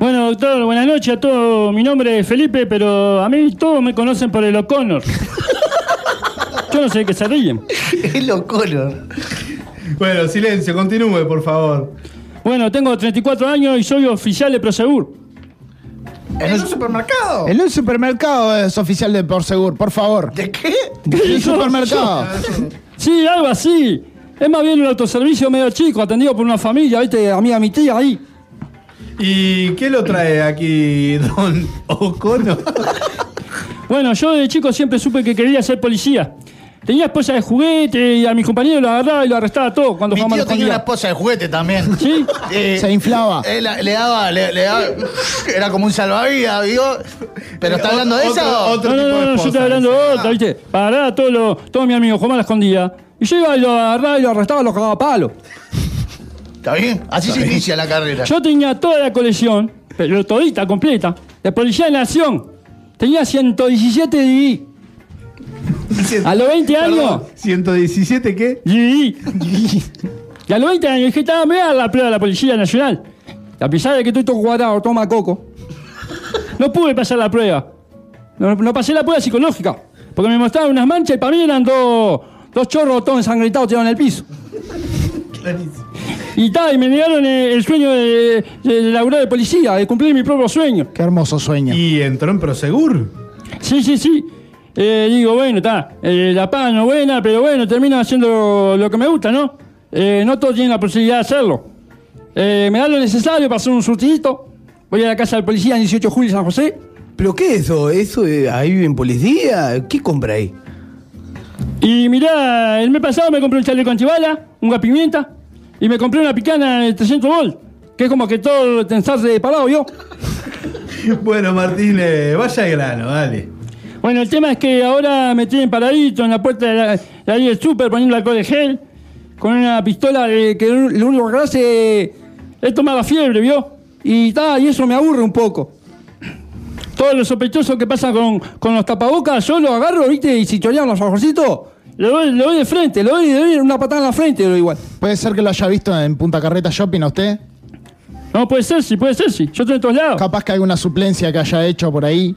Bueno, doctor, buenas noches a todos. Mi nombre es Felipe, pero a mí todos me conocen por el O'Connor. Yo no sé de qué se ríen. es lo color. Bueno, silencio, continúe, por favor. Bueno, tengo 34 años y soy oficial de Prosegur. ¿En un supermercado? En un supermercado es oficial de Porsegur, por favor. ¿De qué? En un Yo- supermercado. Sí, algo así. Es más bien un autoservicio medio chico, atendido por una familia, ¿viste? Amiga mi tía ahí. ¿Y qué lo trae aquí, don O'Connor? Bueno, yo de chico siempre supe que quería ser policía. Tenía esposa de juguete y a mis compañeros lo agarraba y lo arrestaba a todos cuando Mi tío tenía una esposa de juguete también. ¿Sí? Eh, Se inflaba. él le daba, le, le daba, era como un salvavidas, ¿vio? Pero está hablando de Otro- eso. otro- No, no, tipo de no, no, yo esposa, estoy hablando de otra, ¿viste? Para agarrar a todos los, todos mis amigos, jugaban a la escondida. Y yo iba y lo agarraba y lo arrestaba y lo cagaba a palo. ¿Está bien? Así se inicia la carrera. Yo tenía toda la colección, pero todita, completa, de Policía de Nación. Tenía 117 DVI. A los 20 años, Perdón, ¿117 qué? Y a los 20 años dije, estaba me voy a dar la prueba de la Policía Nacional. A pesar de que estoy todo cuadrado, toma coco. No pude pasar la prueba. No, no pasé la prueba psicológica. Porque me mostraron unas manchas y para mí eran dos, dos chorros todos ensangrentados tirados en el piso. Y tal, y me negaron el, el sueño de, de, de laburar de policía, de cumplir mi propio sueño. Qué hermoso sueño. ¿Y entró en Prosegur? Sí, sí, sí. Eh, digo, bueno, está. eh, la paga no es buena, pero bueno, termino haciendo lo que me gusta, ¿no? Eh, no todos tienen la posibilidad de hacerlo. Eh, me da lo necesario para hacer un surtidito. Voy a la casa del policía en 18 de julio San José. ¿Pero qué es eso? ¿Eso ahí vive en policía? ¿Qué compra ahí? Y mirá, el mes pasado me compré un chaleco antibala, un gas pimienta, y me compré una picana de 300 volt, que es como que todo tensarse de parado, ¿yo? Bueno, Martínez, vaya grano, dale. Bueno, el tema es que ahora me tienen paradito en la puerta de, la, de ahí del súper poniendo alcohol de gel, con una pistola de- que lo único que hace es tomar la fiebre, ¿vio? Y, ta, y eso me aburre un poco. Todo lo sospechoso que pasa con, con los tapabocas, yo lo agarro, ¿viste? Y si chorean los ojocitos, le doy, le doy de frente, le doy, le doy una patada en la frente, lo igual. ¿Puede ser que lo haya visto en Punta Carreta Shopping a usted? No, puede ser, sí, puede ser, sí. Yo estoy en todos lados. Capaz que alguna suplencia que haya hecho por ahí.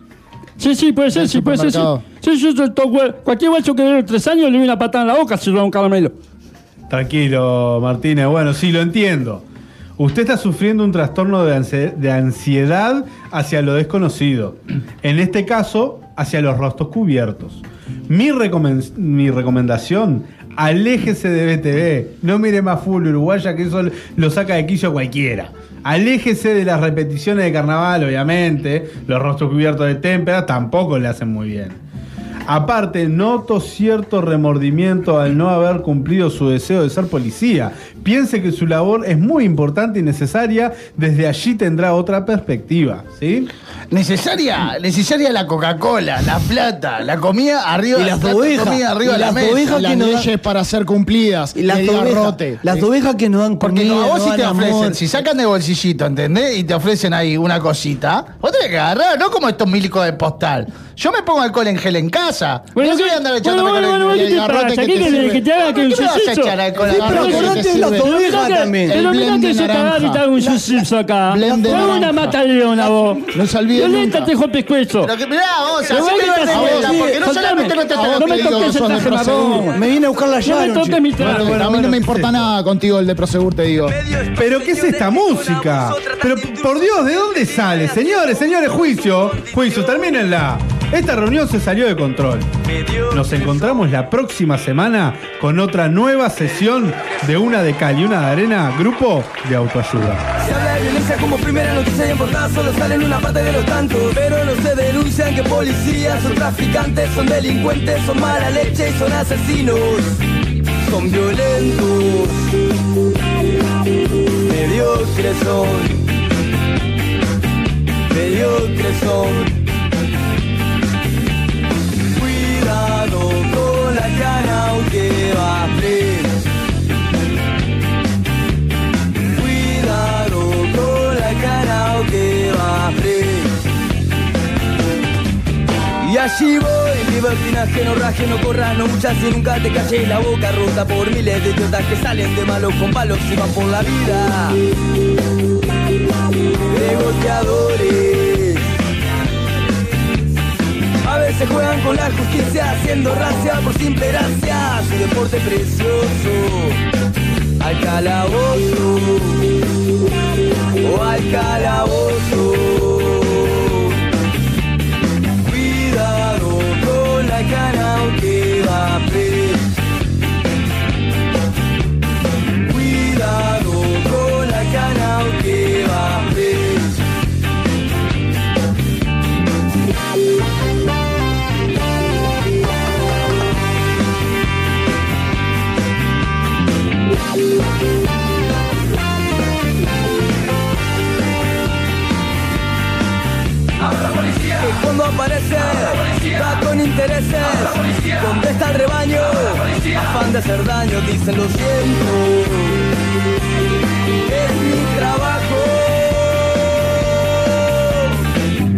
Sí, sí, puede ser, sí, puede ser, sí. Sí, yo, yo, cualquier guacho que dé tres años le doy una patada en la boca si lo da un caramelo. Tranquilo, Martínez. Bueno, sí, lo entiendo. Usted está sufriendo un trastorno de, ansi- de ansiedad hacia lo desconocido. En este caso, hacia los rostros cubiertos. Mi, recomen- mi recomendación, aléjese de BTV. No mire más fútbol uruguaya, que eso lo saca de quicio a cualquiera. Aléjese de las repeticiones de carnaval, obviamente. Los rostros cubiertos de témpera tampoco le hacen muy bien. Aparte, noto cierto remordimiento al no haber cumplido su deseo de ser policía. Piense que su labor es muy importante y necesaria. Desde allí tendrá otra perspectiva, ¿sí? Necesaria, necesaria la Coca-Cola, la plata, la comida arriba, Y las ovejas, comida arriba y de la las mesa. ovejas Las que no da- leyes para ser cumplidas. Y las ovejas, garrote. las ovejas que no dan Porque comida, a vos no sí te ofrecen, amor. si sacan de bolsillito, ¿entendés? Y te ofrecen ahí una cosita, vos tenés que agarrar, no como estos milicos de postal. Yo me pongo alcohol en gel en casa. Bueno, no ¿qué- voy a andar echándome bueno, bueno, bueno, el ¿qué te garrote pasa? que ¿Qué te querés? sirve. ¿Que te haga que ¿Por un qué me vas a suceso? echar alcohol Sí, al pero acordate te de las ovejas también. Que cagar y te hago un suceso acá. Blend de Fue una naranja. mata leona vos. No se olviden Violenta nunca. te dejó pescuezo. Pero que mirá, vos, así Pero que vos no porque no solamente no te no me toques el traje marrón. Me vine a buscar la No llave. me toques mi traje. A mí no me ¿qué importa nada contigo el de Prosegur, te digo. Pero ¿qué es esta música? Pero por Dios, ¿de dónde sale? Señores, señores, juicio, juicio, termínenla. Esta reunión se salió de control. Nos encontramos la próxima semana con otra nueva sesión de una de cal y una de arena, grupo de autoayuda. Se habla de violencia como primera noticia y en portada solo salen una parte de los tantos Pero no se denuncian que policías son traficantes, son delincuentes, son mala leche y son asesinos Son violentos, mediocres son Mediocres son cara aunque va preso Cuidado con la cara que va preso. Y allí voy, libertinaje, no raje, no corras, no muchas y nunca te calles la boca rota por miles de idiotas que salen de malos con palos y van por la vida. De veces juegan con la justicia, haciendo racia por simple gracia. Su deporte precioso al calabozo al calabozo. Aparece va con intereses. Donde está el rebaño. Afán de hacer daño dicen lo siento es mi trabajo.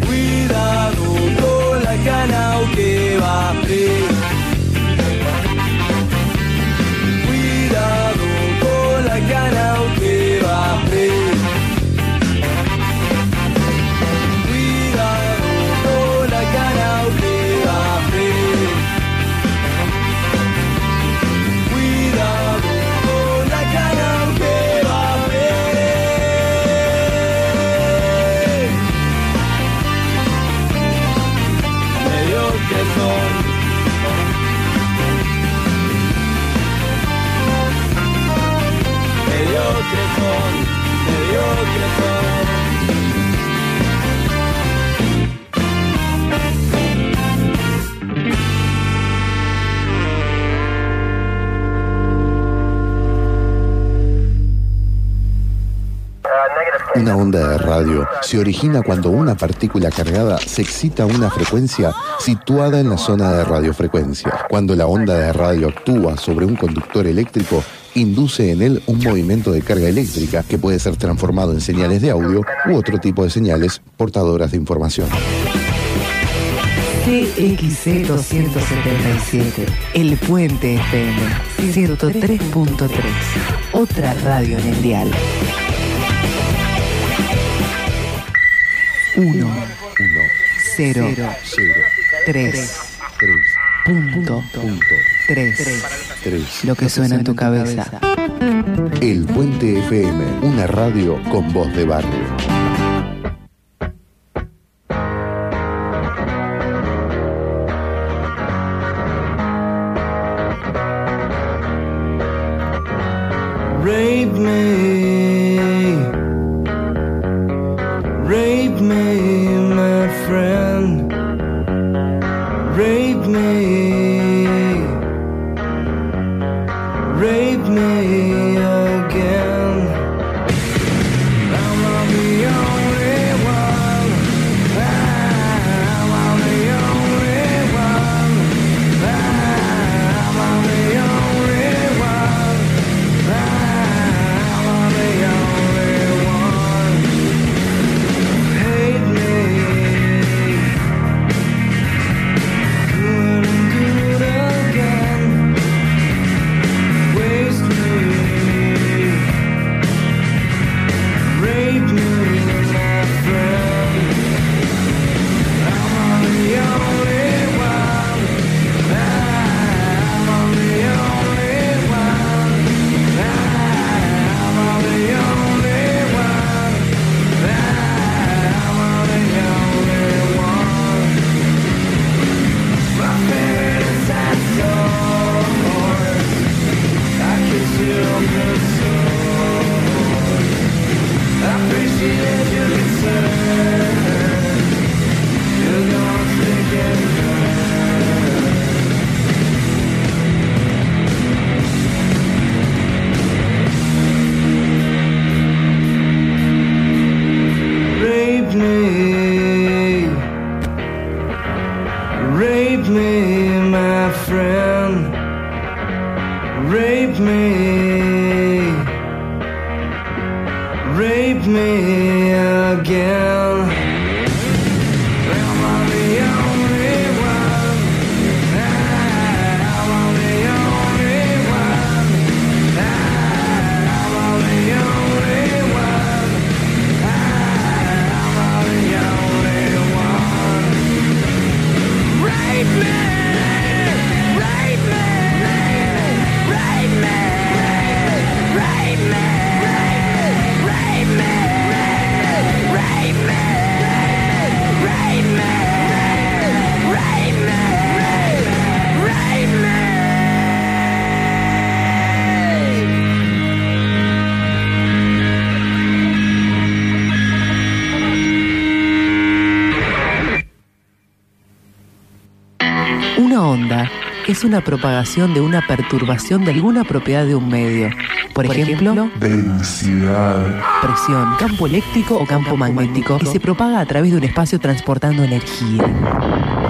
Cuidado con la cana que va Una onda de radio se origina cuando una partícula cargada se excita a una frecuencia situada en la zona de radiofrecuencia. Cuando la onda de radio actúa sobre un conductor eléctrico, induce en él un movimiento de carga eléctrica que puede ser transformado en señales de audio u otro tipo de señales portadoras de información. TXC 277, El Puente FM 103.3, otra radio en el dial. 1, 0, 3, punto, 3, lo que suena en tu cabeza. El Puente FM, una radio con voz de barrio. Es una propagación de una perturbación de alguna propiedad de un medio. Por, ejemplo, Densidad. presión, campo eléctrico o campo magnético, y se propaga a través de un espacio transportando energía.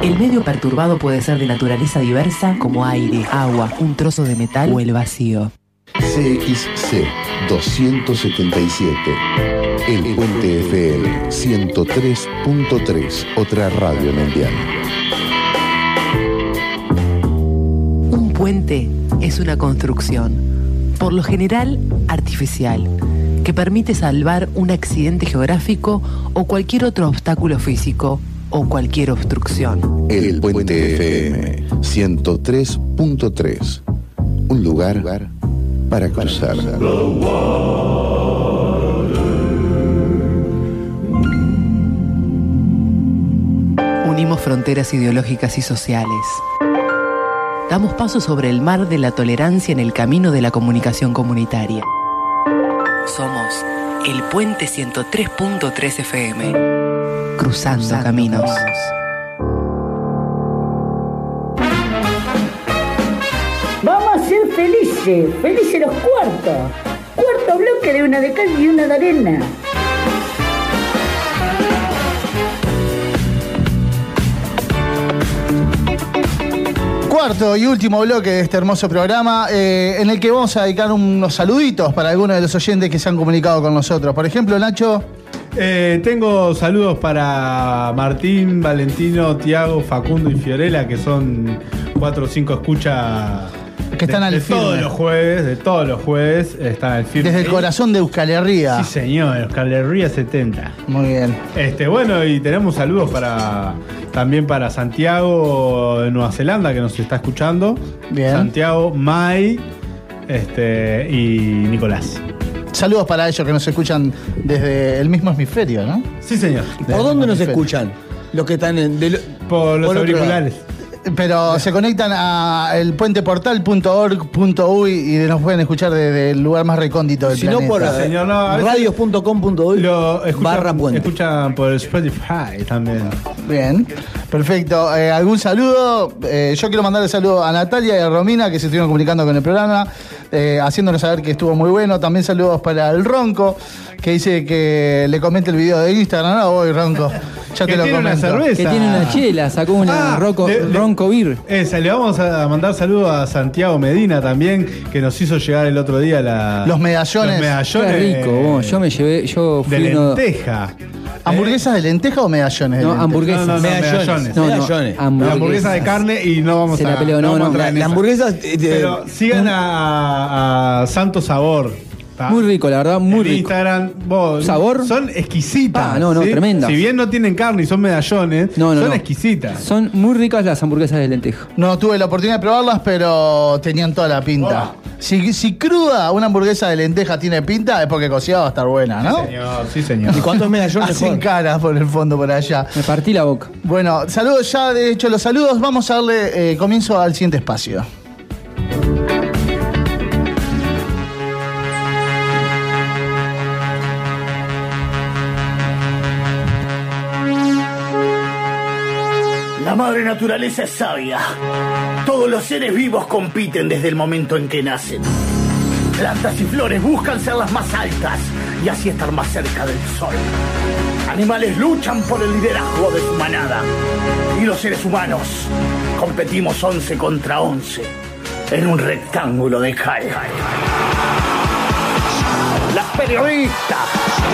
El medio perturbado puede ser de naturaleza diversa como aire, agua, un trozo de metal o el vacío. CXC 277. El Puente FM 103.3. Otra radio mundial. Puente es una construcción, por lo general artificial, que permite salvar un accidente geográfico o cualquier otro obstáculo físico o cualquier obstrucción. El Puente FM 103.3. Un lugar para cruzar. Unimos fronteras ideológicas y sociales. Damos paso sobre el mar de la tolerancia en el camino de la comunicación comunitaria. Somos el Puente 103.3 FM. Cruzando, caminos. Vamos a ser felices, felices los cuartos. Cuarto bloque de una de cal y una de arena. Y último bloque de este hermoso programa, eh, en el que vamos a dedicar unos saluditos para algunos de los oyentes que se han comunicado con nosotros. Por ejemplo, Nacho. Eh, tengo saludos para Martín, Valentino, Tiago, Facundo y Fiorella, que son cuatro o cinco escuchas Que están de, al de firme. todos los jueves, de todos los jueves están al firme. Desde el corazón de Euskal Herria. Sí, señor, Euskal Herria 70. Muy bien. Este, bueno, y tenemos saludos para también para Santiago de Nueva Zelanda que nos está escuchando. Bien. Santiago, Mai este, y Nicolás. Saludos para ellos que nos escuchan desde el mismo hemisferio, ¿no? Sí, señor. ¿Por dónde nos escuchan? Los que están en. del- Por los por otro auriculares. Pero se conectan a el puenteportal.org.uy y nos pueden escuchar desde el lugar más recóndito del Si no, planeta. por Señor, no, radios.com.uy barra puente. escuchan por Spotify también. Bien, perfecto. Eh, ¿Algún saludo? Eh, yo quiero mandarle saludo a Natalia y a Romina que se estuvieron comunicando con el programa, eh, haciéndonos saber que estuvo muy bueno. También saludos para el Ronco, que dice que le comente el video de Instagram. No, voy, Ronco. Ya Que te lo tiene una comento. cerveza. Que tiene una chela, sacó una Ah, roco- le- ronco beer. Esa, le vamos a mandar saludos a Santiago Medina también, que nos hizo llegar el otro día la, Los medallones. los medallones Qué rico, vos. yo me llevé, yo de fui uno. lenteja. ¿Hamburguesas de lenteja o medallones de No, lenteja? hamburguesas. No, no, no, Medallones. Medallones. No, no, Medallones. La hamburguesa de carne y no vamos Se a la no, no. La, hamburguesa. eh, de- Pero sigan a, a Santo Sabor. Muy rico, la verdad, muy en rico. Instagram, vos, ¿Sabor? Son exquisitas. Ah, no, no, ¿sí? tremendas. Si bien no tienen carne y son medallones, No, no, son no. exquisitas. Son muy ricas las hamburguesas de lenteja. No tuve la oportunidad de probarlas, pero tenían toda la pinta. Si, si cruda una hamburguesa de lenteja tiene pinta, es porque cocida va a estar buena, ¿no? Sí, señor, sí, señor. ¿Y cuántos medallones Hacen mejor? caras por el fondo por allá. Me partí la boca. Bueno, saludos ya, de hecho, los saludos. Vamos a darle eh, comienzo al siguiente espacio. Madre naturaleza es sabia. Todos los seres vivos compiten desde el momento en que nacen. Plantas y flores buscan ser las más altas y así estar más cerca del sol. Animales luchan por el liderazgo de su manada. Y los seres humanos Competimos 11 contra 11 en un rectángulo de cal. Las periodistas,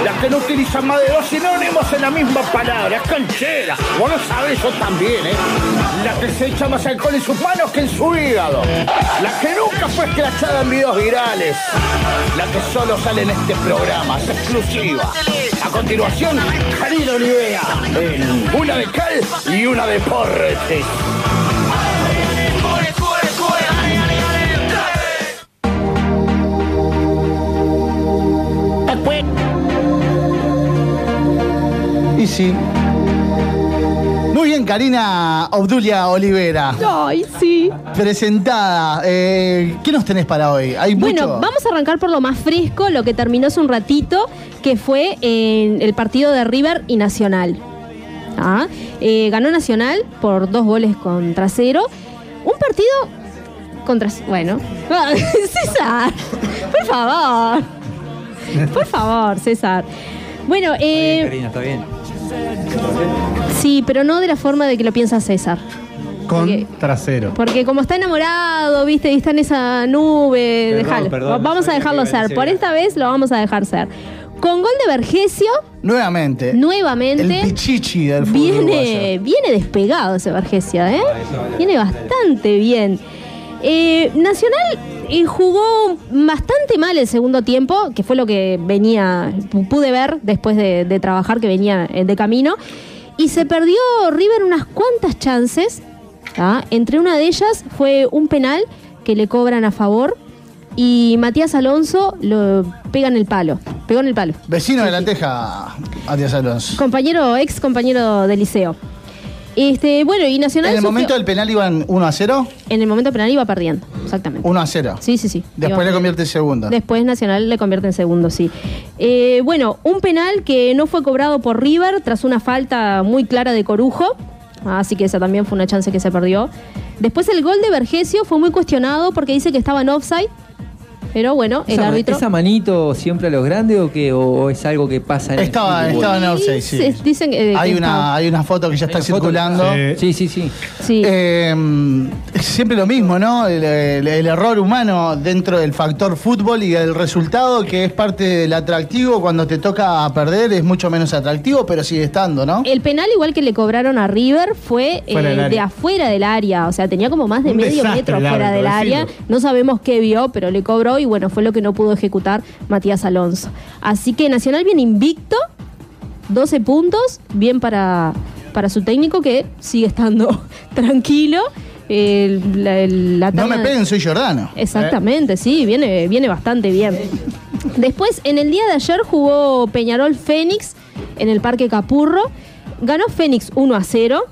las que no utilizan más de dos sinónimos en la misma palabra, canchera. Vos lo sabés, yo también, ¿eh? La que se echa más alcohol en sus manos que en su hígado. La que nunca fue escrachada en videos virales. La que solo sale en este programa, es exclusiva. A continuación, Karina Olivera, en una de cal y una de porretes. Y sí. Muy bien, Karina Obdulia Olivera. Ay, sí. Presentada. Eh, ¿Qué nos tenés para hoy? Hay Bueno, mucho. vamos a arrancar por lo más fresco, lo que terminó hace un ratito, que fue en el partido de River y Nacional. Ah, eh, ganó Nacional por dos goles contra cero. Un partido contra... Bueno. César, por favor. Por favor, César. Bueno, eh, Karina, está bien. sí, pero no de la forma de que lo piensa César. Con Porque- trasero. Porque como está enamorado, viste, y está en esa nube, Perdón, déjalo. perdón, no vamos a sabía dejarlo que iba a ser. decir Por bien. esta vez lo vamos a dejar ser. Con gol de Vergesio, Nuevamente. nuevamente. El pichichi del fútbol Viene, viene despegado ese Vergesio, ¿eh? Viene bastante bien. Eh, Nacional eh, jugó bastante mal el segundo tiempo, que fue lo que venía, pu- pude ver después de, de trabajar que venía eh, de camino. Y se perdió River unas cuantas chances. ¿tá? Entre una de ellas fue un penal que le cobran a favor. Y Matías Alonso lo pega en el palo. Pegó en el palo. Vecino de la Teja, Matías Alonso. Compañero, ex compañero de liceo. Este, bueno, y Nacional. En el sufrió- momento del penal iban 1 a 0. En el momento penal iba perdiendo, exactamente. 1 a 0. Sí, sí, sí. Después le convierte en segundo. Después Nacional le convierte en segundo, sí. Eh, bueno, un penal que no fue cobrado por River tras una falta muy clara de Corujo. Así que esa también fue una chance que se perdió. Después el gol de Vergesio fue muy cuestionado porque dice que estaba en offside. Pero bueno, el ¿Esa, árbitro. ¿Esa manito siempre a los grandes o qué? ¿O, o es algo que pasa en el Estaba, fútbol? estaba en offside, sí. Sí, dicen que- hay, que una, estaba. hay una foto que ya está circulando. Sí, sí, sí. Eh, es siempre lo mismo, ¿no? El, el- el error humano dentro del factor fútbol y el resultado que es parte del atractivo cuando te toca perder es mucho menos atractivo, pero sigue estando, ¿no? El penal, igual que le cobraron a River, fue eh, de afuera del área. O sea, tenía como más de Un medio desastre metro el fuera árbitro, del área. No sabemos qué vio, pero le cobró y bueno, fue lo que no pudo ejecutar Matías Alonso. Así que Nacional viene invicto, 12 puntos, bien para, para su técnico que sigue estando tranquilo. El- la, el- la No me peguen, soy Jordano. Exactamente, sí, viene, viene bastante bien. Después, en el día de ayer jugó Peñarol Fénix en el Parque Capurro. Ganó Fénix 1 a 0.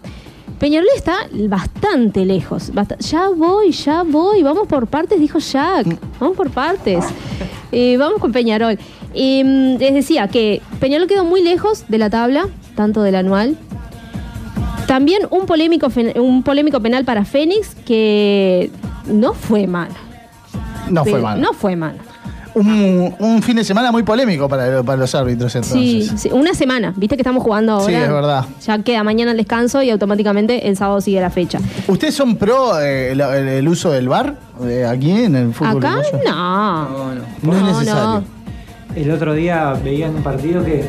Peñarol está bastante lejos. bast- ya voy, ya voy. Vamos por partes, dijo Jack. Vamos por partes. Eh, vamos con Peñarol. Eh, les decía que Peñarol quedó muy lejos de la tabla, tanto del anual. También un polémico, un polémico penal para Fénix que no fue mano. No fue Pero- mal. No fue mano. Un, un fin de semana muy polémico para, para los árbitros entonces. Sí, sí, una semana. Viste que estamos jugando ahora. Sí, es verdad. Ya queda mañana el descanso y automáticamente el sábado sigue la fecha. ¿Ustedes son pro eh, el, el- el uso del bar aquí en el fútbol? Acá uruguayo? no. No es necesario. El otro día veía en un partido que.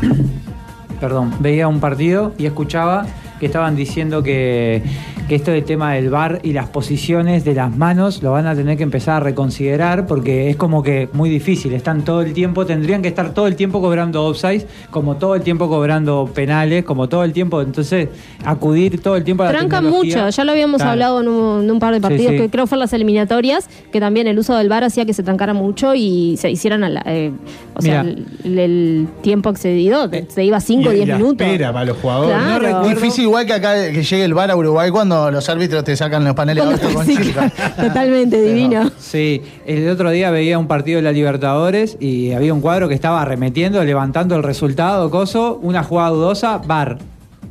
Perdón, veía un partido y escuchaba que estaban diciendo que, que esto del tema del bar y las posiciones de las manos lo van a tener que empezar a reconsiderar porque es como que muy difícil. Están todo el tiempo, tendrían que estar todo el tiempo cobrando offsides, como todo el tiempo cobrando penales, como todo el tiempo. Entonces, acudir todo el tiempo a la Tranca tecnología. mucho, ya lo habíamos Claro. hablado en un, en un par de partidos sí. que creo fueron las eliminatorias, que también el uso del VAR hacía que se trancara mucho y se hicieran, a la- eh, o sea, el, el tiempo excedido, se iba 5 o Y 10 la minutos. espera para los jugadores. Claro. No recuerdo- Difícil igual que acá que llegue el bar a Uruguay cuando los árbitros te sacan los paneles con chicas. Totalmente divino. Sí, el otro día veía un partido de la Libertadores y había un cuadro que estaba arremetiendo, levantando el resultado, coso, una jugada dudosa, bar.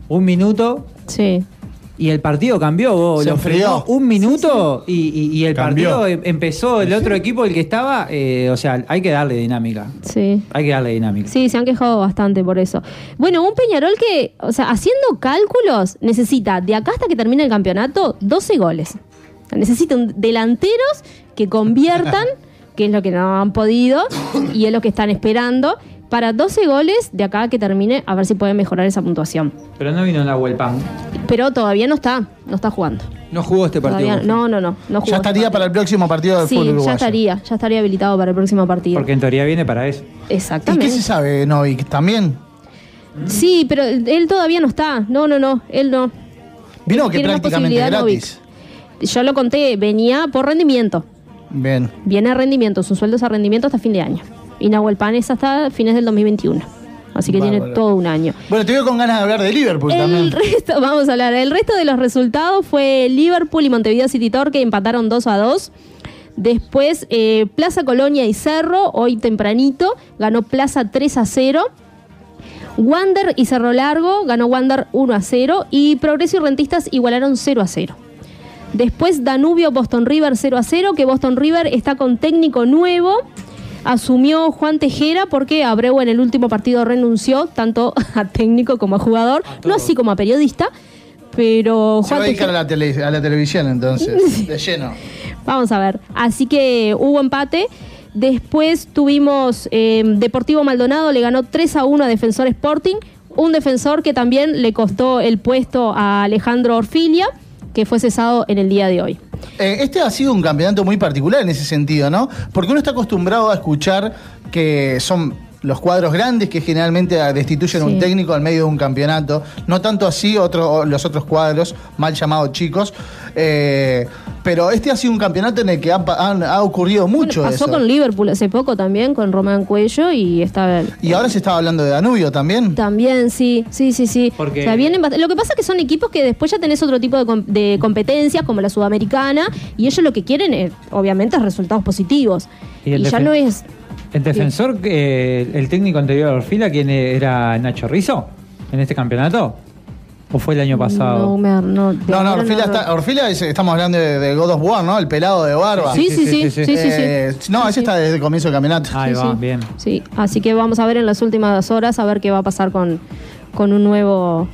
Un minuto, Sí. Y el partido cambió, vos, Se lo frenó enfrió. un minuto y, y- y el Cambió. partido em- empezó el otro equipo, el que estaba, eh, o sea, hay que darle dinámica. Sí. Hay que darle dinámica. Sí, se han quejado bastante por eso. Bueno, un Peñarol que, o sea, haciendo cálculos, necesita de acá hasta que termine el campeonato 12 goles. Necesita un- delanteros que conviertan, que es lo que no han podido y es lo que están esperando, para 12 goles de acá que termine, a ver si pueden mejorar esa puntuación. Pero no vino la Huelpan. Pero todavía no está, no está jugando. No jugó este partido. Todavía- no, no, no. no jugó Ya este estaría para el próximo partido del Sí, fútbol ya uruguayo. estaría, ya estaría habilitado para el próximo partido. Porque en teoría viene para eso. ¿Y Exactamente. qué se sabe, Novik? ¿También? Sí, pero él todavía no está. No, no, no, él no. Vino que prácticamente gratis. Yo lo conté, venía por rendimiento. Bien. Viene a rendimiento, su sueldo es a rendimiento hasta fin de año. Y Nahuel Pan es hasta fines del 2021. Así que tiene Bárbaro. todo un año. Bueno, te veo con ganas de hablar de Liverpool El también. resto, vamos a hablar. El resto de los resultados fue Liverpool y Montevideo City Torque que empataron 2 a 2. Después eh, Plaza Colonia y Cerro, hoy tempranito, ganó Plaza 3 a 0. Wander y Cerro Largo ganó Wander 1 a 0 y Progreso y Rentistas igualaron 0 a 0. Después Danubio Boston River 0 a 0, que Boston River está con técnico nuevo. Asumió Juan Tejera porque Abreu en el último partido renunció tanto a técnico como a jugador, no así como a periodista, pero Se va Juan a dedicar a la, tele- a la televisión entonces, de lleno. vamos a ver, así que hubo empate. Después tuvimos eh, Deportivo Maldonado, le ganó 3 a 1 a Defensor Sporting, un defensor que también le costó el puesto a Alejandro Orfilia, que fue cesado en el día de hoy. Eh, este ha sido un campeonato muy particular en ese sentido, ¿no? Porque uno está acostumbrado a escuchar que son los cuadros grandes que generalmente destituyen a un técnico al medio de un campeonato. No tanto así otro- los otros cuadros, mal llamados chicos. Eh, pero este ha sido un campeonato en el que ha, ocurrido mucho Pasó eso. con Liverpool hace poco también, con Román Cuello, y está Y ahora se estaba hablando de Danubio también. También, sí, sí, sí, sí. Porque- O sea, vienen bast- Lo que pasa es que son equipos que después ya tenés otro tipo de, com- de competencias, como la sudamericana, y ellos lo que quieren, es, obviamente, es resultados positivos. Y ya no es... El defensor, eh, el técnico anterior a Orfila, ¿quién era Nacho Rizzo en este campeonato? ¿O fue el año pasado? No, me, no, de No, no, ahora Orfila, está- Orfila es- estamos hablando de, de God of War, ¿no? El pelado de barba. Sí, sí, sí, sí, sí, sí, Eh, No, ese está desde el comienzo del campeonato. Ahí Sí, va, sí. bien. Sí, así que vamos a ver en las últimas horas a ver qué va a pasar con, con un nuevo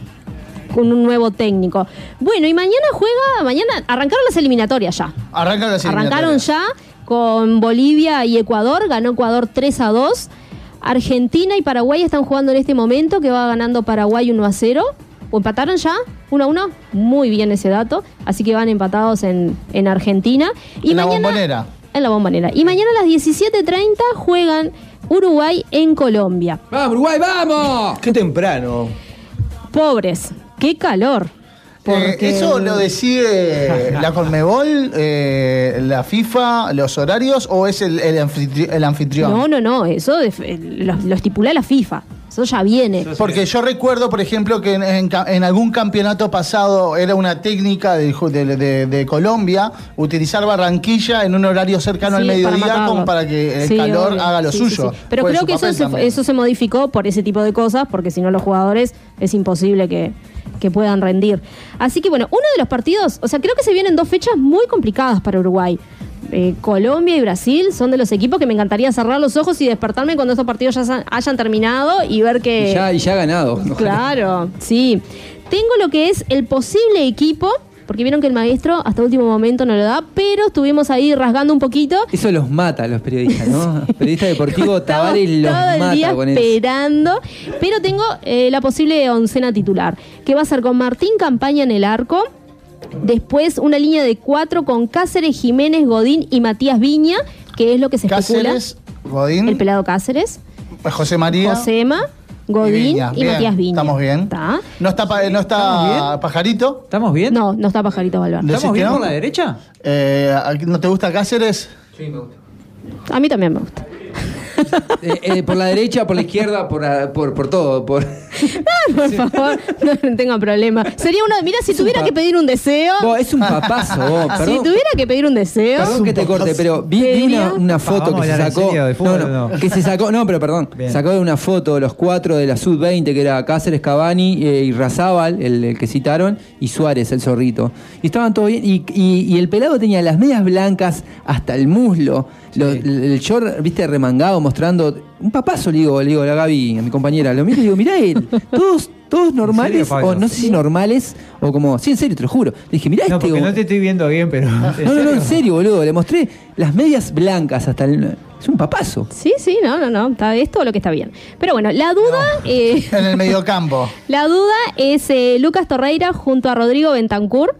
con un nuevo técnico. Bueno, y mañana juega, mañana arrancaron las eliminatorias ya. Arrancan las Arrancaron eliminatorias. ya con Bolivia y Ecuador, ganó Ecuador 3 a 2. Argentina y Paraguay están jugando en este momento, que va ganando Paraguay 1 a 0. ¿O empataron ya? 1 a 1. Muy bien ese dato. Así que van empatados en, en Argentina. Y en la mañana, bombonera. En la bombonera. Y mañana a las 17.30 juegan Uruguay en Colombia. ¡Vamos, Uruguay, vamos! Qué temprano. Pobres. ¡Qué calor! Eh, ¿Eso lo decide la Conmebol, eh, la FIFA, los horarios o es el, el anfitri- el anfitrión? No, no, no. Eso lo, lo estipula la FIFA. Eso ya viene. Porque yo recuerdo, por ejemplo, que en, en ca- en algún campeonato pasado era una técnica de, de- de Colombia utilizar Barranquilla en un horario cercano al Sí, para mediodía matarlo. como para que el Sí, calor obvio. haga lo Sí, suyo. sí. Pero creo su que eso se, eso se modificó por ese tipo de cosas, porque si no los jugadores es imposible que, que puedan rendir. Así que bueno, uno de los partidos, o sea, creo que se vienen dos fechas muy complicadas para Uruguay. Eh, Colombia y Brasil son de los equipos que me encantaría cerrar los ojos y despertarme cuando estos partidos ya hayan terminado y ver que... Y ya, y ya ha ganado. Claro, sí. Tengo lo que es el posible equipo, porque vieron que el maestro hasta último momento no lo da, pero estuvimos ahí rasgando un poquito. Eso los mata a los periodistas, ¿no? Periodista deportivo Tavares los todo el mata día con eso. esperando. Pero tengo eh, la posible oncena titular, que va a ser con Martín Campaña en el arco. Después una línea de cuatro con Cáceres, Jiménez, Godín y Matías Viña, que es lo que se Cáceres, Godín, El pelado Cáceres, José María. Josema, y Godín y, Viña. Bien, Matías Viña. Estamos bien. ¿Está? No está, pa- no está Pajarito. ¿Estamos bien? No, no está Pajarito Valverde. ¿Decís que no? derecha? Eh, ¿No te gusta Cáceres? A mí también me gusta. Eh, eh, por la derecha, por la izquierda, por, por, por todo. Por... Por favor, no tengan problema. Sería una. Mira, si tuviera que pedir un deseo. Vos, es un papazo, vos, Si perdón. tuviera que pedir un deseo. Perdón que te corte, pero vi, vi una, una foto ¿Vamos que se sacó. fútbol no, no, no? que se sacó, no, pero perdón. Bien. Sacó de una foto de los cuatro de la Sud-20, que era Cáceres, Cavani eh, y Razábal, el, el que citaron, y Suárez, el zorrito. Y estaban todos bien. Y, y- y el pelado tenía las medias blancas hasta el muslo, lo- el, el short, viste, remangado, mostrando. Un papazo, le digo, le digo a la Gaby, a mi compañera. Lo miro y digo, mirá él, todos. Todos normales, o no sé si normales, o como. Sí, en serio, te lo juro. Le dije, mirá No, este. porque no te estoy viendo bien, pero. no, no, no, en serio, boludo. Le mostré las medias blancas hasta el. Es un papazo. Sí, sí, no, no, no. Está, es todo lo que está bien. Pero bueno, la duda. eh, En el mediocampo. la duda es eh, Lucas Torreira junto a Rodrigo Bentancur.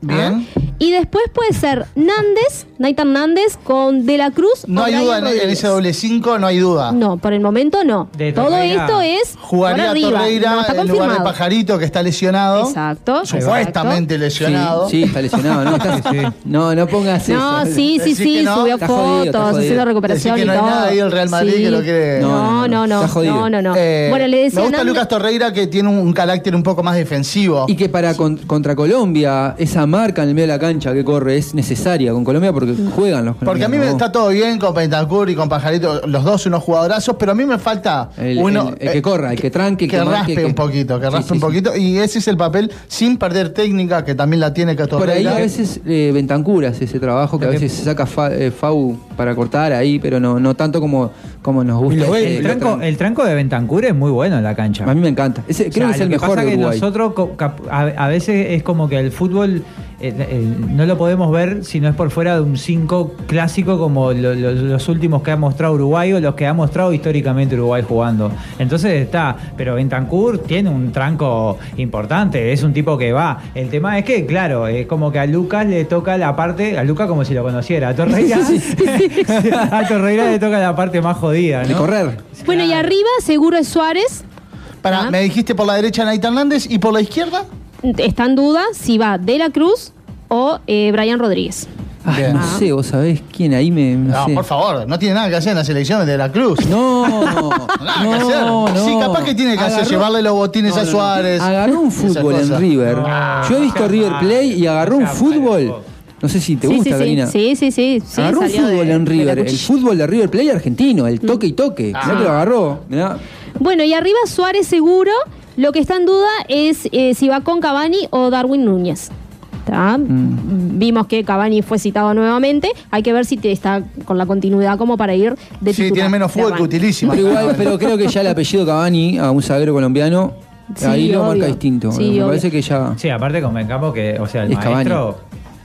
Bien. Y después puede ser Nández, Naitan Nández con De la Cruz. No o hay duda en, ese doble 5, no hay duda. No, por el momento no. De Todo Torreira. esto es por Jugaría arriba. Torreira no está en lugar de. Pajarito que está lesionado. Exacto. Supuestamente exacto. lesionado. Sí, sí, está lesionado. No, Está- no, no pongas No, eso. sí, sí, Decir sí, no. subió Está fotos, jodido. haciendo recuperación Decir que no y hay todo. nada ahí el Real Madrid Sí. que lo quiere. No, no, no. Está. No, no, no. Eh, bueno, le decía Me gusta Lucas Torreira que tiene un, carácter un poco más defensivo. Y que para con- contra Colombia, esa marca en el medio de la cancha que corre es necesaria con Colombia porque juegan los Porque a mí me está todo bien con Pentancur y con Pajarito, los dos unos jugadorazos, pero a mí me falta El- uno el- el que corra, el que tranque, el que, que marque, raspe que- un poquito, que Sí, raspe sí, un sí. poquito y ese es el papel sin perder técnica que también la tiene que Por ahí a veces eh, Bentancur hace ese trabajo que a veces se saca fa- eh, Fau para cortar ahí, pero no, no tanto como, como nos gusta. eh, el, tranco, el tranco de Bentancur es muy bueno en la cancha. A mí me encanta. Ese, O creo sea, que es el lo mejor pasa de que Uruguay. nosotros co- cap- a, a veces es como que el fútbol eh, eh, no lo podemos ver si no es por fuera de un 5 clásico como lo- lo- los últimos que ha mostrado Uruguay o los que ha mostrado históricamente Uruguay jugando. Entonces está, pero Bentancur tiene un tranco importante, es un tipo que va. El tema es que, claro, es como que a Lucas le toca la parte, a Lucas como si lo conociera, a Torreira, a Torreira le toca la parte más jodida, ¿no? De correr. Bueno, y arriba seguro es Suárez. Para, Ah. me dijiste por la derecha Naita Hernández y por la izquierda. Está en duda si va De la Cruz o eh, Brian Rodríguez. Ay, Bien. no sé, vos sabés quién ahí me. No, No, sé. por favor, no tiene nada que hacer en la selección de la Cruz. No, Nada que hacer. no, no. Sí, capaz que tiene que hacer, Agarró- llevarle los botines No, a no, no. Suárez. Agarró un esas fútbol en cosas. River. Yo he visto River Play y agarró un fútbol. No sé si te sí, gusta, sí, Karina. sí, sí, sí, sí. agarró un salió de- fútbol en de la River, el fútbol de River Play argentino, el toque y toque. Ah. Mirá que lo agarró. Mirá. Bueno, y arriba Suárez seguro. Lo que está en duda es eh, si va con Cavani o Darwin Núñez. Mm. Vimos que Cavani fue citado nuevamente. Hay que ver si te está con la continuidad como para ir de Sí, tiene menos fútbol que utilísima. Pero igual, pero creo que ya el apellido Cavani a un zaguero colombiano, Sí, ahí lo obvio. marca distinto. Sí, Me obvio. parece que ya. Sí, aparte convengamos que, o sea, el Es Cavani. maestro.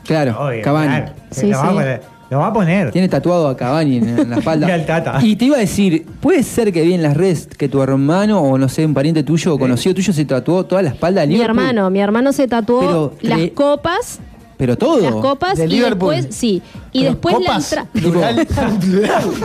Claro, Obvio, Cavani. claro, Sí, lo, va a sí. poner, lo va a poner. Tiene tatuado a Cavani en, en la espalda. Y al Tata. Y te iba a decir, ¿puede ser que vi en las redes que tu hermano o no sé, un pariente tuyo o conocido tuyo se tatuó toda la espalda de Mi Liverpool? hermano, mi hermano se tatuó Pero las copas, Pero todo. las copas De y Liverpool. después, sí, y Pero después la copas, entrada. plural.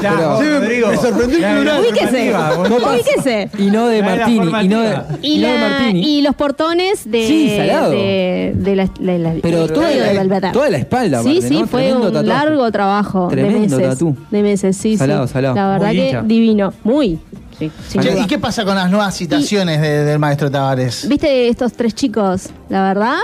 Ya, Pero- vos, Sí, me- Rodrigo. me sorprendió el plural. Ubíquese, ubíquese. Y no de la Martini. Y no de. Y, y no de la- Martini. y los portones de, Sí, salado. de, de la, la- la- Pero del toda la- de toda la espalda, Sí, sí, ¿no? fue Tremendo un tatuaje. largo trabajo Tremendo de meses. tatú. De meses, sí, Salado, sí. salado. La verdad Muy que hincha. divino. Muy. Sí. ¿Y qué pasa con las nuevas citaciones de- del maestro Tavares? ¿Viste estos tres chicos? La verdad,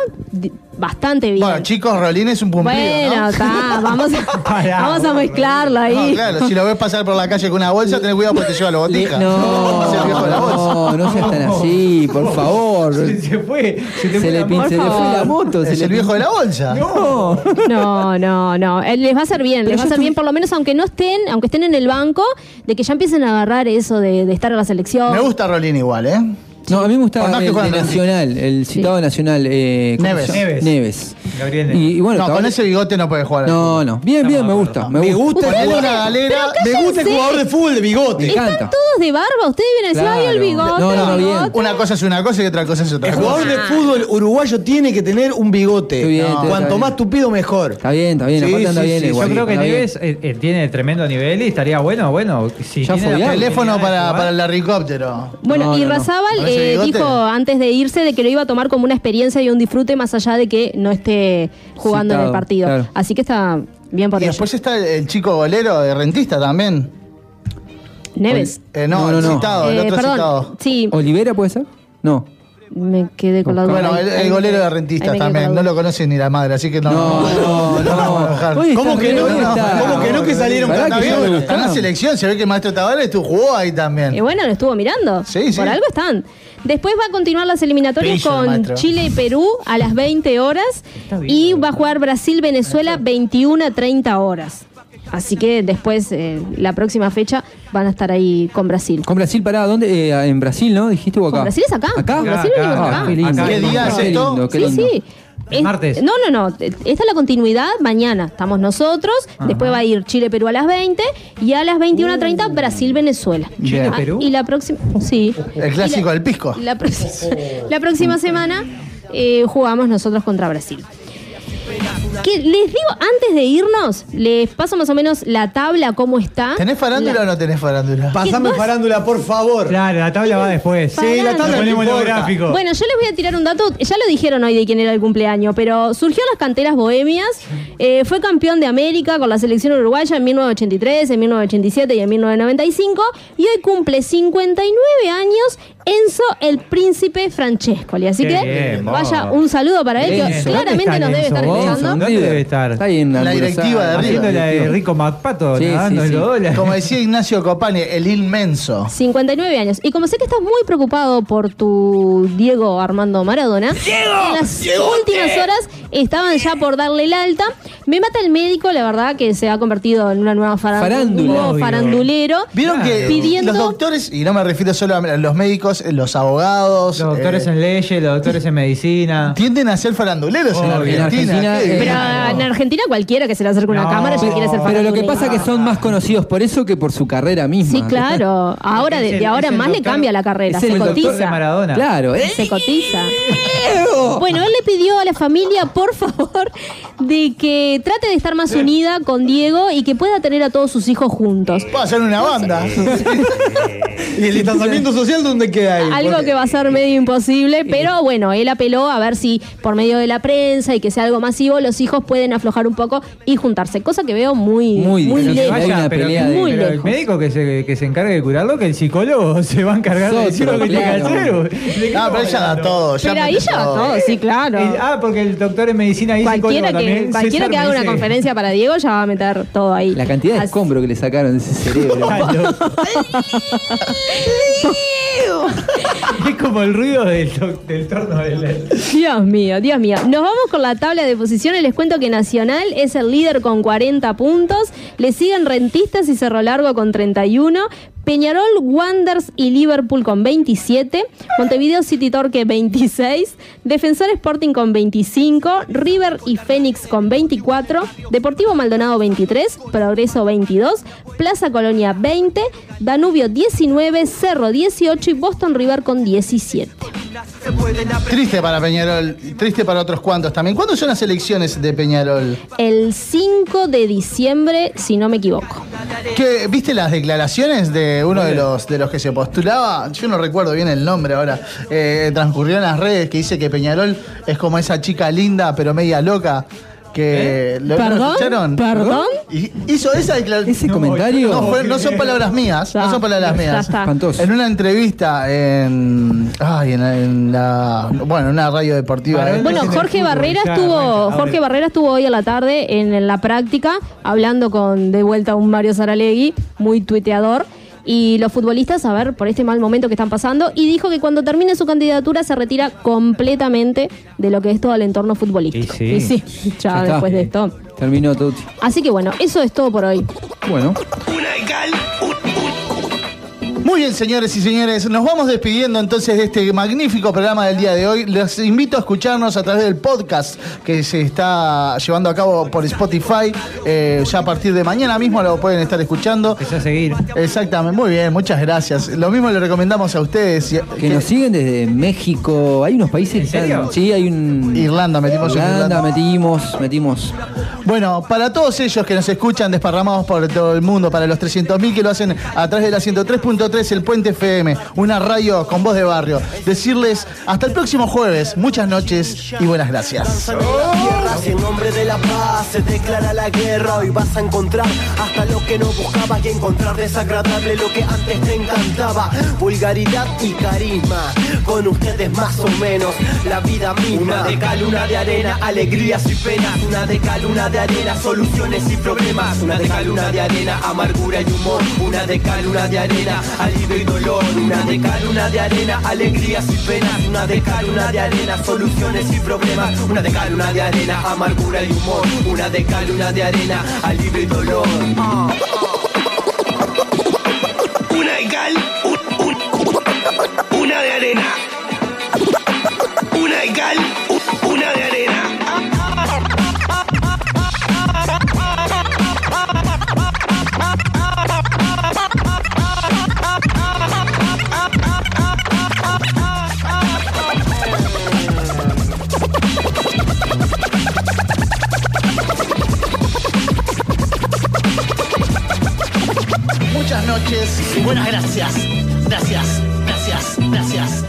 bastante bien. Bueno, chicos, Rolín es un cumplido, Bueno, ¿no? está, vamos, a- Pará, vamos a vos, mezclarlo ahí. No, claro, si lo ves pasar por la calle con una bolsa, tenés cuidado porque te lleva la botica. no, no, no seas tan así, por favor. Se, se fue. Se, te Se fue le, la se le fue la moto. se Es le el viejo de la bolsa. No. No, no, no. Eh, Les va a hacer bien, les va a hacer bien, por lo menos aunque no estén, aunque estén en el banco, de que ya empiecen a agarrar eso de, de estar en la selección. Me gusta Rolín igual, ¿eh? No, a mí me gusta Por más que el Nacional, el citado Nacional. Eh, ¿cómo Neves. Neves. Neves. Gabriel Neves. Y, y bueno, no, con ese bigote no puede jugar. No, no. Bien, bien, me gusta. Me Me gusta. gusta, el Ponele jugador- una galera. me gusta el jugador de fútbol de bigote. Me encanta. Todos de barba, ustedes vienen a decir, ay, el bigote. No, no, no, el bien. bigote". Una cosa es una cosa y otra cosa es otra El cosa. jugador de fútbol uruguayo tiene que tener un bigote. Bien, Cuanto más tupido, mejor. Está bien, está bien. Aparte anda bien sí, igual. Yo creo que. Neves eh, eh, tiene tremendo nivel y estaría bueno, bueno. Si Ya fue. Teléfono para, el helicóptero. Bueno, No, y no, no. Razábal ¿Con ese eh, dijo antes de irse de que lo iba a tomar como una experiencia y un disfrute más allá de que no esté jugando en el partido. claro. Así que está bien por Y ello. después está el, el chico golero de rentista también. Neves. Eh, no, No, no, citado, el Eh, otro perdón, citado. sí, ¿Olivera puede ser? No. Me quedé con la duda. Bueno, el, el golero de rentistas también. No lo conoce ni la madre, así que no. No, no, no. vamos a dejar. Hoy ¿Cómo que no? ¿Cómo que no que salieron Pará Está en la selección. Se ve que el maestro Tavares tú jugó ahí también. Y bueno, lo estuvo mirando. Sí, sí. Por algo están. Después va a continuar las eliminatorias Pillo con maestro. Chile y Perú a las 20 horas. Y va a jugar Brasil-Venezuela 21 a 30 horas. Así que después, eh, la próxima fecha, van a estar ahí con Brasil. Con Brasil, pará, ¿dónde? Eh, en Brasil, ¿no? ¿Dijiste o acá? Con Brasil es acá. ¿Acá? Brasil Acá, único Ah, acá. qué lindo. Acá. ¿Qué día es Qué esto? lindo, qué Sí, lindo. sí. Martes. No, no, no. Esta es la continuidad. Mañana estamos nosotros. Después va a ir Chile-Perú a las 20. Y a las 21.30 Brasil-Venezuela. Bien. Ah, Perú? Y la próxima. Sí. El clásico del pisco. La, próxima- la próxima semana eh, jugamos nosotros contra Brasil. Que les digo, antes de irnos, les paso más o menos la tabla, cómo está. ¿Tenés farándula La- o no tenés farándula? Pasame farándula, por favor. Claro, la tabla va después. Sí, la tabla no ponemos importa. los gráficos. Bueno, yo les voy a tirar un dato. Ya lo dijeron hoy de quién era el cumpleaños, pero surgió en las canteras bohemias. eh, fue campeón de América con la selección uruguaya en 1983, en 1987 y en 1995. Y hoy cumple 59 años Enzo el Príncipe Francescoli. Así Qué que bien, vaya vos. un saludo para él, que Enzo. claramente ¿Dónde nos debe estar vos? escuchando. ¿Dónde River. debe estar? Está ahí en La directiva de. River. Haciendo la de Rico Macpato, Sí, nadando sí, en sí. los dólares. Como decía Ignacio Copani, el inmenso. 59 años. Y como sé que estás muy preocupado por tu Diego Armando Maradona, en las últimas horas estaban ya por darle el alta. Me mata el médico, la verdad, que se ha convertido en una nueva Farándula. un nuevo farandulero. Vieron que Pidiendo- los doctores, y no me refiero solo a los médicos, los abogados, Los doctores eh, en leyes, los doctores en medicina. tienden a ser faranduleros en. Argentina. En Argentina, ¿Qué? eh, Pero en Argentina cualquiera que se le acerque una No. cámara ya quiere ser Pero lo que pasa es que son más conocidos por eso que por su carrera misma. Sí, claro. Ahora, de, ahora en más le cambia la carrera. es Se el doctor de cotiza. Maradona. Claro, ¿eh? Se cotiza. Bueno, él le pidió a la familia, por favor, de que trate de estar más unida con Diego y que pueda tener a todos sus hijos juntos. Puedo hacer una banda. ¿Y el distanciamiento social dónde queda ahí? Algo Porque- que va a ser medio imposible, pero bueno, él apeló a ver si por medio de la prensa y que sea algo masivo, los hijos pueden aflojar un poco y juntarse, cosa que veo muy, Muy muy, lejos. Hay una pero, pelea de- Muy pero el médico que se, que se encargue de curarlo, que el psicólogo se va a encargar de decir lo que tiene que hacer. ¿De qué No, pero ella da todo. ya Pero ahí ya va todo, sí, claro. El- ah, porque el doctor en medicina y Cualquiera psicólogo que, también. cualquiera César que haga una dice- conferencia para Diego ya va a meter todo ahí. La cantidad de Así- escombro que le sacaron de ese cerebro. Es como el ruido del, del torno del. Dios mío, Dios mío. Nos vamos con la tabla de posiciones. Les cuento que Nacional es el líder con 40 puntos. Le siguen Rentistas y Cerro Largo con 31. Peñarol, Wanderers y Liverpool con 27. Montevideo City Torque 26. Defensor Sporting con 25. River y Fénix con 24. Deportivo Maldonado 23. Progreso 22. Plaza Colonia 20. Danubio 19. Cerro 18 y Boston River con 17. Triste para Peñarol, triste para otros cuantos también. ¿Cuándo son las elecciones de Peñarol? El 5 de diciembre, si no me equivoco. ¿Qué, ¿Viste las declaraciones de uno de los, de los que se postulaba? Yo no recuerdo bien el nombre ahora. Eh, transcurrió en las redes que dice que Peñarol es como esa chica linda pero media loca. Que ¿lo- ¿lo ¿Perdón? escucharon? ¿Perdón? Y hizo esa declaración. Ese comentario. No, fue- no son palabras mías, no son palabras Ya mías. está. Espantoso. En una entrevista en. Ay, en, la- en la. Bueno, en una radio deportiva. Eh. Bueno, Jorge fútbol, Barrera ya, estuvo, Jorge. Barrera estuvo hoy a la tarde en, la práctica hablando con de vuelta un Mario Saralegui, muy tuiteador. Y los futbolistas, a ver, por este mal momento que están pasando, y dijo que cuando termine su candidatura se retira completamente de lo que es todo el entorno futbolístico. Y sí. ya, Ya está. después de esto. Terminó todo. Así que bueno, eso es todo por hoy. Bueno. Muy bien, señores y señores, nos vamos despidiendo entonces de este magnífico programa del día de hoy. Les invito a escucharnos a través del podcast que se está llevando a cabo por Spotify. Eh, ya a partir de mañana mismo lo pueden estar escuchando. Empezó a seguir. Exactamente, muy bien, muchas gracias. Lo mismo le recomendamos a ustedes. Que nos siguen desde México. Hay unos países que están- Sí, hay un. Irlanda, metimos en Irlanda, Irlanda. metimos, metimos. Bueno, para todos ellos que nos escuchan desparramados por todo el mundo, para los 300.000 que lo hacen a través de la 103.3 104.3 El Puente FM, una radio con voz de barrio. Decirles hasta el próximo jueves, muchas noches y buenas gracias. en nombre de la paz se declara la guerra, hoy vas a encontrar hasta lo que no buscabas y encontrar desagradable lo que antes te encantaba. Vulgaridad y carisma, con ustedes más o menos la vida misma. Una de cal, una de arena, alegrías y penas. Una de cal, una de arena, soluciones y problemas. Una de cal, una de arena, amargura y humor. Una de cal, una de arena, Una de cal, una de arena, alegrías y penas. Una de cal, una de arena, soluciones y problemas. Una de cal, una de arena, amargura y humor. Una de cal, una de arena, alivio y dolor. Una de cal, un- un- una de arena. Una de cal, noches buenas gracias, gracias, gracias, gracias.